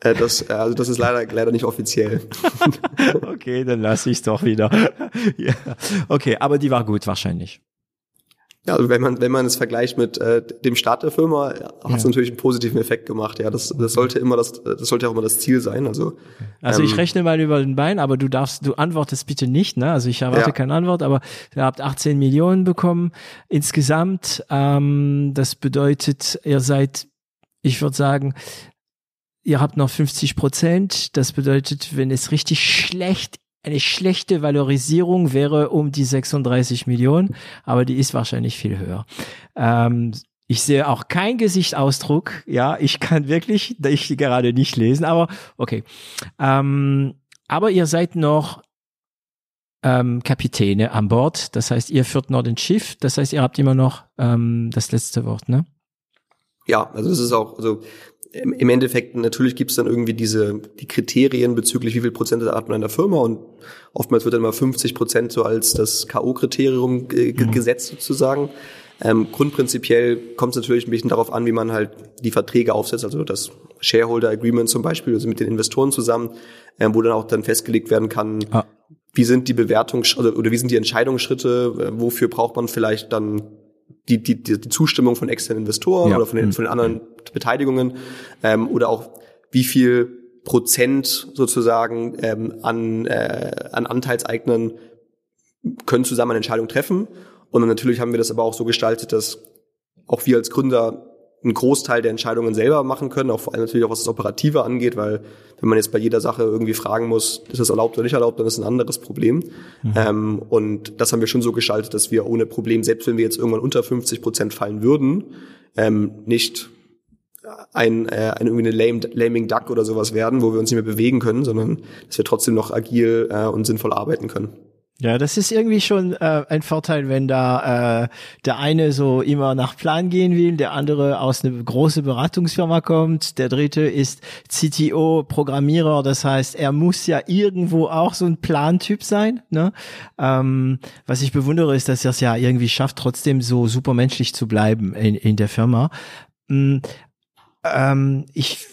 Äh, das, äh, also das ist leider, leider nicht offiziell. okay, dann lasse ich es doch wieder. ja. Okay, aber die war gut wahrscheinlich. Ja, also wenn man, wenn man es vergleicht mit äh, dem Start der Firma, hat es ja. natürlich einen positiven Effekt gemacht. Ja, das, das sollte immer das, das sollte auch immer das Ziel sein. Also, also ich ähm, rechne mal über den Bein, aber du darfst, du antwortest bitte nicht, ne? Also ich erwarte ja. keine Antwort, aber ihr habt 18 Millionen bekommen insgesamt. Ähm, das bedeutet, ihr seid, ich würde sagen, ihr habt noch 50 Prozent. Das bedeutet, wenn es richtig schlecht eine schlechte Valorisierung wäre um die 36 Millionen, aber die ist wahrscheinlich viel höher. Ähm, ich sehe auch kein Gesichtsausdruck. Ja, ich kann wirklich, ich gerade nicht lesen, aber okay. Ähm, aber ihr seid noch ähm, Kapitäne an Bord. Das heißt, ihr führt noch den Schiff. Das heißt, ihr habt immer noch ähm, das letzte Wort, ne? Ja, also es ist auch, also im Endeffekt natürlich gibt es dann irgendwie diese die Kriterien bezüglich wie viel Prozent hat man in der Firma und oftmals wird dann mal 50 Prozent so als das KO-Kriterium mhm. gesetzt sozusagen. Ähm, grundprinzipiell kommt es natürlich ein bisschen darauf an, wie man halt die Verträge aufsetzt, also das Shareholder Agreement zum Beispiel, also mit den Investoren zusammen, ähm, wo dann auch dann festgelegt werden kann, ah. wie sind die Bewertungs- oder, oder wie sind die Entscheidungsschritte, äh, wofür braucht man vielleicht dann die, die, die Zustimmung von externen Investoren ja. oder von den, von den anderen Beteiligungen ähm, oder auch wie viel Prozent sozusagen ähm, an, äh, an Anteilseignern können zusammen eine Entscheidung treffen. Und dann natürlich haben wir das aber auch so gestaltet, dass auch wir als Gründer einen Großteil der Entscheidungen selber machen können, auch vor allem natürlich auch was das Operative angeht, weil wenn man jetzt bei jeder Sache irgendwie fragen muss, ist das erlaubt oder nicht erlaubt, dann ist ein anderes Problem. Mhm. Ähm, und das haben wir schon so gestaltet, dass wir ohne Problem, selbst wenn wir jetzt irgendwann unter 50 Prozent fallen würden, ähm, nicht ein, äh, ein irgendwie eine lame, laming duck oder sowas werden, wo wir uns nicht mehr bewegen können, sondern dass wir trotzdem noch agil äh, und sinnvoll arbeiten können. Ja, das ist irgendwie schon äh, ein Vorteil, wenn da äh, der eine so immer nach Plan gehen will, der andere aus einer großen Beratungsfirma kommt, der dritte ist CTO, Programmierer, das heißt, er muss ja irgendwo auch so ein Plantyp sein. Ne? Ähm, was ich bewundere, ist, dass er es ja irgendwie schafft, trotzdem so supermenschlich zu bleiben in, in der Firma. Ähm, ähm ich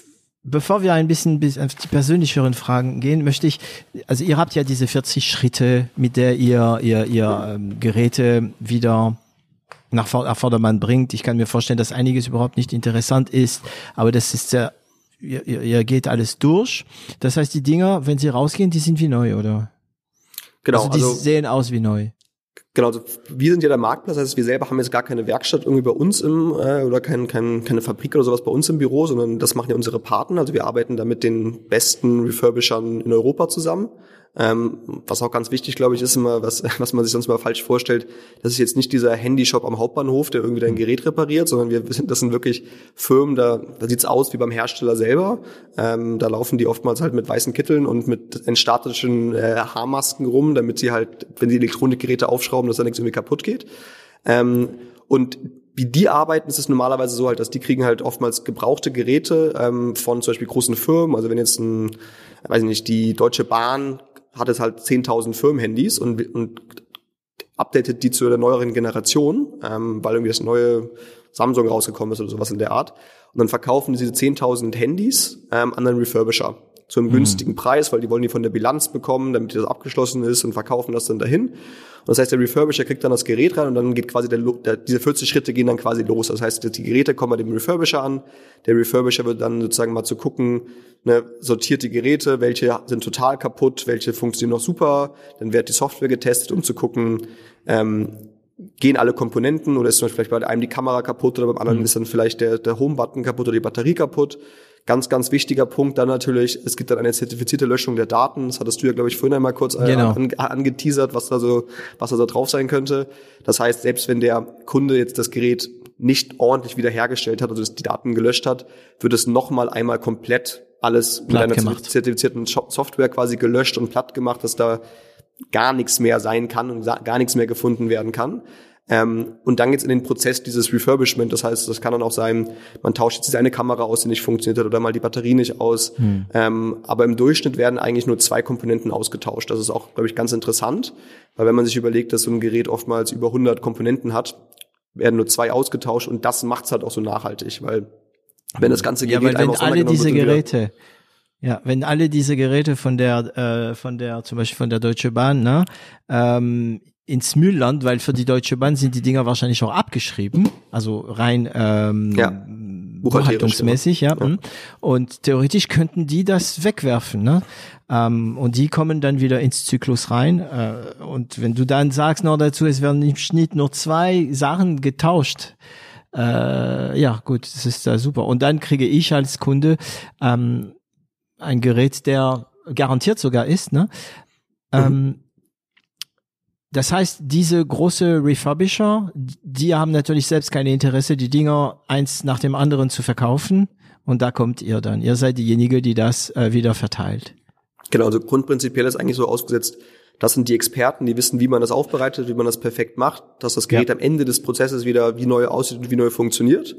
Bevor wir ein bisschen bis auf die persönlicheren Fragen gehen, möchte ich, also ihr habt ja diese 40 Schritte, mit der ihr ihr, ihr ähm, Geräte wieder nach Vordermann bringt. Ich kann mir vorstellen, dass einiges überhaupt nicht interessant ist, aber das ist ja, ihr, ihr geht alles durch. Das heißt, die Dinger, wenn sie rausgehen, die sind wie neu, oder? Genau. Also die also, sehen aus wie neu. Genau, also wir sind ja der Marktplatz, das heißt, wir selber haben jetzt gar keine Werkstatt irgendwie bei uns im äh, oder kein, kein, keine Fabrik oder sowas bei uns im Büro, sondern das machen ja unsere Partner. Also wir arbeiten da mit den besten Refurbishern in Europa zusammen. Ähm, was auch ganz wichtig, glaube ich, ist immer, was, was man sich sonst mal falsch vorstellt, das ist jetzt nicht dieser Handyshop am Hauptbahnhof, der irgendwie dein Gerät repariert, sondern wir sind, das sind wirklich Firmen, da, da sieht's aus wie beim Hersteller selber. Ähm, da laufen die oftmals halt mit weißen Kitteln und mit entstatischen äh, Haarmasken rum, damit sie halt, wenn sie Elektronikgeräte aufschrauben, dass da nichts irgendwie kaputt geht. Ähm, und wie die arbeiten, ist es normalerweise so halt, dass die kriegen halt oftmals gebrauchte Geräte ähm, von zum Beispiel großen Firmen. Also wenn jetzt ein, weiß ich nicht, die Deutsche Bahn hat es halt 10.000 Firmenhandys und, und updatet die zu der neueren Generation, ähm, weil irgendwie das neue Samsung rausgekommen ist oder sowas in der Art. Und dann verkaufen diese 10.000 Handys ähm, an einen Refurbisher zu einem mhm. günstigen Preis, weil die wollen die von der Bilanz bekommen, damit das abgeschlossen ist und verkaufen das dann dahin. Und das heißt, der Refurbisher kriegt dann das Gerät rein und dann geht quasi der, der, diese 40 Schritte gehen dann quasi los. Das heißt, die Geräte kommen bei dem Refurbisher an. Der Refurbisher wird dann sozusagen mal zu gucken, ne, sortiert die Geräte, welche sind total kaputt, welche funktionieren noch super. Dann wird die Software getestet, um zu gucken, ähm, gehen alle Komponenten oder ist zum Beispiel bei einem die Kamera kaputt oder beim anderen mhm. ist dann vielleicht der, der Home-Button kaputt oder die Batterie kaputt. Ganz, ganz wichtiger Punkt dann natürlich, es gibt dann eine zertifizierte Löschung der Daten. Das hattest du ja, glaube ich, vorhin einmal kurz äh, genau. an, angeteasert, was da so, was da so drauf sein könnte. Das heißt, selbst wenn der Kunde jetzt das Gerät nicht ordentlich wiederhergestellt hat, also die Daten gelöscht hat, wird es nochmal einmal komplett alles mit einer gemacht. zertifizierten Software quasi gelöscht und platt gemacht, dass da gar nichts mehr sein kann und gar nichts mehr gefunden werden kann. Ähm, und dann geht's in den Prozess dieses Refurbishment. Das heißt, das kann dann auch sein, man tauscht jetzt eine Kamera aus, die nicht funktioniert hat, oder mal die Batterie nicht aus. Hm. Ähm, aber im Durchschnitt werden eigentlich nur zwei Komponenten ausgetauscht. Das ist auch, glaube ich, ganz interessant, weil wenn man sich überlegt, dass so ein Gerät oftmals über 100 Komponenten hat, werden nur zwei ausgetauscht und das macht's halt auch so nachhaltig, weil wenn das ganze Gerät ja, weil wenn alle diese Geräte ja, wenn alle diese Geräte von der, äh, von der, zum Beispiel von der Deutsche Bahn, ne, ähm, ins Müllland, weil für die Deutsche Bahn sind die Dinger wahrscheinlich auch abgeschrieben, also rein ähm, Ja. buchhaltungsmäßig, ja. Ja. mhm. Und theoretisch könnten die das wegwerfen, ne? Ähm, und die kommen dann wieder ins Zyklus rein. Äh, und wenn du dann sagst noch dazu, es werden im Schnitt nur zwei Sachen getauscht, äh, ja gut, das ist äh, super. Und dann kriege ich als Kunde ähm, ein Gerät, der garantiert sogar ist, ne? Ähm, das heißt, diese große Refurbisher, die haben natürlich selbst keine Interesse, die Dinger eins nach dem anderen zu verkaufen. Und da kommt ihr dann. Ihr seid diejenige, die das äh, wieder verteilt. Genau, also grundprinzipiell ist eigentlich so ausgesetzt, das sind die Experten, die wissen, wie man das aufbereitet, wie man das perfekt macht, dass das Gerät Ja. am Ende des Prozesses wieder wie neu aussieht und wie neu funktioniert.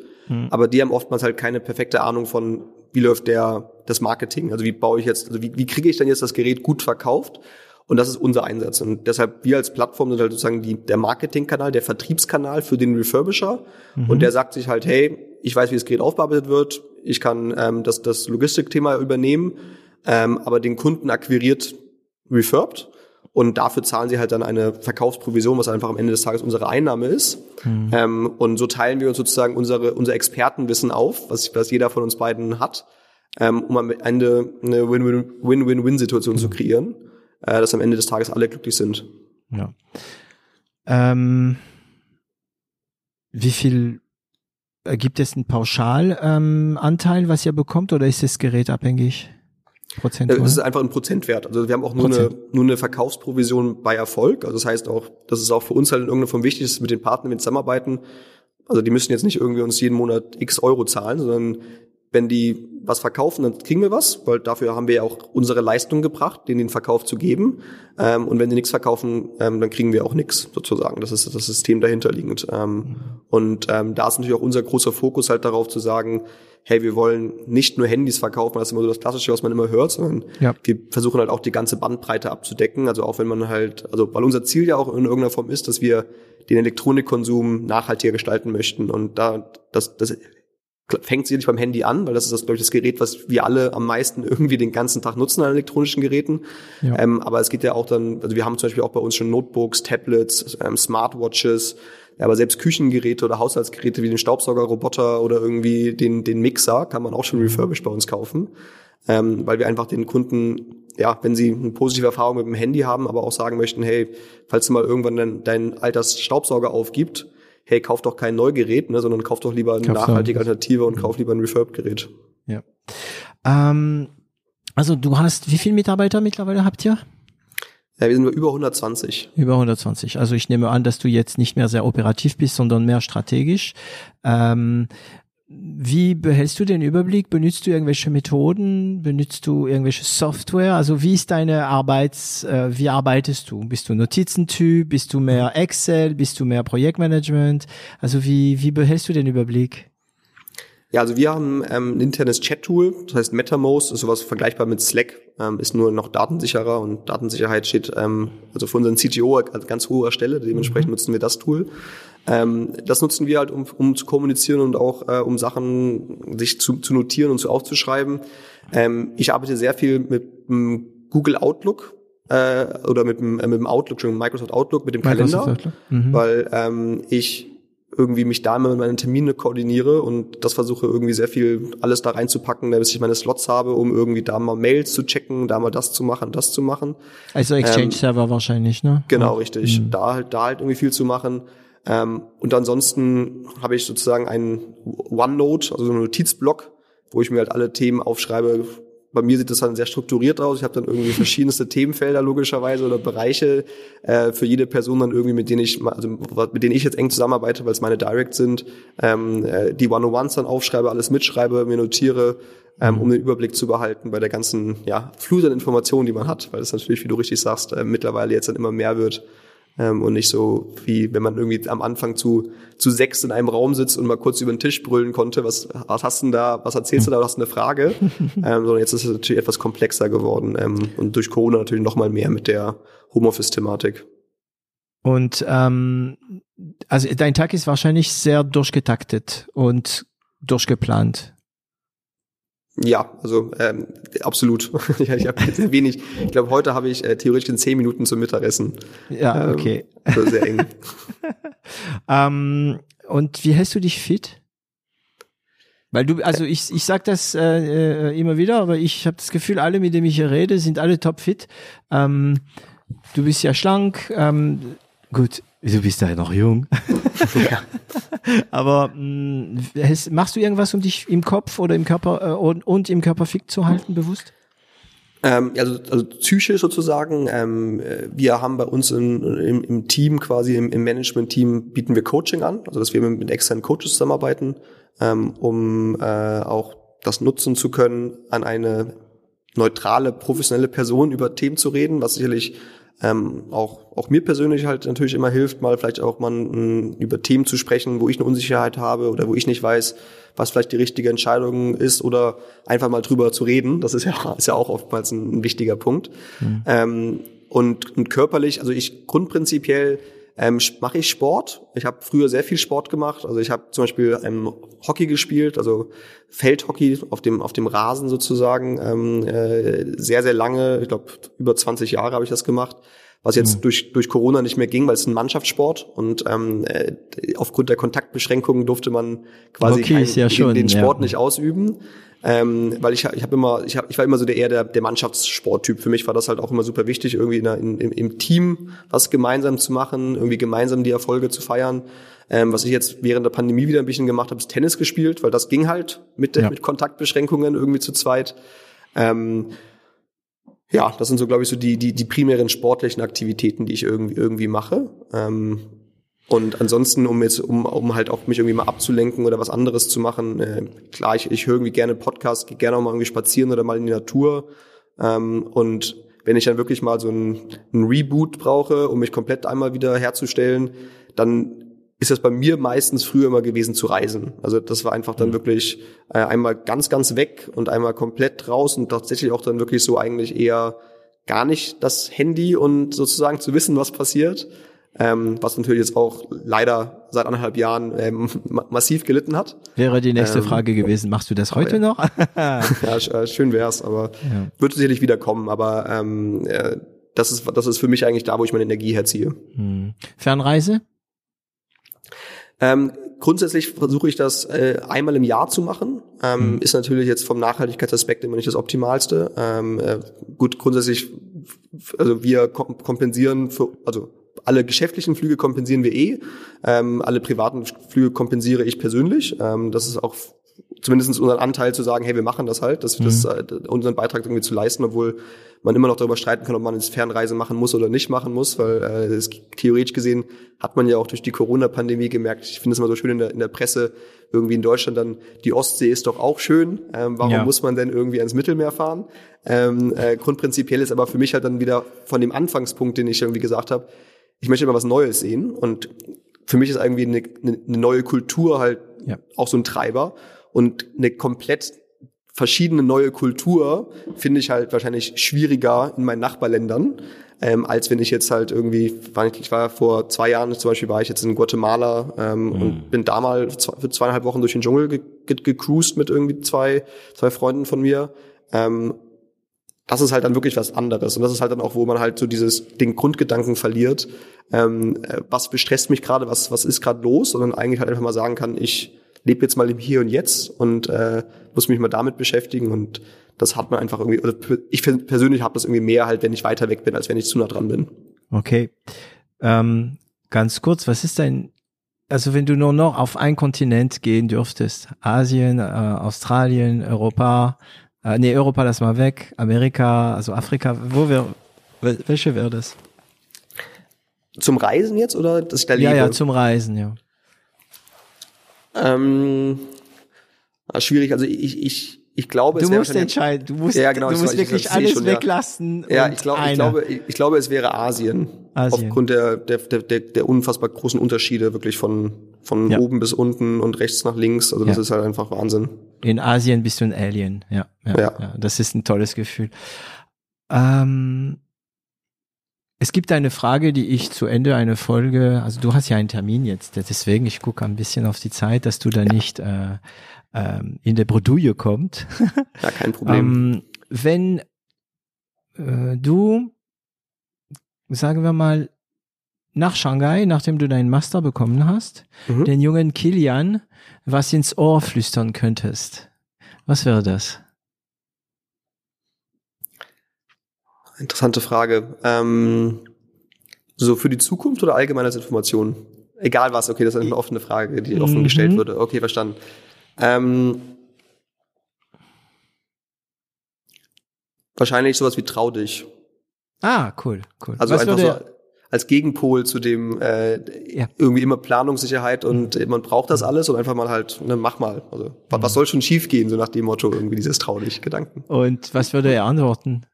Aber die haben oftmals halt keine perfekte Ahnung von, wie läuft der, das Marketing. Also wie baue ich jetzt, also wie, wie kriege ich dann jetzt das Gerät gut verkauft? Und das ist unser Einsatz. Und deshalb, wir als Plattform sind halt sozusagen die, der Marketingkanal, der Vertriebskanal für den Refurbisher. Und der sagt sich halt, hey, ich weiß, wie das Gerät aufbearbeitet wird, ich kann ähm, das, das Logistikthema übernehmen, ähm, aber den Kunden akquiriert Refurbed. Und dafür zahlen sie halt dann eine Verkaufsprovision, was einfach am Ende des Tages unsere Einnahme ist. Ähm, und so teilen wir uns sozusagen unsere, unser Expertenwissen auf, was, was jeder von uns beiden hat, ähm, um am Ende eine Win-Win- Win-Win-Win-Situation zu kreieren, äh, dass am Ende des Tages alle glücklich sind. Ja. Ähm, wie viel äh, gibt es einen Pauschal ähm, was ihr bekommt, oder ist das Gerät abhängig? Äh, Prozentual? Es ist einfach ein Prozentwert. Also wir haben auch nur eine, Prozent. nur eine Verkaufsprovision bei Erfolg. Also das heißt auch, das ist auch für uns halt in irgendeiner Form wichtig, dass mit den Partnern, mit zusammenarbeiten. Also die müssen jetzt nicht irgendwie uns jeden Monat x Euro zahlen, sondern wenn die was verkaufen, dann kriegen wir was, weil dafür haben wir ja auch unsere Leistung gebracht, denen den Verkauf zu geben. Ähm, und wenn die nichts verkaufen, ähm, dann kriegen wir auch nichts sozusagen. Das ist das System dahinterliegend. Ähm, Und ähm, da ist natürlich auch unser großer Fokus halt darauf zu sagen, hey, wir wollen nicht nur Handys verkaufen, das ist immer so das Klassische, was man immer hört, sondern Ja. wir versuchen halt auch die ganze Bandbreite abzudecken. Also auch wenn man halt, also weil unser Ziel ja auch in irgendeiner Form ist, dass wir den Elektronikkonsum nachhaltiger gestalten möchten. Und da das, das fängt sicherlich beim Handy an, weil das ist das, glaube ich, das Gerät, was wir alle am meisten irgendwie den ganzen Tag nutzen an elektronischen Geräten. Ja. Ähm, aber es geht ja auch dann, also wir haben zum Beispiel auch bei uns schon Notebooks, Tablets, ähm, Smartwatches, aber selbst Küchengeräte oder Haushaltsgeräte wie den Staubsaugerroboter oder irgendwie den, den Mixer kann man auch schon refurbished bei uns kaufen. Ähm, weil wir einfach den Kunden, ja, wenn sie eine positive Erfahrung mit dem Handy haben, aber auch sagen möchten, hey, falls du mal irgendwann dein, dein alter Staubsauger aufgibt, hey, kauf doch kein Neugerät, ne, sondern kauf doch lieber eine Kauf doch nachhaltige. Alternative und kauf lieber ein Refurb-Gerät. Ja. Ähm, also du hast, wie viele Mitarbeiter mittlerweile habt ihr? Ja, wir sind über 120. Über 120. Also ich nehme an, dass du jetzt nicht mehr sehr operativ bist, sondern mehr strategisch. Ähm, wie behältst du den Überblick? Benutzt du irgendwelche Methoden? Benutzt du irgendwelche Software? Also wie ist deine Arbeits, äh, wie arbeitest du? Bist du Notizentyp? Bist du mehr Excel? Bist du mehr Projektmanagement? Also wie, wie behältst du den Überblick? Ja, also wir haben ähm, ein internes Chat-Tool, das heißt MetaMost, ist sowas vergleichbar mit Slack, ähm, ist nur noch datensicherer und Datensicherheit steht also für unseren CTO an ganz hoher Stelle, dementsprechend nutzen wir das Tool. Ähm, das nutzen wir halt, um, um zu kommunizieren und auch äh, um Sachen sich zu, zu notieren und zu aufzuschreiben. Ähm, ich arbeite sehr viel mit dem Google Outlook äh, oder mit dem, äh, mit dem Outlook, schon Microsoft Outlook, mit dem Microsoft Kalender, mhm. weil ähm, ich irgendwie mich da immer mit meinen Termine koordiniere und das versuche irgendwie sehr viel alles da reinzupacken, bis ich meine Slots habe, um irgendwie da mal Mails zu checken, da mal das zu machen, das zu machen. Also Exchange-Server wahrscheinlich, ne? Genau, richtig. Da halt, da halt irgendwie viel zu machen. Ähm, und ansonsten habe ich sozusagen einen OneNote, also so einen Notizblock, wo ich mir halt alle Themen aufschreibe. Bei mir sieht das dann sehr strukturiert aus. Ich habe dann irgendwie verschiedenste Themenfelder logischerweise oder Bereiche äh, für jede Person dann irgendwie, mit denen ich, also mit denen ich jetzt eng zusammenarbeite, weil es meine Direct sind, ähm, äh, die One-on-Ones dann aufschreibe, alles mitschreibe, mir notiere, ähm, um den Überblick zu behalten bei der ganzen ja, Flut an Informationen, die man hat, weil es natürlich, wie du richtig sagst, äh, mittlerweile jetzt dann immer mehr wird ähm, und nicht so wie wenn man irgendwie am Anfang zu zu sechs in einem Raum sitzt und mal kurz über den Tisch brüllen konnte, was, was hast du denn da, was erzählst du da, hast du eine Frage, ähm, sondern jetzt ist es natürlich etwas komplexer geworden ähm, und durch Corona natürlich noch mal mehr mit der Homeoffice-Thematik. Und ähm, also dein Tag ist wahrscheinlich sehr durchgetaktet und durchgeplant. Ja, also ähm, absolut. ja, ich habe sehr wenig. Ich glaube, heute habe ich äh, theoretisch in zehn Minuten zum Mittagessen. Ja, okay. Ähm, also sehr eng. ähm, und wie hältst du dich fit? Weil du, also ich, ich sag das äh, äh, immer wieder, aber ich habe das Gefühl, alle, mit denen ich hier rede, sind alle topfit. Ähm, du bist ja schlank. Ähm, gut, du bist ja noch jung. ja. aber mh, mm, machst du irgendwas, um dich im Kopf oder im Körper äh, und, und im Körper fit zu halten, bewusst? Ähm, also, also psychisch sozusagen. Ähm, wir haben bei uns in, im, im Team quasi, im, im Management-Team bieten wir Coaching an, also dass wir mit, mit externen Coaches zusammenarbeiten, ähm, um äh, auch das nutzen zu können, an eine neutrale, professionelle Person über Themen zu reden, was sicherlich ähm, auch, auch mir persönlich halt natürlich immer hilft, mal vielleicht auch mal m, über Themen zu sprechen, wo ich eine Unsicherheit habe oder wo ich nicht weiß, was vielleicht die richtige Entscheidung ist oder einfach mal drüber zu reden. Das ist ja, ist ja auch oftmals ein, ein wichtiger Punkt. Mhm. Ähm, und, und körperlich, also ich grundprinzipiell ähm, mache ich Sport. Ich habe früher sehr viel Sport gemacht. Also ich habe zum Beispiel ähm, Hockey gespielt, also Feldhockey auf dem auf dem Rasen sozusagen. Ähm, äh, sehr sehr lange, ich glaube über 20 Jahre habe ich das gemacht. Was jetzt mhm. durch durch Corona nicht mehr ging, weil es ein Mannschaftssport und ähm, äh, aufgrund der Kontaktbeschränkungen durfte man quasi kein, ja schon, den Sport ja. nicht ausüben ähm, weil ich, ich habe immer, ich, hab, ich war immer so der eher der, der Mannschaftssporttyp. Für mich war das halt auch immer super wichtig, irgendwie in, in, im, im Team was gemeinsam zu machen, irgendwie gemeinsam die Erfolge zu feiern. Ähm, was ich jetzt während der Pandemie wieder ein bisschen gemacht habe, ist Tennis gespielt, weil das ging halt mit, ja. mit Kontaktbeschränkungen irgendwie zu zweit. Ähm, ja, das sind so, glaube ich, so die, die, die primären sportlichen Aktivitäten, die ich irgendwie, irgendwie mache. Ähm, und ansonsten, um jetzt, um, um halt auch mich irgendwie mal abzulenken oder was anderes zu machen, äh, klar, ich, ich höre irgendwie gerne Podcasts, gehe gerne auch mal irgendwie spazieren oder mal in die Natur. Ähm, und wenn ich dann wirklich mal so ein, ein Reboot brauche, um mich komplett einmal wieder herzustellen, dann ist das bei mir meistens früher immer gewesen zu reisen. Also das war einfach dann mhm. wirklich äh, einmal ganz, ganz weg und einmal komplett raus und tatsächlich auch dann wirklich so eigentlich eher gar nicht das Handy und sozusagen zu wissen, was passiert, ähm, was natürlich jetzt auch leider seit anderthalb Jahren ähm, massiv gelitten hat. Wäre die nächste ähm, Frage gewesen, machst du das heute noch? ja, äh, schön wär's, aber ja. wird sicherlich wieder kommen, aber ähm, äh, das ist, das ist für mich eigentlich da, wo ich meine Energie herziehe. Hm. Fernreise? Ähm, grundsätzlich versuche ich das äh, einmal im Jahr zu machen. Ähm, mhm. Ist natürlich jetzt vom Nachhaltigkeitsaspekt immer nicht das Optimalste. Ähm, äh, gut, grundsätzlich, also wir kompensieren für, also alle geschäftlichen Flüge kompensieren wir eh. Ähm, alle privaten Flüge kompensiere ich persönlich. Ähm, das ist auch zumindest unseren Anteil zu sagen, hey, wir machen das halt, dass wir mhm. das, äh, unseren Beitrag irgendwie zu leisten, obwohl man immer noch darüber streiten kann, ob man jetzt Fernreise machen muss oder nicht machen muss, weil äh, das, theoretisch gesehen hat man ja auch durch die Corona-Pandemie gemerkt, ich finde es immer so schön in der, in der Presse, irgendwie in Deutschland dann, die Ostsee ist doch auch schön, ähm, warum ja. muss man denn irgendwie ans Mittelmeer fahren? Ähm, äh, grundprinzipiell ist aber für mich halt dann wieder von dem Anfangspunkt, den ich irgendwie gesagt habe, ich möchte immer was Neues sehen und für mich ist irgendwie eine, eine neue Kultur halt ja. auch so ein Treiber und eine komplett verschiedene neue Kultur finde ich halt wahrscheinlich schwieriger in meinen Nachbarländern, ähm, als wenn ich jetzt halt irgendwie, ich war vor zwei Jahren zum Beispiel, war ich jetzt in Guatemala ähm, mhm. und bin da mal für zweieinhalb Wochen durch den Dschungel ge ge gecruised mit irgendwie zwei, zwei Freunden von mir. Ähm, das ist halt dann wirklich was anderes. Und das ist halt dann auch, wo man halt so dieses, den Grundgedanken verliert. Ähm, äh, was bestresst mich gerade, was, was ist gerade los? Sondern eigentlich halt einfach mal sagen kann, ich lebe jetzt mal im Hier und Jetzt und äh, muss mich mal damit beschäftigen. Und das hat man einfach irgendwie, oder ich persönlich habe das irgendwie mehr halt, wenn ich weiter weg bin, als wenn ich zu nah dran bin. Okay. Ähm, ganz kurz, was ist dein, also wenn du nur noch auf ein Kontinent gehen dürftest, Asien, äh, Australien, Europa, äh, nee, Europa lass mal weg. Amerika, also Afrika. Wo wir, welche wäre das? Zum Reisen jetzt oder dass ich da lebe? Ja, ja, zum Reisen, ja. Ähm, schwierig. Also ich, ich, ich glaube, du musst entscheiden. Du musst, ja, genau, du musst wirklich alles schon, weglassen. Ja, ja ich, glaub, ich glaube, ich, ich glaube, es wäre Asien. Asien. Aufgrund der, der, der, der unfassbar großen Unterschiede wirklich von, von ja. oben bis unten und rechts nach links. Also das ja. ist halt einfach Wahnsinn. In Asien bist du ein Alien. Ja, ja, ja. ja das ist ein tolles Gefühl. Ähm, es gibt eine Frage, die ich zu Ende einer Folge, also du hast ja einen Termin jetzt, deswegen ich gucke ein bisschen auf die Zeit, dass du da nicht äh, äh, in der Bredouille kommt. Ja, kein Problem. ähm, wenn äh, du, sagen wir mal, nach Shanghai, nachdem du deinen Master bekommen hast, Mhm. den jungen Kilian was ins Ohr flüstern könntest, was wäre das? Interessante Frage. Ähm, so für die Zukunft oder allgemein als Information? Egal was, okay, das ist eine offene Frage, die offen Mhm. gestellt wurde. Okay, verstanden. Ähm, wahrscheinlich sowas wie trau dich. Ah, cool, cool. Also was einfach so als Gegenpol zu dem äh, Ja. irgendwie immer Planungssicherheit und man braucht das alles und einfach mal halt, ne, mach mal. Also was, was soll schon schief gehen, so nach dem Motto irgendwie dieses trau dich Gedanken. und was würde er antworten?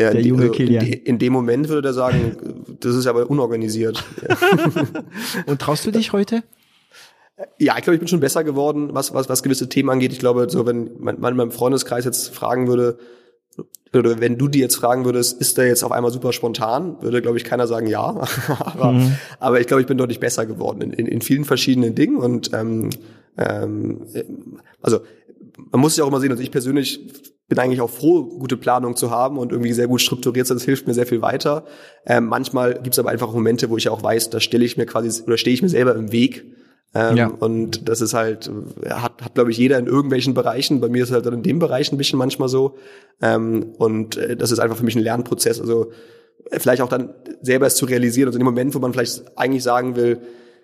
Ja, Der in, junge in, Kilian. in dem Moment würde er sagen, das ist aber unorganisiert. Und traust du dich heute? Ja, ich glaube, ich bin schon besser geworden, was, was, was gewisse Themen angeht. Ich glaube, so wenn man, man in meinem Freundeskreis jetzt fragen würde, oder wenn du die jetzt fragen würdest, ist der jetzt auf einmal super spontan, würde, glaube ich, keiner sagen ja. aber, Mhm. aber ich glaube, ich bin deutlich besser geworden in, in, in vielen verschiedenen Dingen. Und ähm, ähm, also man muss sich auch immer sehen, also ich persönlich bin eigentlich auch froh, gute Planung zu haben und irgendwie sehr gut strukturiert sein. Das hilft mir sehr viel weiter. Ähm, manchmal gibt es aber einfach Momente, wo ich auch weiß, da stelle ich mir quasi oder stehe ich mir selber im Weg. Ähm, Ja. Und das ist halt, hat, hat glaube ich, jeder in irgendwelchen Bereichen. Bei mir ist es halt dann in dem Bereich ein bisschen manchmal so. Ähm, und äh, das ist einfach für mich ein Lernprozess. Also äh, vielleicht auch dann selber es zu realisieren. Also in dem Moment, wo man vielleicht eigentlich sagen will,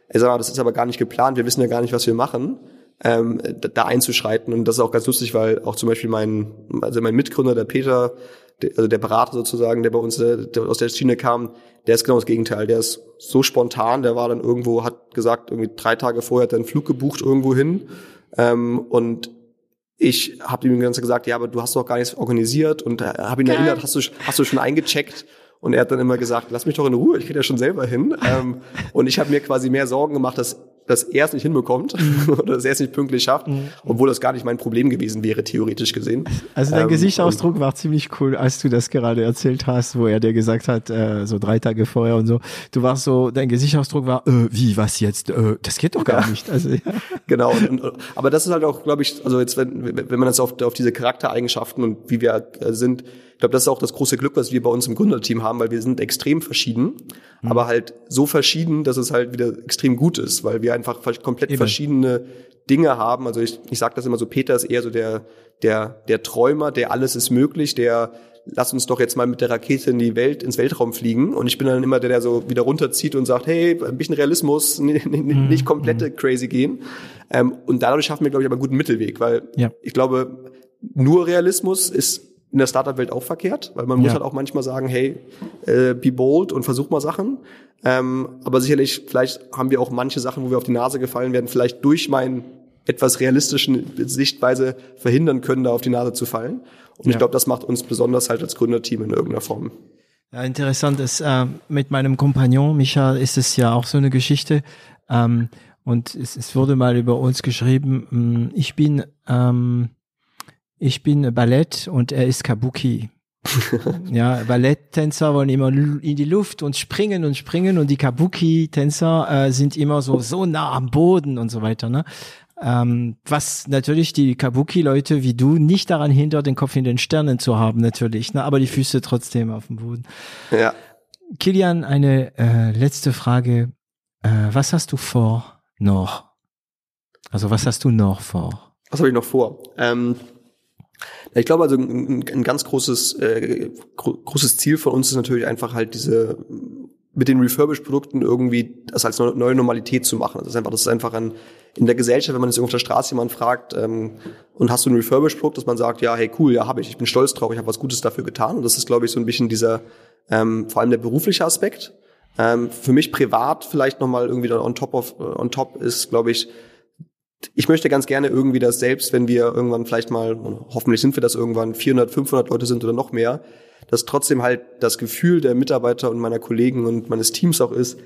ey, sag mal, das ist aber gar nicht geplant, wir wissen ja gar nicht, was wir machen, ähm, da, einzuschreiten. Und das ist auch ganz lustig, weil auch zum Beispiel mein, also mein Mitgründer, der Peter, der, also der Berater sozusagen, der bei uns äh, der aus der Schiene kam, der ist genau das Gegenteil. Der ist so spontan, der war dann irgendwo, hat gesagt, irgendwie drei Tage vorher hat er einen Flug gebucht irgendwo hin. Ähm, und ich habe ihm Zeit gesagt, ja, aber du hast doch gar nichts organisiert und äh, habe ihn erinnert, hast du, hast du schon eingecheckt? Und er hat dann immer gesagt, lass mich doch in Ruhe, ich krieg das schon selber hin. ähm, und ich habe mir quasi mehr Sorgen gemacht, dass, dass er es nicht hinbekommt oder dass er es nicht pünktlich schafft, obwohl das gar nicht mein Problem gewesen wäre, theoretisch gesehen. Also dein Ähm, Gesichtsausdruck war ziemlich cool, als du das gerade erzählt hast, wo er dir gesagt hat, äh, so drei Tage vorher und so. Du warst so, dein Gesichtsausdruck war, äh, wie, was jetzt? Äh, das geht doch gar nicht. Also, ja. Genau, und, und, aber das ist halt auch, glaube ich, also jetzt, wenn, wenn man jetzt auf, auf diese Charaktereigenschaften und wie wir äh, sind, ich glaube, das ist auch das große Glück, was wir bei uns im Gründerteam haben, weil wir sind extrem verschieden, Mhm. aber halt so verschieden, dass es halt wieder extrem gut ist, weil wir einfach komplett Eben. verschiedene Dinge haben. Also ich, ich sage das immer so, Peter ist eher so der, der, der Träumer, der alles ist möglich, der lass uns doch jetzt mal mit der Rakete in die Welt, ins Weltraum fliegen. Und ich bin dann immer der, der so wieder runterzieht und sagt, hey, ein bisschen Realismus, nicht komplette crazy gehen. Ähm, und dadurch schaffen wir, glaube ich, aber einen guten Mittelweg, weil Ja. ich glaube, nur Realismus ist in der Startup-Welt auch verkehrt, weil man Ja. muss halt auch manchmal sagen, hey, äh, be bold und versuch mal Sachen. Ähm, aber sicherlich, vielleicht haben wir auch manche Sachen, wo wir auf die Nase gefallen werden, vielleicht durch meinen etwas realistischen Sichtweise verhindern können, da auf die Nase zu fallen. Und ich Ja. glaube, das macht uns besonders halt als Gründerteam in irgendeiner Form. Ja, interessant ist, äh, mit meinem Kompagnon Micha ist es ja auch so eine Geschichte. Ähm, und es, es wurde mal über uns geschrieben, mh, ich bin, ähm, ich bin Ballett und er ist Kabuki. ja, Balletttänzer wollen immer in die Luft und springen und springen und die Kabuki-Tänzer äh, sind immer so so nah am Boden und so weiter. Ne? Ähm, was natürlich die Kabuki-Leute wie du nicht daran hindert, den Kopf in den Sternen zu haben, natürlich, ne? aber die Füße trotzdem auf dem Boden. Ja. Kilian, eine äh, letzte Frage. Äh, was hast du vor noch? Also was hast du noch vor? Was habe ich noch vor? Ähm, ich glaube also ein, ein ganz großes äh, gro großes Ziel von uns ist natürlich einfach halt diese mit den Refurbished-Produkten irgendwie das als neu- neue Normalität zu machen. Das ist einfach, das ist einfach ein, in der Gesellschaft, wenn man jetzt irgendwo auf der Straße jemand fragt, ähm, und hast du ein Refurbished-Produkt, dass man sagt, ja, hey, cool, ja, habe ich, ich bin stolz drauf, ich habe was Gutes dafür getan. Und das ist, glaube ich, so ein bisschen dieser, ähm, vor allem der berufliche Aspekt. Ähm, für mich privat vielleicht nochmal irgendwie on top of, äh, on top ist, glaube ich, ich möchte ganz gerne irgendwie das selbst, wenn wir irgendwann vielleicht mal, hoffentlich sind wir das irgendwann, 400, 500 Leute sind oder noch mehr, dass trotzdem halt das Gefühl der Mitarbeiter und meiner Kollegen und meines Teams auch ist,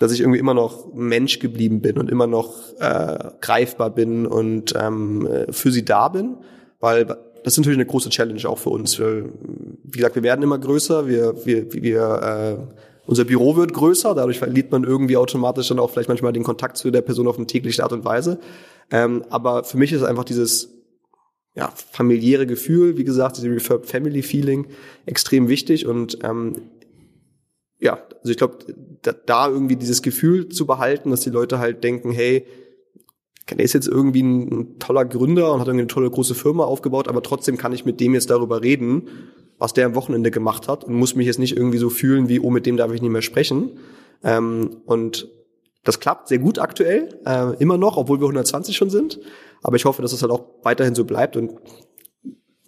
dass ich irgendwie immer noch Mensch geblieben bin und immer noch äh, greifbar bin und ähm, äh, für sie da bin. Weil das ist natürlich eine große Challenge auch für uns. Wie gesagt, wir werden immer größer, wir, wir, wir äh, unser Büro wird größer, dadurch verliert man irgendwie automatisch dann auch vielleicht manchmal den Kontakt zu der Person auf eine tägliche Art und Weise. Ähm, aber für mich ist einfach dieses ja, familiäre Gefühl, wie gesagt, dieses Refurb Family Feeling extrem wichtig und ähm, ja, also ich glaube, da, da irgendwie dieses Gefühl zu behalten, dass die Leute halt denken, hey, er ist jetzt irgendwie ein, ein, toller Gründer und hat irgendwie eine tolle große Firma aufgebaut, aber trotzdem kann ich mit dem jetzt darüber reden, was der am Wochenende gemacht hat und muss mich jetzt nicht irgendwie so fühlen wie, oh, mit dem darf ich nicht mehr sprechen. Ähm, und das klappt sehr gut aktuell, äh, immer noch, obwohl wir 120 schon sind. Aber ich hoffe, dass es halt auch weiterhin so bleibt und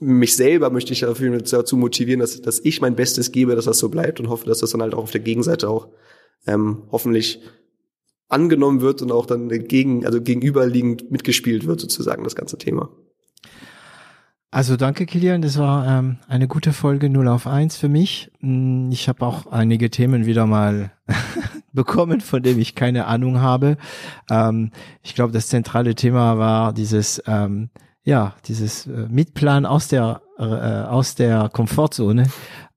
mich selber möchte ich dafür dazu motivieren, dass, dass ich mein Bestes gebe, dass das so bleibt und hoffe, dass das dann halt auch auf der Gegenseite auch ähm, hoffentlich angenommen wird und auch dann gegen, also gegenüberliegend mitgespielt wird, sozusagen, das ganze Thema. Also danke, Kilian. Das war ähm, eine gute Folge 0 auf 1 für mich. Hm, ich habe auch einige Themen wieder mal bekommen, von dem ich keine Ahnung habe. Ähm, ich glaube, das zentrale Thema war dieses, ähm, ja, dieses äh, Mitplan aus der äh, aus der Komfortzone.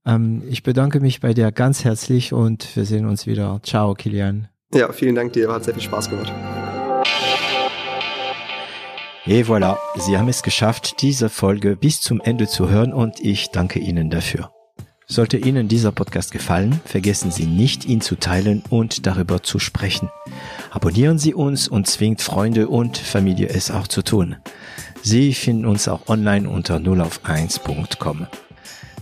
Ähm, ich bedanke mich bei dir ganz herzlich und wir sehen uns wieder. Ciao, Kilian. Ja, vielen Dank dir, hat sehr viel Spaß gemacht. Et voilà, Sie haben es geschafft, diese Folge bis zum Ende zu hören und ich danke Ihnen dafür. Sollte Ihnen dieser Podcast gefallen, vergessen Sie nicht, ihn zu teilen und darüber zu sprechen. Abonnieren Sie uns und zwingt Freunde und Familie es auch zu tun. Sie finden uns auch online unter 0auf1.com.